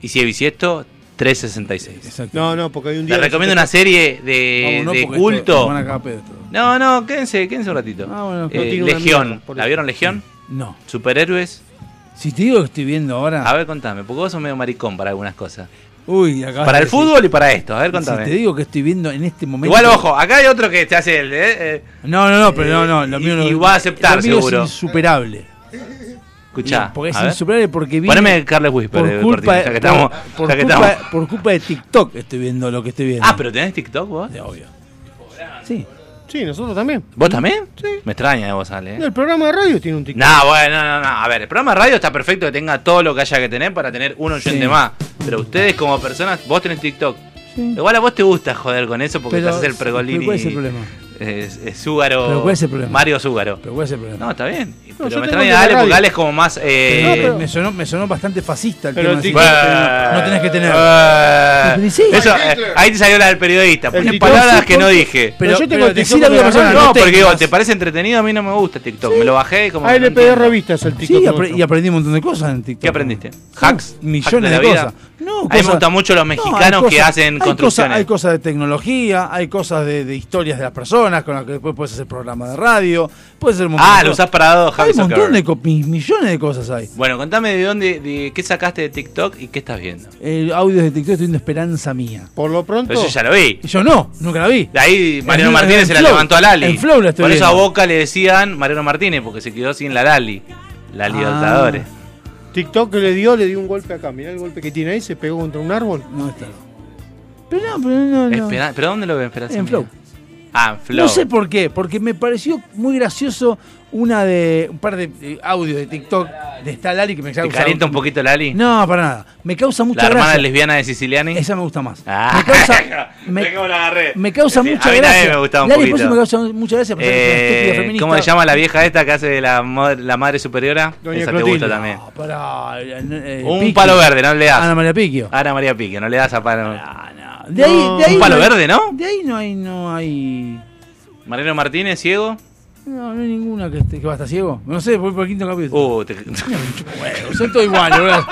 [SPEAKER 18] Y si es bisiesto, 366.
[SPEAKER 2] Exacto.
[SPEAKER 6] No, no, porque hay un día.
[SPEAKER 18] Te recomiendo una serie de,
[SPEAKER 2] no,
[SPEAKER 18] de
[SPEAKER 2] porque
[SPEAKER 18] culto.
[SPEAKER 2] esto-.
[SPEAKER 18] No, no, quédense, quédense un ratito.
[SPEAKER 2] Ah, bueno,
[SPEAKER 18] Eh,
[SPEAKER 6] no
[SPEAKER 18] Legión.
[SPEAKER 6] mierda,
[SPEAKER 18] ¿La vieron Legión?
[SPEAKER 2] No.
[SPEAKER 18] Superhéroes.
[SPEAKER 2] Si te digo que estoy viendo ahora.
[SPEAKER 18] A ver, contame, porque vos sos medio maricón para algunas cosas.
[SPEAKER 2] Uy,
[SPEAKER 18] Para
[SPEAKER 2] de
[SPEAKER 18] el
[SPEAKER 2] decir.
[SPEAKER 18] fútbol y para esto. A ver,
[SPEAKER 2] Si
[SPEAKER 18] contame.
[SPEAKER 2] te digo que estoy viendo en este momento.
[SPEAKER 18] Igual, ojo, acá hay otro que te hace el. eh, eh,
[SPEAKER 2] No, no, no, pero no, no. Lo
[SPEAKER 18] Y-
[SPEAKER 2] mío no.
[SPEAKER 18] y va a aceptar,
[SPEAKER 2] lo mío
[SPEAKER 18] seguro.
[SPEAKER 2] Es insuperable.
[SPEAKER 18] escuchá.
[SPEAKER 2] Porque es insuperable porque vi.
[SPEAKER 18] Poneme Carles Whisper
[SPEAKER 2] por
[SPEAKER 18] de
[SPEAKER 2] culpa,
[SPEAKER 18] que estamos.
[SPEAKER 2] por, culpa, por culpa de TikTok estoy viendo lo que estoy viendo.
[SPEAKER 18] Ah, pero tenés TikTok vos.
[SPEAKER 2] De obvio. Sí.
[SPEAKER 6] Sí, nosotros también.
[SPEAKER 18] ¿Vos también?
[SPEAKER 6] Sí.
[SPEAKER 18] Me extraña de vos, Ale. ¿eh?
[SPEAKER 6] El programa de radio tiene un TikTok.
[SPEAKER 18] No, bueno, no, no. A ver, el programa de radio está perfecto que tenga todo lo que haya que tener para tener un oyente
[SPEAKER 2] Sí.
[SPEAKER 18] más. Pero ustedes, como personas, vos tenés TikTok. Igual a vos te gusta joder con eso porque
[SPEAKER 2] Pero-
[SPEAKER 18] te haces el pergolini.
[SPEAKER 2] ¿cuál es el problema?
[SPEAKER 18] Zúgaro.
[SPEAKER 2] Pero ¿cuál es el problema?
[SPEAKER 18] Mario Zúgaro.
[SPEAKER 2] Pero ¿cuál es el problema?
[SPEAKER 18] No, está bien.
[SPEAKER 6] yo
[SPEAKER 18] pero
[SPEAKER 6] tengo
[SPEAKER 18] me extraña Ale porque. Ale es como más. Eh,
[SPEAKER 2] Eh,
[SPEAKER 6] No, pero-
[SPEAKER 2] me, sonó, me sonó bastante fascista el
[SPEAKER 6] Pero
[SPEAKER 2] tema. así que no tenés que tener.
[SPEAKER 18] Eh,
[SPEAKER 2] sí.
[SPEAKER 18] eso, eh, ahí te salió la del periodista.
[SPEAKER 6] TikTok
[SPEAKER 18] palabras
[SPEAKER 2] sí,
[SPEAKER 18] que no dije.
[SPEAKER 2] Pero,
[SPEAKER 6] yo tengo
[SPEAKER 2] pero
[SPEAKER 6] el TikTok
[SPEAKER 2] decirle a
[SPEAKER 6] de
[SPEAKER 2] una
[SPEAKER 6] la
[SPEAKER 2] persona.
[SPEAKER 18] No,
[SPEAKER 2] que
[SPEAKER 18] porque digo. ¿te parece entretenido? A mí no me gusta TikTok. Me lo bajé y como. que no
[SPEAKER 6] ALPD
[SPEAKER 18] entiendo.
[SPEAKER 6] Revistas el TikTok.
[SPEAKER 2] Sí, y aprendí un montón de cosas en TikTok.
[SPEAKER 18] ¿Qué aprendiste? ¿Hacks?
[SPEAKER 2] Millones
[SPEAKER 18] ¿Hacks
[SPEAKER 2] de, cosas. No,
[SPEAKER 18] A mí me gustan mucho los
[SPEAKER 2] No, hay
[SPEAKER 18] mexicanos que hacen
[SPEAKER 2] hay
[SPEAKER 18] construcciones.
[SPEAKER 2] Cosas, hay cosas de tecnología, hay cosas de, de historias de las personas con las que después puedes hacer programa de radio, puedes hacer un montón
[SPEAKER 18] Ah,
[SPEAKER 2] de
[SPEAKER 18] lo usás para dos,
[SPEAKER 2] Hay
[SPEAKER 18] Javi
[SPEAKER 2] un montón de millones de cosas hay.
[SPEAKER 18] Bueno, contame de dónde, de qué sacaste de TikTok y qué estás viendo.
[SPEAKER 2] El audio de TikTok estoy viendo Esperanza Mía.
[SPEAKER 6] Por lo pronto.
[SPEAKER 18] Pero yo ya lo vi.
[SPEAKER 2] Y yo no, nunca la vi.
[SPEAKER 18] De ahí Mariano
[SPEAKER 2] En-
[SPEAKER 18] Martínez
[SPEAKER 2] en
[SPEAKER 18] se la
[SPEAKER 2] Flow.
[SPEAKER 18] levantó a Lali.
[SPEAKER 2] En Flow la estoy
[SPEAKER 18] Por eso a. Boca le decían Mariano Martínez, porque se quedó sin la Lali. La
[SPEAKER 2] Ah.
[SPEAKER 6] TikTok le dio, le dio un golpe acá. Mirá el golpe que tiene ahí, se pegó contra un árbol.
[SPEAKER 2] No está. Pero no, pero no, no.
[SPEAKER 18] Espera- ¿Pero dónde lo ven?
[SPEAKER 2] En? Flow.
[SPEAKER 18] Ah, en Flow.
[SPEAKER 2] No sé por qué, porque me pareció muy gracioso una de un par de eh, audios de TikTok de esta Lali que me
[SPEAKER 18] ¿Te
[SPEAKER 2] causa
[SPEAKER 18] calienta un poquito Lali?
[SPEAKER 2] No, para nada. Me causa mucha
[SPEAKER 18] La hermana
[SPEAKER 2] gracia.
[SPEAKER 18] lesbiana de Siciliani.
[SPEAKER 2] Esa me gusta más.
[SPEAKER 18] Ah.
[SPEAKER 2] Me causa [LAUGHS] me,
[SPEAKER 18] la agarré.
[SPEAKER 2] me causa
[SPEAKER 18] Sí,
[SPEAKER 2] mucha
[SPEAKER 18] a mí
[SPEAKER 2] gracia.
[SPEAKER 18] me gustaba un
[SPEAKER 2] Lali por
[SPEAKER 18] poquito.
[SPEAKER 2] eso me causa mucha gracia es
[SPEAKER 18] Eh. ¿Cómo se llama la vieja esta que hace de la, madre superiora?
[SPEAKER 6] Doña
[SPEAKER 18] Esa
[SPEAKER 6] Clotilde.
[SPEAKER 18] te gusta también.
[SPEAKER 2] No, pará, eh,
[SPEAKER 18] un
[SPEAKER 2] Piqui.
[SPEAKER 18] palo verde, no le das.
[SPEAKER 2] Ana María Piquio.
[SPEAKER 18] Ana María Pique, no le das a palo.
[SPEAKER 2] De ahí, de ahí
[SPEAKER 18] un palo
[SPEAKER 2] no hay-
[SPEAKER 18] verde, ¿no?
[SPEAKER 2] De ahí no hay, no hay.
[SPEAKER 18] Mariano Martínez, ciego.
[SPEAKER 2] No, no hay ninguna que, esté, que va a estar ciego. No sé, voy por el quinto capítulo.
[SPEAKER 18] Uh, te... [LAUGHS]
[SPEAKER 2] Bueno, son todos iguales, boludo.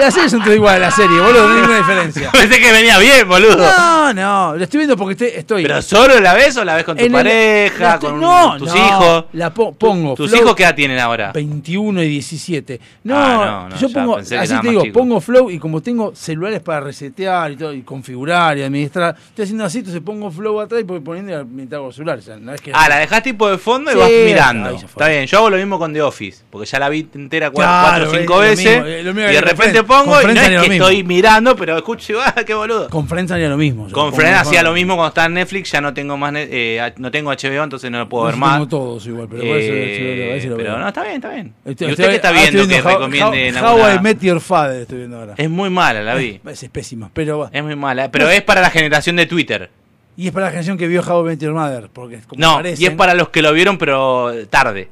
[SPEAKER 2] Las series son todas iguales, la serie, boludo, no hay ninguna diferencia. [LAUGHS]
[SPEAKER 18] Pensé que venía bien, boludo.
[SPEAKER 2] No, no, lo estoy viendo porque estoy. estoy
[SPEAKER 18] ¿Pero solo la ves o la ves con tu
[SPEAKER 2] el-
[SPEAKER 18] pareja,
[SPEAKER 2] la estoy-
[SPEAKER 18] con
[SPEAKER 2] no,
[SPEAKER 18] tus
[SPEAKER 2] no,
[SPEAKER 18] hijos?
[SPEAKER 2] La po- pongo.
[SPEAKER 18] ¿Tus
[SPEAKER 2] Flow
[SPEAKER 18] hijos qué edad tienen ahora?
[SPEAKER 2] 21 y 17. No,
[SPEAKER 18] Ah, no, no,
[SPEAKER 2] yo pongo, así te digo, pongo Flow y como tengo celulares para resetear y todo, y configurar y administrar, estoy haciendo así, entonces pongo Flow atrás y voy poniendo mientras hago celular. O sea, no es que
[SPEAKER 18] Ah, la dejás tipo de fondo y
[SPEAKER 2] Sí,
[SPEAKER 18] vas mirando.
[SPEAKER 2] ahí.
[SPEAKER 18] Está bien, yo hago lo mismo con The Office, porque ya la vi entera cuatro, o cinco
[SPEAKER 2] lo
[SPEAKER 18] veces.
[SPEAKER 2] mismo, eh, lo mismo
[SPEAKER 18] y de
[SPEAKER 2] con
[SPEAKER 18] repente pongo
[SPEAKER 2] Con
[SPEAKER 18] y no es que estoy mirando, pero escucho, ¡ah, qué boludo!
[SPEAKER 2] Con Friends haría lo mismo. yo
[SPEAKER 18] Con Friends
[SPEAKER 2] Friends.
[SPEAKER 18] hacía lo mismo cuando estaba en Netflix, ya no tengo más eh, no tengo HBO, entonces no lo puedo
[SPEAKER 2] No,
[SPEAKER 18] ver más.
[SPEAKER 2] todos igual, pero
[SPEAKER 18] Eh,
[SPEAKER 2] si lo
[SPEAKER 18] pero no, está bien, está bien.
[SPEAKER 2] Estoy-
[SPEAKER 18] ¿Y usted
[SPEAKER 2] estoy-
[SPEAKER 18] qué está viendo que
[SPEAKER 2] How-
[SPEAKER 18] recomiende en
[SPEAKER 2] How, How
[SPEAKER 18] alguna-
[SPEAKER 2] I Met Your Father estoy viendo ahora.
[SPEAKER 18] Es muy mala, la vi.
[SPEAKER 2] Es, es pésima, pero va.
[SPEAKER 18] Es muy mala, pero es para la generación de Twitter.
[SPEAKER 2] Y es para la generación que vio How I Met Your Mother, porque como
[SPEAKER 18] No,
[SPEAKER 2] aparecen,
[SPEAKER 18] y es para los que lo vieron, pero tarde.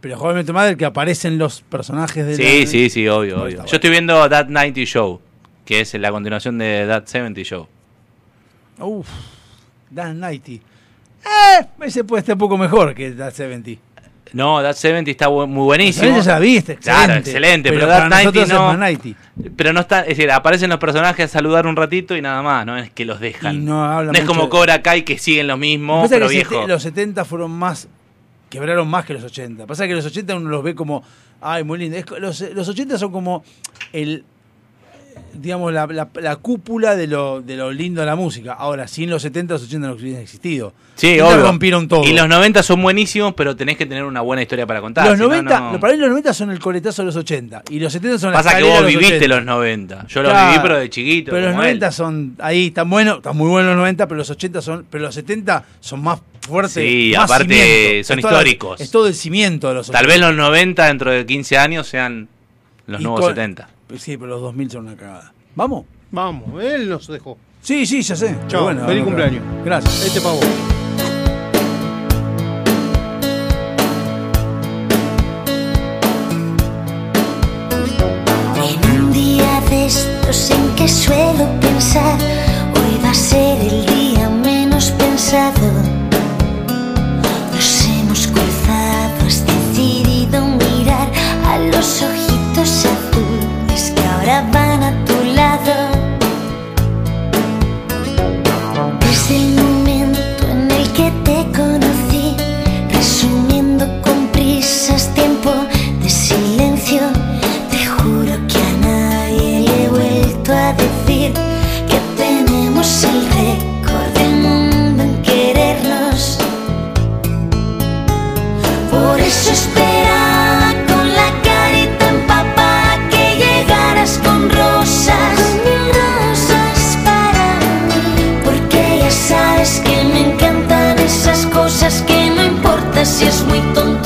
[SPEAKER 2] Pero How I Met Your Mother que aparecen los personajes de
[SPEAKER 18] Sí,
[SPEAKER 2] la-
[SPEAKER 18] sí, sí, obvio, obvio. Yo estoy viendo That 90 Show, que es la continuación de That 70 Show.
[SPEAKER 2] Uf, Dan 90. Eh, ese puede estar un poco mejor que That 70.
[SPEAKER 18] No, That 70 está bu- muy buenísimo.
[SPEAKER 2] Esa ya la viste, excelente.
[SPEAKER 18] Claro, excelente, pero,
[SPEAKER 2] Pero
[SPEAKER 18] That
[SPEAKER 2] para
[SPEAKER 18] 90
[SPEAKER 2] nosotros es
[SPEAKER 18] no.
[SPEAKER 2] más 90.
[SPEAKER 18] Pero no está, es decir, aparecen los personajes a saludar un ratito y nada más, no es que los dejan.
[SPEAKER 2] Y no habla
[SPEAKER 18] es como Cobra Kai que siguen lo mismo, pero
[SPEAKER 2] que
[SPEAKER 18] viejo.
[SPEAKER 2] los 70 fueron más. Quebraron más que los 80. Pasa que los 80 uno los ve como. Ay, muy lindo. Es los, los 80 son como el. Digamos, la, la- la cúpula de lo, de lo lindo de la música. Ahora, sin los 70, los 80 no hubiesen existido.
[SPEAKER 18] Sí,
[SPEAKER 2] Los
[SPEAKER 18] obvio.
[SPEAKER 2] rompieron todo.
[SPEAKER 18] Y los 90 son buenísimos, pero tenés que tener una buena historia para contar.
[SPEAKER 2] los
[SPEAKER 18] si no,
[SPEAKER 2] 90,
[SPEAKER 18] no-
[SPEAKER 2] lo- para mí los 90 son el coletazo de los 80. Y los 70 son la
[SPEAKER 18] Pasa que vos
[SPEAKER 2] los
[SPEAKER 18] viviste
[SPEAKER 2] 80.
[SPEAKER 18] los 90. Yo los
[SPEAKER 2] Claro,
[SPEAKER 18] viví, pero de chiquito.
[SPEAKER 2] Pero los
[SPEAKER 18] como él.
[SPEAKER 2] 90 son ahí, están buenos, están muy buenos los 90, pero los 80 son, pero los 70 son más fuertes.
[SPEAKER 18] Sí,
[SPEAKER 2] más
[SPEAKER 18] aparte
[SPEAKER 2] cimiento.
[SPEAKER 18] son
[SPEAKER 2] Es toda la-
[SPEAKER 18] históricos.
[SPEAKER 2] es todo el cimiento de los 80.
[SPEAKER 18] Tal vez los 90 dentro de 15 años sean los
[SPEAKER 2] Y
[SPEAKER 18] nuevos
[SPEAKER 2] con-
[SPEAKER 18] 70.
[SPEAKER 2] Sí, pero los 2000 son una cagada. ¿Vamos?
[SPEAKER 6] Vamos, él nos dejó.
[SPEAKER 2] Sí, sí, ya sé.
[SPEAKER 6] Chao,
[SPEAKER 2] bueno,
[SPEAKER 6] feliz
[SPEAKER 2] vamos,
[SPEAKER 6] cumpleaños.
[SPEAKER 2] Gracias.
[SPEAKER 6] Este para vos.
[SPEAKER 19] En un día de estos en que suelo pensar, hoy va a ser si es muy tonto,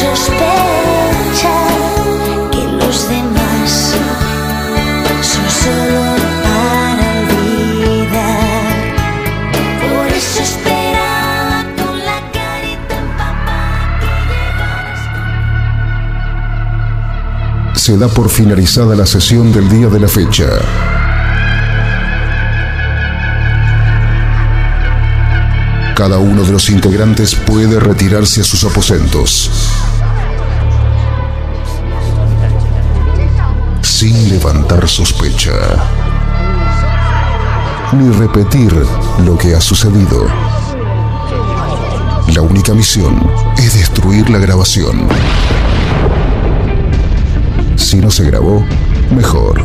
[SPEAKER 19] sospechar que los demás son solo para olvidar. Por eso esperaba con la carita papá.
[SPEAKER 7] Se da por finalizada la sesión del día de la fecha. Cada uno de los integrantes puede retirarse a sus aposentos. Sin levantar sospecha. Ni repetir lo que ha sucedido. La única misión es destruir la grabación. Si no se grabó, mejor.